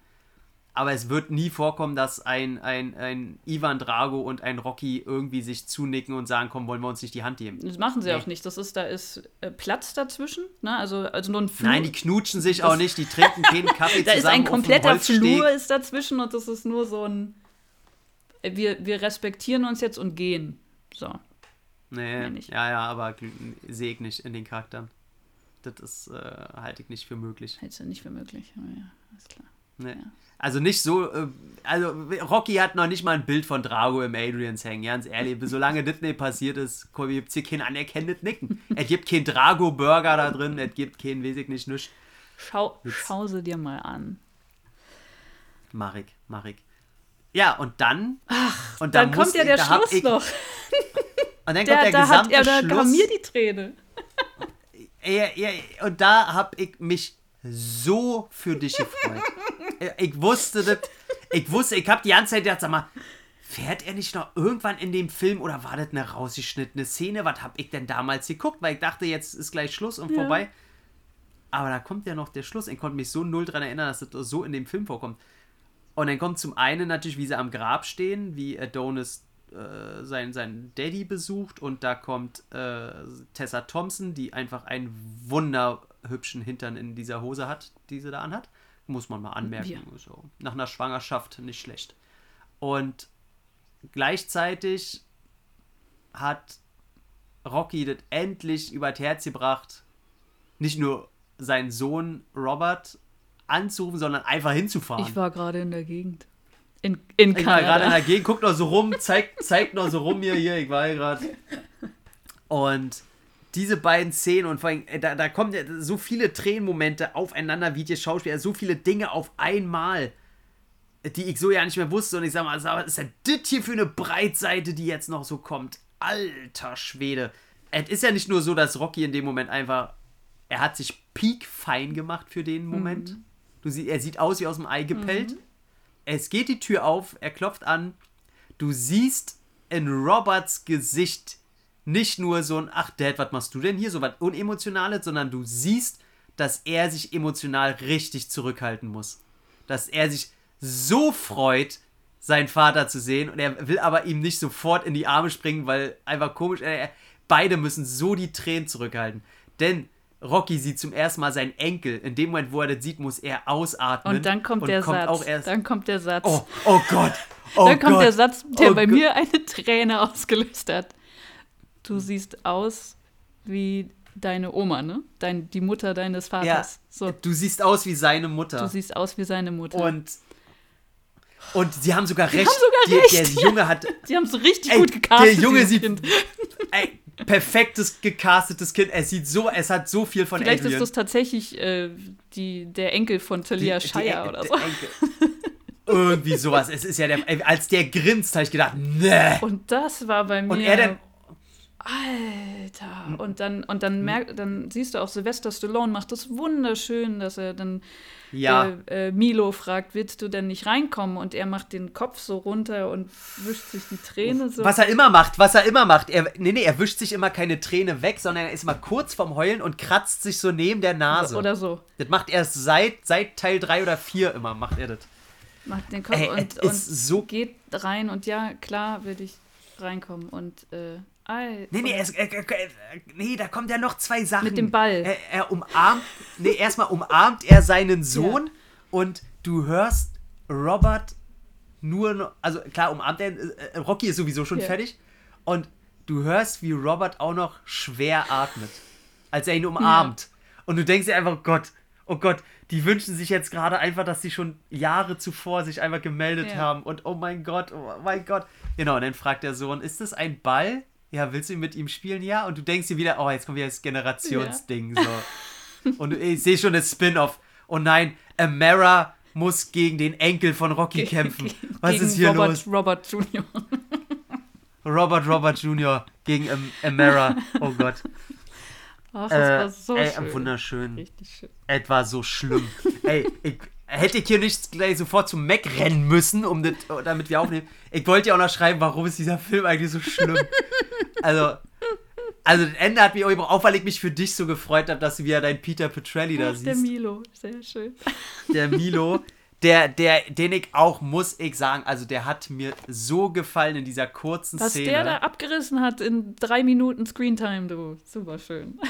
Aber es wird nie vorkommen, dass ein, ein, ein Ivan Drago und ein Rocky irgendwie sich zunicken und sagen, komm, wollen wir uns nicht die Hand geben. Das machen sie Nee. auch nicht. Das ist, da ist äh, Platz dazwischen. Ne? Also, also nur ein Flur. Nein, die knutschen sich auch nicht, die trinken keinen Kaffee da ist zusammen ein auf dem kompletter. Flur ist dazwischen und das ist nur so ein. äh, Wir, wir respektieren uns jetzt und gehen. So. Nee, nicht. ja, ja, aber sehe ich nicht in den Charakteren. Das ist, äh, halte ich nicht für möglich. Hältst du nicht für möglich. Aber ja, alles klar. Nee. Ja. Also nicht so, äh, also Rocky hat noch nicht mal ein Bild von Drago im Adrians hängen, ganz ehrlich. Solange das nicht passiert ist, gibt es hier kein anerkennendes Nicken. Es gibt keinen Drago-Burger da drin, es gibt keinen, weiß ich nicht, nichts. Schau, schau sie dir mal an. Ich, mach ich. Ja, und dann. und Dann, muss kommt ja ich- der da hab Schluss ich, noch. Und dann Der, kommt der da hat gesamte er, da Schluss. kam mir die Träne. Ja, ja, und da hab ich mich so für dich gefreut. Ich wusste das. Ich wusste, ich hab die ganze Zeit gedacht, sag mal, fährt er nicht noch irgendwann in dem Film oder war das eine rausgeschnittene Szene? Was hab ich denn damals geguckt? Weil ich dachte, jetzt ist gleich Schluss und Ja. vorbei. Aber da kommt ja noch der Schluss. Ich konnte mich so null dran erinnern, dass das so in dem Film vorkommt. Und dann kommt zum einen natürlich, wie sie am Grab stehen, wie Adonis äh, seinen, seinen Daddy besucht und da kommt äh, Tessa Thompson, die einfach einen wunderhübschen Hintern in dieser Hose hat, die sie da anhat. Muss man mal anmerken. Ja. So. Nach einer Schwangerschaft nicht schlecht. Und gleichzeitig hat Rocky das endlich über das Herz gebracht, nicht nur seinen Sohn Robert anzurufen, sondern einfach hinzufahren. Ich war gerade in der Gegend. In, in Ich war gerade in der Gegend, guckt noch so rum, zeigt, zeigt noch so rum hier, hier, ich war hier gerade. Und diese beiden Szenen und vor allem, äh, da, da kommen ja so viele Tränenmomente aufeinander, wie die Schauspieler, so viele Dinge auf einmal, die ich so ja nicht mehr wusste. Und ich sag mal, was ist denn das hier für eine Breitseite, die jetzt noch so kommt? Alter Schwede. Es ist ja nicht nur so, dass Rocky in dem Moment einfach, er hat sich peak-fein gemacht für den Moment. Du sie, er sieht aus wie aus dem Ei gepellt. Es geht die Tür auf, er klopft an. Du siehst in Roberts Gesicht nicht nur so ein, ach Dad, was machst du denn hier, so was Unemotionales, sondern du siehst, dass er sich emotional richtig zurückhalten muss. Dass er sich so freut, seinen Vater zu sehen und er will aber ihm nicht sofort in die Arme springen, weil einfach komisch, er, beide müssen so die Tränen zurückhalten. Denn Rocky sieht zum ersten Mal seinen Enkel. In dem Moment, wo er das sieht, muss er ausatmen. Und dann kommt der Satz. Auch erst, dann kommt der Satz. oh, oh Gott. Oh dann kommt Gott. der Satz, der Oh bei Gott. mir eine Träne ausgelöst hat. Du siehst aus wie deine Oma, ne? Dein, die Mutter deines Ja, Vaters. So, du siehst aus wie seine Mutter. du siehst aus wie seine Mutter. und, und sie haben sogar recht. haben sogar Die- recht, Der Junge hat Sie haben es richtig Ey, gut gecastet. der Junge sieht- Kind. ey, perfektes gecastetes Kind. Es sieht so, es hat so viel von Vielleicht Adrian. ist das tatsächlich äh, die, der Enkel von Talia Die- die- Shire oder der so. Enkel. Irgendwie sowas. Es ist ja der, als der grinst, habe ich gedacht, ne. Und das war bei mir. Und er dann, Alter. Und dann, und dann merkt, dann siehst du auch Sylvester Stallone macht das wunderschön, dass er dann ja, äh, äh, Milo fragt, willst du denn nicht reinkommen? Und er macht den Kopf so runter und wischt sich die Träne so. was er immer macht, was er immer macht. Er, nee, nee, er wischt sich immer keine Träne weg, sondern er ist mal kurz vorm Heulen und kratzt sich so neben der Nase. Oder so. das macht er seit, seit Teil 3 oder 4 immer, macht er das. Macht den Kopf Ey, und, und so geht rein und ja, klar will ich reinkommen. Und äh, Alter. Nee, nee, es, äh, äh, äh, nee, da kommt ja noch zwei Sachen. Mit dem Ball. Er, er umarmt, nee, erstmal umarmt er seinen Sohn und du hörst Robert nur noch, also klar, umarmt er, äh, äh, Rocky ist sowieso schon Ja. fertig und du hörst, wie Robert auch noch schwer atmet, als er ihn umarmt. Und du denkst dir einfach, oh Gott, oh Gott, die wünschen sich jetzt gerade einfach, dass sie schon Jahre zuvor sich einfach gemeldet Ja. haben und oh mein Gott, oh mein Gott. Genau, und dann fragt der Sohn, ist das ein Ball? Ja, willst du mit ihm spielen? Ja. Und du denkst dir wieder, oh, jetzt kommt wieder das Generationsding. So. Und ich sehe schon das Spin-off. Oh nein, Amara muss gegen den Enkel von Rocky kämpfen. Was Gegen ist hier Robert, los? Robert Jr. Robert Robert Jr. gegen Am Amara. Oh Gott. Ach, das Äh, war so ey, schön. wunderschön. Richtig schön. Es war so schlimm. ey, ich hätte ich hier nicht gleich sofort zum Mac rennen müssen, um das, damit wir aufnehmen. Ich wollte ja auch noch schreiben, warum ist dieser Film eigentlich so schlimm. Also, also das Ende hat mich auch auch, weil ich mich für dich so gefreut habe, dass du wieder deinen Peter Petrelli da Ach, der siehst. Milo, sehr schön. Der Milo. Der, der, den ich auch, muss ich sagen, also der hat mir so gefallen in dieser kurzen Was Szene. der da abgerissen hat in drei Minuten Screentime, du. Super schön.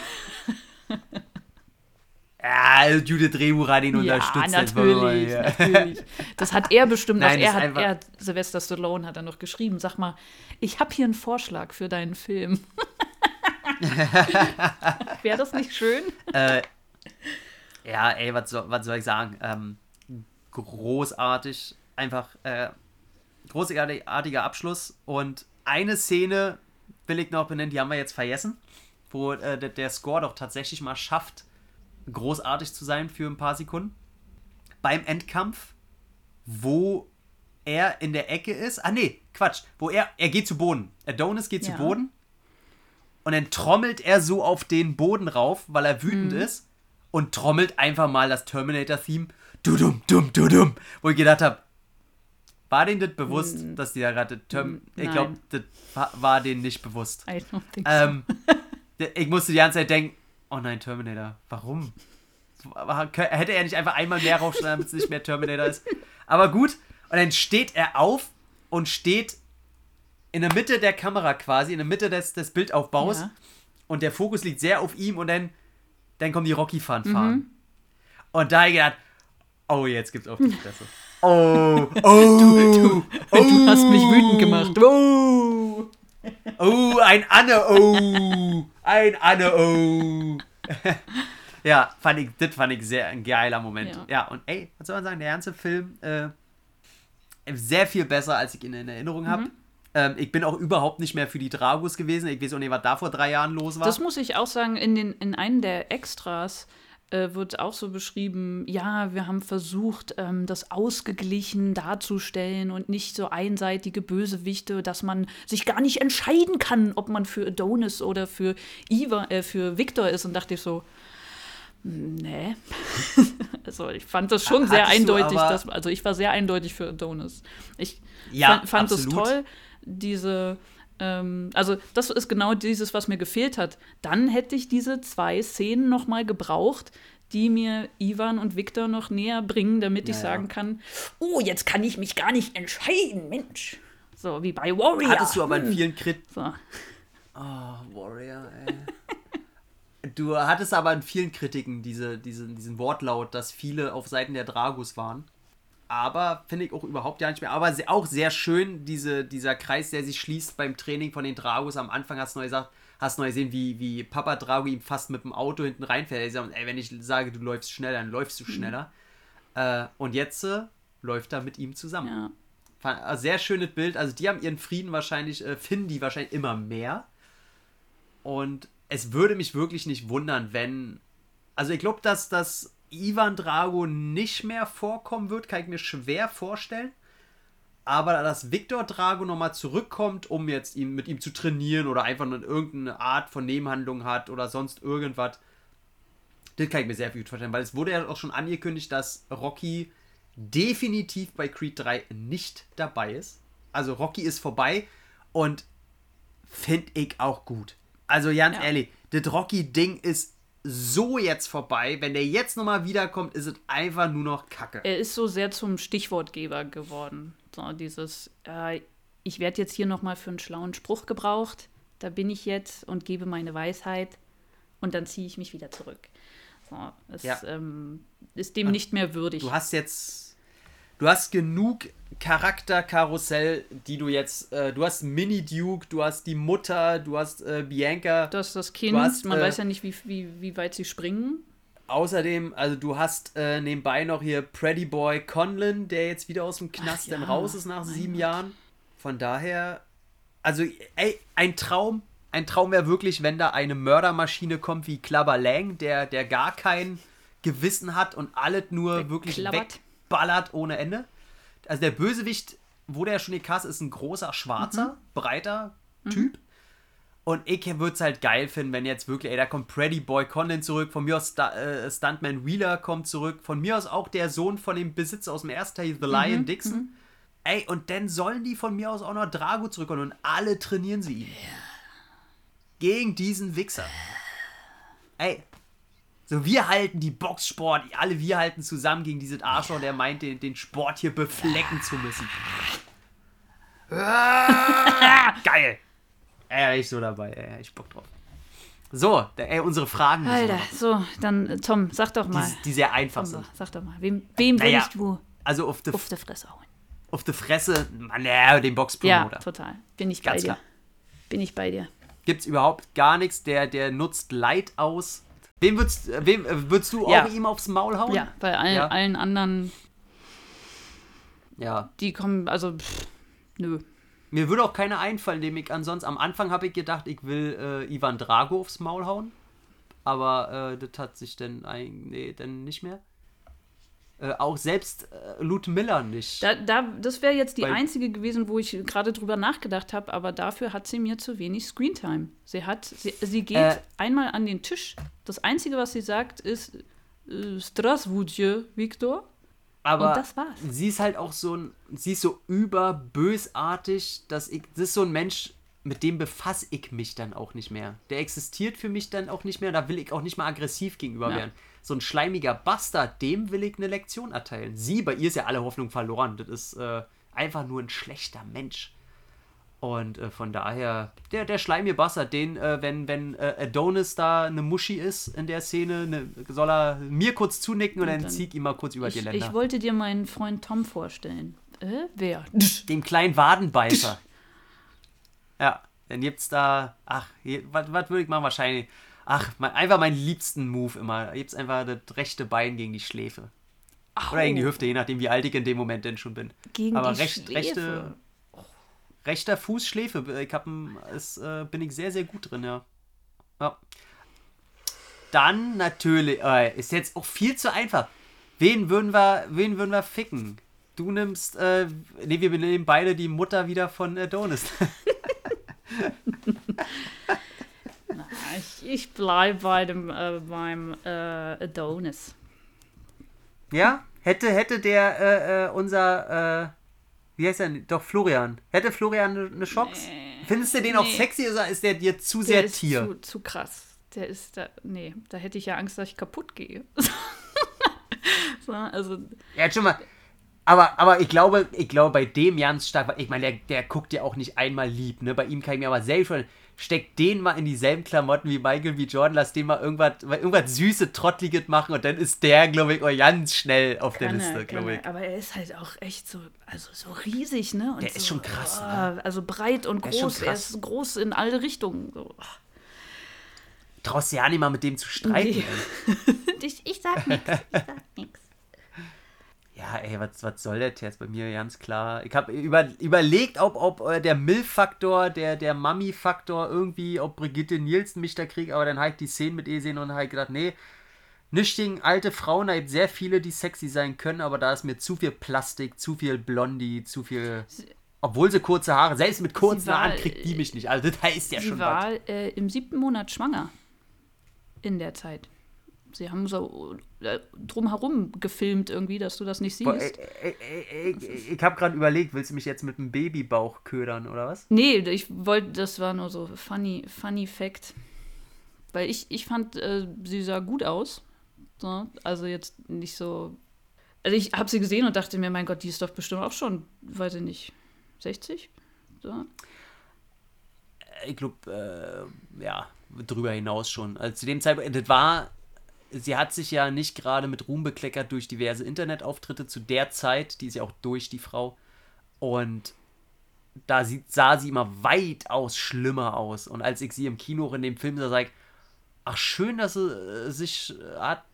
Ja, Judith Drehbuch hat ihn Ja, unterstützt. natürlich, hier. natürlich. Das hat er bestimmt Nein, Er hat, einfach- er Sylvester Stallone hat er noch geschrieben. Sag mal, ich habe hier einen Vorschlag für deinen Film. Wäre das nicht schön? äh, ja, ey, was soll, was soll ich sagen? Ähm, großartig. Einfach äh, großartiger Abschluss. Und eine Szene will ich noch benennen, die haben wir jetzt vergessen, wo äh, der, der Score doch tatsächlich mal schafft, großartig zu sein für ein paar Sekunden. Beim Endkampf, wo er in der Ecke ist. Ah, nee, Quatsch. Wo er, er geht zu Boden. Adonis geht Ja. zu Boden. Und dann trommelt er so auf den Boden rauf, weil er wütend ist. Und trommelt einfach mal das Terminator-Theme. Dudum, dum, dudum. Wo ich gedacht habe, war denen das bewusst, dass die da gerade Term Ich nein. glaube, das war, denen nicht bewusst. I don't think so. Ähm, d- ich musste die ganze Zeit denken, oh nein, Terminator, warum? Hätte er nicht einfach einmal mehr raufschneiden, damit es nicht mehr Terminator ist. Aber gut, und dann steht er auf und steht in der Mitte der Kamera quasi, in der Mitte des, des Bildaufbaus. Ja. Und der Fokus liegt sehr auf ihm und dann, dann kommen die Rocky-Fanfaren. Mhm. Und da hab ich gedacht, oh, jetzt gibt's auf die Fresse. Oh, oh, du hast mich wütend gemacht. Oh, oh, ein Anne, oh, ein Anne, oh. ja, fand ich, das fand ich sehr ein geiler Moment. Ja. Ja. und ey, was soll man sagen, der ganze Film äh, sehr viel besser, als ich ihn in Erinnerung habe. Ähm, ich bin auch überhaupt nicht mehr für die Dragos gewesen. Ich weiß auch nicht, was da vor drei Jahren los war. Das muss ich auch sagen, in, den, in einem der Extras äh, wird auch so beschrieben, ja, wir haben versucht, ähm, das ausgeglichen darzustellen und nicht so einseitige Bösewichte, dass man sich gar nicht entscheiden kann, ob man für Adonis oder für Eva, äh, für Victor ist. Und dachte ich so, nee. also ich fand das schon sehr Hattest du eindeutig. Dass, also ich war sehr eindeutig für Adonis. Ich Ja, fand, fand es toll, diese, ähm, also das ist genau dieses, was mir gefehlt hat. Dann hätte ich diese zwei Szenen noch mal gebraucht, die mir Ivan und Victor noch näher bringen, damit ich Naja. sagen kann, oh, jetzt kann ich mich gar nicht entscheiden, Mensch. So wie bei Warrior. Hattest du aber in Hm. vielen Crit so. Oh, Warrior, ey. Du hattest aber in vielen Kritiken diese, diese, diesen Wortlaut, dass viele auf Seiten der Dragos waren. Aber finde ich auch überhaupt ja nicht mehr. Aber auch sehr schön, diese, dieser Kreis, der sich schließt beim Training von den Dragos. Am Anfang hast du noch gesagt, hast noch gesehen, wie, wie Papa Drago ihm fast mit dem Auto hinten reinfährt. Er sagt, ey, wenn ich sage, du läufst schneller, dann läufst du schneller. Äh, und jetzt äh, läuft er mit ihm zusammen. Ja. Also Sehr schönes Bild. Also die haben ihren Frieden wahrscheinlich, äh, finden die wahrscheinlich immer mehr. Und es würde mich wirklich nicht wundern, wenn. Also ich glaube, dass das Ivan Drago nicht mehr vorkommen wird, kann ich mir schwer vorstellen. Aber dass Viktor Drago nochmal zurückkommt, um jetzt ihn, mit ihm zu trainieren oder einfach nur irgendeine Art von Nebenhandlung hat oder sonst irgendwas, das kann ich mir sehr gut vorstellen, weil es wurde ja auch schon angekündigt, dass Rocky definitiv bei Creed 3 nicht dabei ist. Also Rocky ist vorbei und finde ich auch gut. Also ganz Ja. ehrlich, das Rocky-Ding ist so jetzt vorbei. Wenn der jetzt nochmal wiederkommt, ist es einfach nur noch Kacke. Er ist so sehr zum Stichwortgeber geworden. So dieses, äh, ich werde jetzt hier noch mal für einen schlauen Spruch gebraucht. Da bin ich jetzt und gebe meine Weisheit und dann ziehe ich mich wieder zurück. So, es Ja. ähm, ist dem nicht mehr würdig. Du hast jetzt. Du hast genug Charakterkarussell, die du jetzt. Äh, du hast Mini Duke, du hast die Mutter, du hast äh, Bianca. Du hast das Kind, hast, man äh, weiß ja nicht, wie, wie, wie weit sie springen. Außerdem, also du hast äh, nebenbei noch hier Pretty Boy Conlon, der jetzt wieder aus dem Knast ja, dann raus ist nach sieben Gott. Jahren. Von daher, also ey, ein Traum. Ein Traum wäre wirklich, wenn da eine Mördermaschine kommt wie Clubber Lang, der, der gar kein Gewissen hat und alles nur Der wirklich klappert. Wegballert ohne Ende. Also der Bösewicht, wurde ja schon gecastet, ist ein großer, schwarzer, breiter Typ. Und ich würde es halt geil finden, wenn jetzt wirklich, ey, da kommt Pretty Boy Condon zurück, von mir aus Sta äh, Stuntman Wheeler kommt zurück, von mir aus auch der Sohn von dem Besitzer aus dem ersten Teil, The Lion Dixon. Ey, und dann sollen die von mir aus auch noch Drago zurückkommen und alle trainieren sie ihn. Gegen diesen Wichser. Ey. So, wir halten die Boxsport, alle wir halten zusammen gegen diesen Arschloch, der meint, den, den Sport hier beflecken zu müssen. Geil. Ey, ich so dabei, ey, ich Bock drauf. So, ey, unsere Fragen. Alter, so, dann äh, Tom, sag doch mal. die, die sehr einfach Tom, sind. sag doch mal, wem, wem Naja, würdest du Also auf auf die Fresse hauen? auf die Fresse, Mann, ja, den Ja, Boxpromoter. total. Bin ich bei Ganz dir. klar. Bin ich bei dir. Gibt's überhaupt gar nichts, der, der nutzt Leid aus. Wem würdest, äh, wem, äh, würdest du Ja. auch ihm aufs Maul hauen? Ja, bei allen, Ja. allen anderen, Ja. die kommen, also, pff, nö. Mir würde auch keiner einfallen, dem ich ansonsten. Am Anfang habe ich gedacht, ich will äh, Ivan Drago aufs Maul hauen. Aber äh, das hat sich dann ein, nee, dann nicht mehr. Äh, auch selbst äh, Lute Miller nicht. Da, da, das wäre jetzt die Weil- einzige gewesen, wo ich gerade drüber nachgedacht habe, aber dafür hat sie mir zu wenig Screentime. Sie hat, sie, sie geht Äh. einmal an den Tisch. Das Einzige, was sie sagt, ist äh, Straswudje, Victor. Aber Und das war's. sie ist halt auch so ein, sie ist so überbösartig, dass ich, das ist so ein Mensch, mit dem befasse ich mich dann auch nicht mehr. Der existiert für mich dann auch nicht mehr, da will ich auch nicht mal aggressiv gegenüber Ja. werden. So ein schleimiger Bastard, dem will ich eine Lektion erteilen. Sie, bei ihr ist ja alle Hoffnung verloren. Das ist äh, einfach nur ein schlechter Mensch. Und äh, von daher, der, der schleimige Bastard, den, äh, wenn, wenn äh, Adonis da eine Muschi ist in der Szene, ne, soll er mir kurz zunicken und, dann, dann- zieht ihm mal kurz über die Ich, Länder. ich wollte dir meinen Freund Tom vorstellen. Äh, wer? dem kleinen Wadenbeißer. ja, dann gibt's da, ach, was würde ich machen? Wahrscheinlich, ach, mein, einfach meinen liebsten Move immer. Gibt's einfach das rechte Bein gegen die Schläfe. Oder gegen die Au. Hüfte, je nachdem, wie alt ich in dem Moment denn schon bin. Gegen Aber die recht, Schläfe. rechte, rechter Fuß Schläfe. Ich hab, ein- es, äh, bin ich sehr, sehr gut drin, ja. ja. Dann natürlich, äh, ist jetzt auch viel zu einfach. Wen würden wir, wen würden wir ficken? Du nimmst, äh, nee, wir nehmen beide die Mutter wieder von Adonis. Ich, ich bleibe bei dem, äh, beim äh, Adonis. ja? Hätte, hätte der, äh, äh, unser, äh, wie heißt er? denn? Doch, Florian. Hätte Florian eine ne Chance? Findest du den auch nee. sexy oder ist der dir zu Der sehr Tier? Zu, zu krass. Der ist da, nee, da hätte ich ja Angst, dass ich kaputt gehe. so, also, Ja, schon mal. Aber, aber ich glaube, ich glaube, bei dem ganz stark, ich meine, der, der guckt ja auch nicht einmal lieb, ne? Bei ihm kann ich mir aber selbst schon, steck den mal in dieselben Klamotten wie Michael wie Jordan, lass den mal irgendwas, irgendwas süße, trottliges machen und dann ist der, glaube ich, auch ganz schnell auf der Liste, er, glaube ich. er. Aber er ist halt auch echt so, also so riesig, ne? Und Der ist so, schon krass, oh, ne? Also breit und ist schon groß. Er krass. ist groß in alle Richtungen. So. Traust du ja nicht mal mit dem zu streiten. Nee. Ich, ich sag nix. Ich sag nix. Ja, ey, was, was soll der jetzt bei mir ganz klar? Ich habe über, überlegt, ob, ob äh, der Mill-Faktor, der, der Mami-Faktor irgendwie, ob Brigitte Nielsen mich da kriegt, aber dann habe ich die Szenen mit ihr gesehen und habe gedacht, nee, nicht gegen alte Frauen, da gibt sehr viele, die sexy sein können, aber da ist mir zu viel Plastik, zu viel Blondie, zu viel. Obwohl sie kurze Haare, selbst mit kurzen war, Haaren kriegt die mich nicht. Also das heißt ja Sie schon war was. äh, im siebten Monat schwanger in der Zeit. Sie haben so äh, drumherum gefilmt irgendwie, dass du das nicht Boah, siehst. ey, ey, ey, ey, ich habe gerade überlegt, willst du mich jetzt mit einem Babybauch ködern oder was? Nee, ich wollte, das war nur so funny, funny Fact. Weil ich, ich fand, äh, sie sah gut aus. So, also jetzt nicht so. Also ich habe sie gesehen und dachte mir, mein Gott, die ist doch bestimmt auch schon, weiß ich nicht, 60? So. ich glaube, äh, ja, drüber hinaus schon. Also zu dem Zeitpunkt, das war, sie hat sich ja nicht gerade mit Ruhm bekleckert durch diverse Internetauftritte zu der Zeit, die ist ja auch durch, die Frau. Und da sieht, sah sie immer weitaus schlimmer aus. Und als ich sie im Kino auch in dem Film sah, sag ich, ach schön, dass sie äh, sich äh, hat,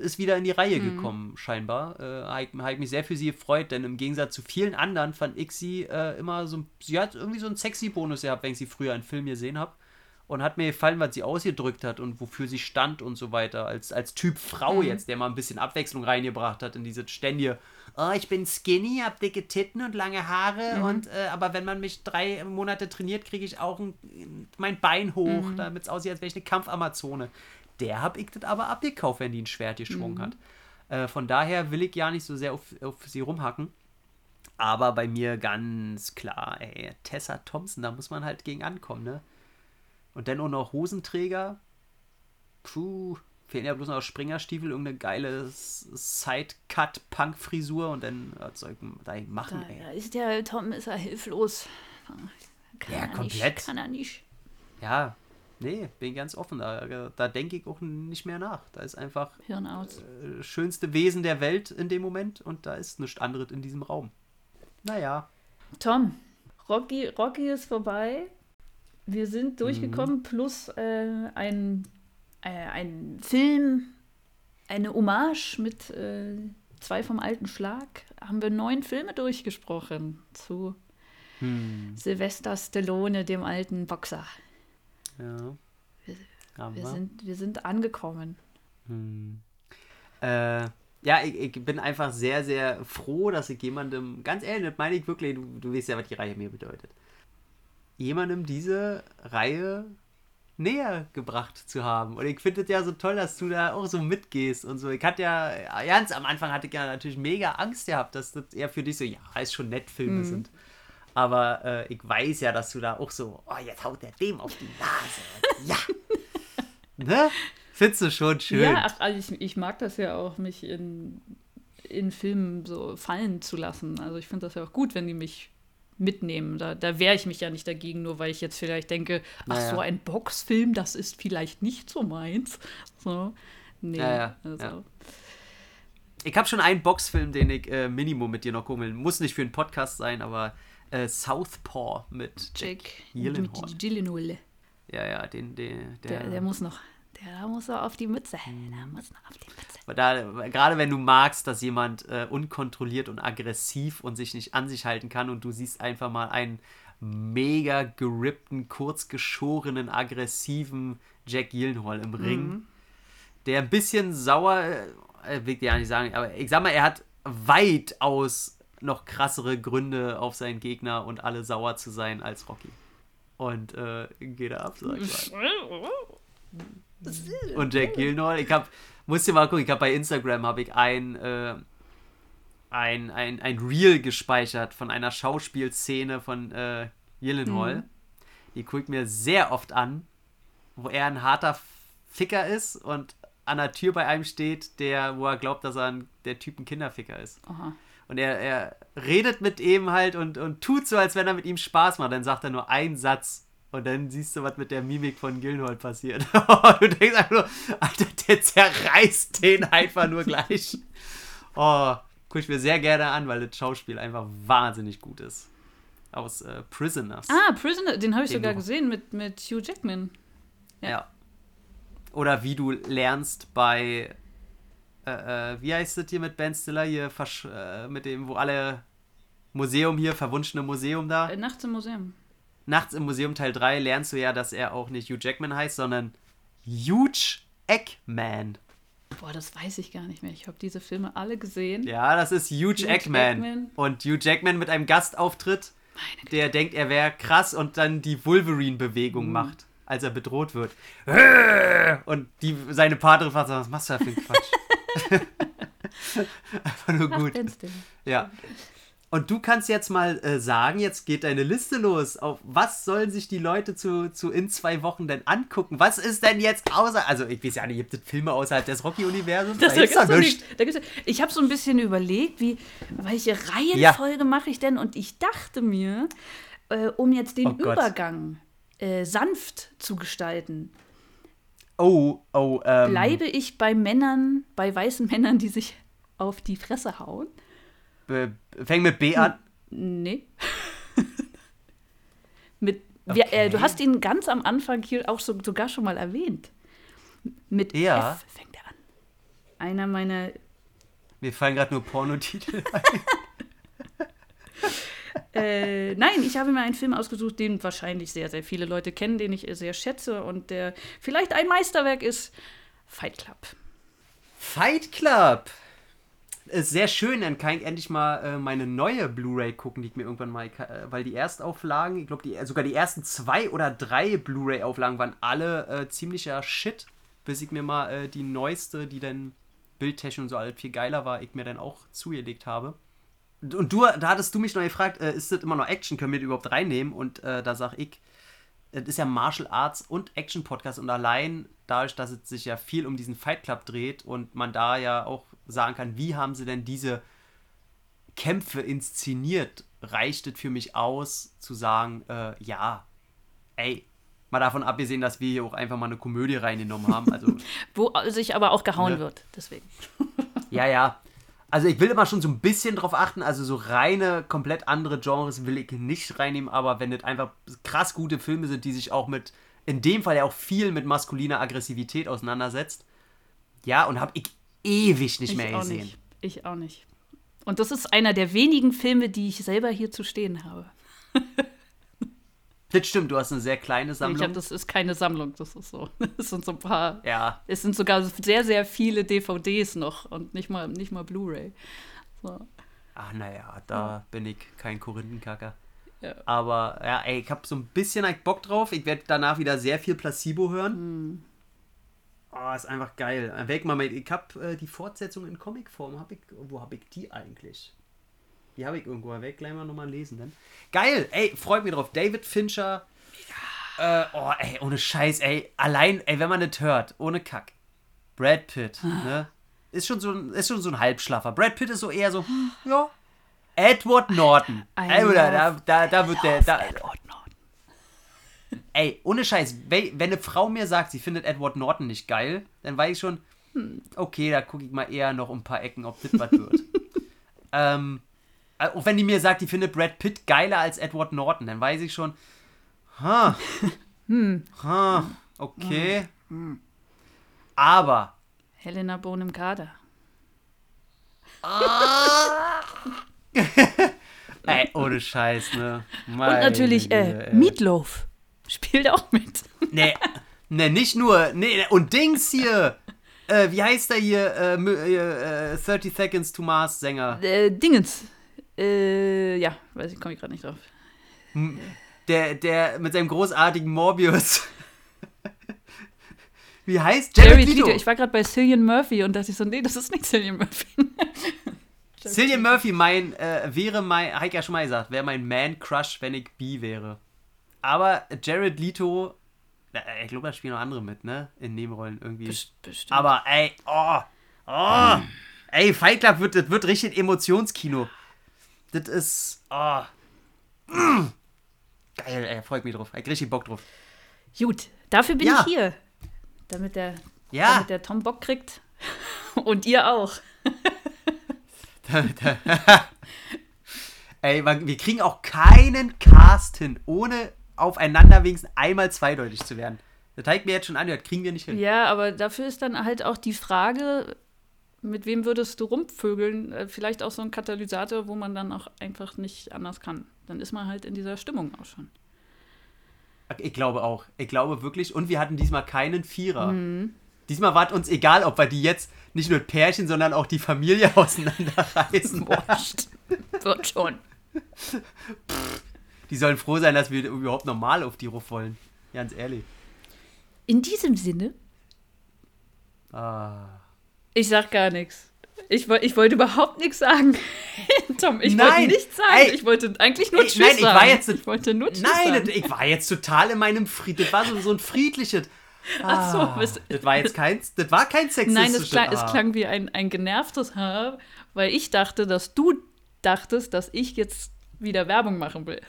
ist wieder in die Reihe gekommen, scheinbar. Äh, habe ich, hab ich mich sehr für sie gefreut, denn im Gegensatz zu vielen anderen fand ich sie äh, immer so, sie hat irgendwie so einen sexy Bonus gehabt, wenn ich sie früher in Film gesehen habe. Und hat mir gefallen, was sie ausgedrückt hat und wofür sie stand und so weiter. Als, als Typ Frau jetzt, der mal ein bisschen Abwechslung reingebracht hat in diese ständige, oh, ich bin skinny, hab dicke Titten und lange Haare und äh, aber wenn man mich drei Monate trainiert, kriege ich auch ein, mein Bein hoch, damit es aussieht, als wäre ich eine Kampfamazone. Der hab ich das aber abgekauft, wenn die ein Schwert geschwungen hat. Äh, von daher will ich ja nicht so sehr auf, auf sie rumhacken. Aber bei mir ganz klar, ey, Tessa Thompson, da muss man halt gegen ankommen, ne? Und dann auch noch Hosenträger. Puh, fehlen ja bloß noch Springerstiefel, irgendeine geile Side-Cut-Punk-Frisur und dann was soll ich da machen, Da, ey. da ist der Tom ist er hilflos. Kann Ja, er komplett. Nicht, kann er nicht. Ja, nee, bin ganz offen. Da, da denke ich auch nicht mehr nach. Da ist einfach Hirn aus. äh, schönste Wesen der Welt in dem Moment und da ist nichts anderes in diesem Raum. Naja. Tom, Rocky, Rocky ist vorbei. Wir Mhm. sind durchgekommen, plus äh, ein, äh, ein Film, eine Hommage mit äh, zwei vom alten Schlag. Haben wir neun Filme durchgesprochen zu Hm, Sylvester Stallone, dem alten Boxer. ja. Wir- Wir sind, wir sind angekommen. Hm. Äh, ja, ich, ich bin einfach sehr, sehr froh, dass ich jemandem, ganz ehrlich, meine ich wirklich, du, du weißt ja, was die Reihe mir bedeutet, jemandem diese Reihe näher gebracht zu haben. Und ich finde es ja so toll, dass du da auch so mitgehst und so. Ich hatte ja, ja, ganz am Anfang hatte ich ja natürlich mega Angst gehabt, dass das eher für dich so, ja, ist schon nett Filme sind. Aber äh, ich weiß ja, dass du da auch so, oh, jetzt haut der dem auf die Nase. Ja. ne? Findest du schon schön. Ja, ach, also ich, ich mag das ja auch, mich in, in Filmen so fallen zu lassen. Also ich finde das ja auch gut, wenn die mich mitnehmen. Da, da wehre ich mich ja nicht dagegen, nur weil ich jetzt vielleicht denke, ach Naja. so, ein Boxfilm, das ist vielleicht nicht so meins. So, nee, Ja, ja, also. ja. Ich habe schon einen Boxfilm, den ich äh, Minimum mit dir noch gucken will. Muss nicht für einen Podcast sein, aber äh, Southpaw mit Jack Gyllenhaal. Ja, ja, den, den der, Der, der muss noch, der muss noch auf die Mütze. Der muss noch auf die Mütze. Da, gerade wenn du magst, dass jemand äh, unkontrolliert und aggressiv und sich nicht an sich halten kann und du siehst einfach mal einen mega gerippten, kurzgeschorenen, aggressiven Jack Gyllenhaal im Ring, der ein bisschen sauer, äh, will ich ja nicht sagen, aber ich sag mal, er hat weitaus noch krassere Gründe auf seinen Gegner und alle sauer zu sein als Rocky. Und äh, geht er ab, sag ich mal. Und Jack Gyllenhaal, ich hab, musst dir mal gucken, ich habe bei Instagram habe ich ein, äh, ein, ein, ein Reel gespeichert von einer Schauspielszene von äh, Gyllenhaal. Die gucke ich mir sehr oft an, wo er ein harter Ficker ist und an der Tür bei einem steht, der, wo er glaubt, dass er ein, der Typ ein Kinderficker ist. Aha. Und er, er redet mit ihm halt und, und tut so, als wenn er mit ihm Spaß macht. Dann sagt er nur einen Satz und dann siehst du, was mit der Mimik von Gillenhol passiert. du denkst einfach nur, Alter, der zerreißt den einfach nur gleich. Oh, guck ich mir sehr gerne an, weil das Schauspiel einfach wahnsinnig gut ist. Aus äh, Prisoners. Ah, Prisoner, den habe ich Den sogar du- gesehen mit, mit Hugh Jackman. Ja. Oder wie du lernst bei, äh, äh, wie heißt das hier mit Ben Stiller, hier versch äh, mit dem, wo alle Museum hier, verwunschene Museum da. Äh, Nachts im Museum. Nachts im Museum Teil 3 lernst du ja, dass er auch nicht Hugh Jackman heißt, sondern Huge Eggman. Boah, das weiß ich gar nicht mehr. Ich habe diese Filme alle gesehen. Ja, das ist Huge, Hugh Eggman. Jackman. Und Hugh Jackman mit einem Gastauftritt, der denkt, er wäre krass und dann die Wolverine-Bewegung Mhm. macht, als er bedroht wird. Und die, seine Partnerin fragt, was machst du da für einen Quatsch? Einfach nur Ach, gut. Stiller. Ja. Und du kannst jetzt mal äh, sagen, jetzt geht deine Liste los. Auf was sollen sich die Leute zu, zu in zwei Wochen denn angucken? Was ist denn jetzt außer. Also, ich weiß ja nicht, gibt es Filme außerhalb des Rocky-Universums? Das, Da gibt's doch nicht. Da gibt's, ich habe so ein bisschen überlegt, wie, welche Reihenfolge mache ich denn? Und ich dachte mir, äh, um jetzt den Oh. Übergang äh, sanft zu gestalten, Oh, oh, ähm. bleibe ich bei Männern, bei weißen Männern, die sich auf die Fresse hauen? Be- Fäng mit B an. Nee. Mit, wir, äh, du Okay. hast ihn ganz am Anfang hier auch so, sogar schon mal erwähnt. Mit Ja. F fängt er an. Einer meiner Mir fallen gerade nur Pornotitel. Äh, nein, ich habe mir einen Film ausgesucht, den wahrscheinlich sehr, sehr viele Leute kennen, den ich sehr schätze und der vielleicht ein Meisterwerk ist. Fight Club. Fight Club. Sehr schön, dann kann ich endlich mal äh, meine neue Blu-ray gucken, die ich mir irgendwann mal, äh, weil die Erstauflagen, ich glaube, die, sogar die ersten zwei oder drei Blu-ray-Auflagen waren alle äh, ziemlicher Shit, bis ich mir mal äh, die neueste, die dann bildtechnisch und so alles viel geiler war, ich mir dann auch zugelegt habe. Und du, da hattest du mich noch gefragt, äh, ist das immer noch Action, können wir das überhaupt reinnehmen? Und äh, da sag ich, es ist ja Martial Arts und Action Podcast und allein dadurch, dass es sich ja viel um diesen Fight Club dreht und man da ja auch sagen kann, wie haben sie denn diese Kämpfe inszeniert, reicht es für mich aus zu sagen, äh, ja, ey, mal davon abgesehen, dass wir hier auch einfach mal eine Komödie reingenommen haben, also Wo sich aber auch gehauen Ne. wird, deswegen. ja, ja. Also ich will immer schon so ein bisschen drauf achten, also so reine, komplett andere Genres will ich nicht reinnehmen, aber wenn das einfach krass gute Filme sind, die sich auch mit, in dem Fall ja auch viel mit maskuliner Aggressivität auseinandersetzt, ja, und habe ich ewig nicht Ich mehr auch gesehen. nicht. Ich auch nicht. Und das ist einer der wenigen Filme, die ich selber hier zu stehen habe. Das stimmt, du hast eine sehr kleine Ich Sammlung. hab, das ist keine Sammlung, das ist so. Es sind so ein paar. ja, Es sind sogar sehr, sehr viele DVDs noch und nicht mal, nicht mal Blu-ray. So. ach naja, da bin ich kein Korinthenkacker. Ja. Aber ja, ey, ich habe so ein bisschen Bock drauf. Ich werde danach wieder sehr viel Placebo hören. Hm. Oh, ist einfach geil. Äh, Weg mal, ich habe äh, die Fortsetzung in Comicform. Hab ich, wo habe ich die eigentlich? Die habe ich irgendwo. Weg gleich mal nochmal lesen. Dann. Geil, ey, freut mich drauf. David Fincher. Äh, oh, ey, ohne Scheiß, ey. Allein, ey, wenn man das hört, ohne Kack. Brad Pitt, ne? Ist schon, so ein, ist schon so ein Halbschlaffer. Brad Pitt ist so eher so, hm, ja. Edward Norton. I Ey, oder, da, da, da wird der. Da. Ey, ohne Scheiß, we- wenn eine Frau mir sagt, sie findet Edward Norton nicht geil, dann weiß ich schon, hm, okay, da gucke ich mal eher noch um ein paar Ecken, ob das was wird. ähm, äh, auch wenn die mir sagt, die findet Brad Pitt geiler als Edward Norton, dann weiß ich schon, ha, ha, okay. Aber, Helena Bonham Carter. Ey, ohne Scheiß, ne? Und Meine natürlich äh. Meatloaf spielt auch mit. Nee, nee, nicht nur. Nee, und Dings hier. Äh, wie heißt der hier? Äh, äh, äh, 30 Seconds to Mars Sänger. Äh, Dingens. Äh, ja, weiß ich, komme ich gerade nicht drauf. Der, der mit seinem großartigen Morbius. wie heißt? Jared Jared Leto. Leto. Ich war gerade bei Cillian Murphy und dachte ich so, nee, das ist nicht Cillian Murphy. Cillian Murphy mein, äh, wäre mein, ich ja schon mal gesagt, wäre mein Man-Crush, wenn ich B wäre. Aber Jared Leto, äh, ich glaube, da spielen noch andere mit, ne? In Nebenrollen irgendwie. Bestimmt. Aber ey, oh, oh, ey, Fight Club wird, das wird richtig Emotionskino. Das ist, oh, mm. geil, ey, freut mich drauf. Ich hab richtig Bock drauf. Gut, dafür bin Ja. ich hier. Damit der, Ja. damit der Tom Bock kriegt. Und ihr auch. Ey, wir kriegen auch keinen Cast hin, ohne aufeinander wenigstens einmal zweideutig zu werden. Das zeigt mir jetzt schon an, das kriegen wir nicht hin. Ja, aber dafür ist dann halt auch die Frage, mit wem würdest du rumvögeln? Äh, Vielleicht auch so ein Katalysator, wo man dann auch einfach nicht anders kann. Dann ist man halt in dieser Stimmung auch schon. Ich glaube auch. Ich glaube wirklich. Und wir hatten diesmal keinen Vierer. Diesmal war es uns egal, ob wir die jetzt nicht nur Pärchen, sondern auch die Familie auseinanderreißen. Wurscht. Wird schon. Die sollen froh sein, dass wir überhaupt normal auf die Ruf wollen. Ganz ehrlich. In diesem Sinne, Ah. ich sag gar nichts. Ich, ich wollte überhaupt nichts sagen. Tom, ich wollte Nein, nichts sagen. ey, ich wollte eigentlich nur ey, Tschüss nein, ich war jetzt- ich wollte nur Tschüss Nein, sagen. ich war jetzt total in meinem Fried. Das war so, so ein friedliches. Ach so, Ah, bist- das war jetzt kein, das war kein sexistisches. Nein, es klang, es Ah. klang wie ein, ein genervtes Haar, weil ich dachte, dass du dachtest, dass ich jetzt wieder Werbung machen will.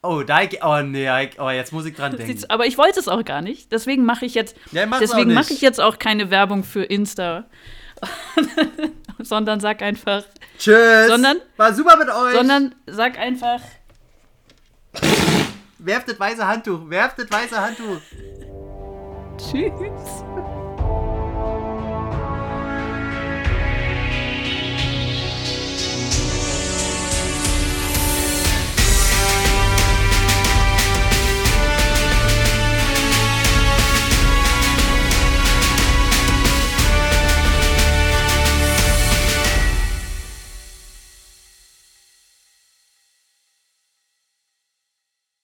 Oh, da ich, oh nee, oh, jetzt muss ich dran denken. Aber ich wollte es auch gar nicht. Deswegen mache ich jetzt, Ja, deswegen mache ich jetzt auch keine Werbung für Insta, sondern sag einfach, Tschüss. Sondern- war super mit euch. sondern sag einfach werft das weiße Handtuch, werft das weiße Handtuch. Tschüss.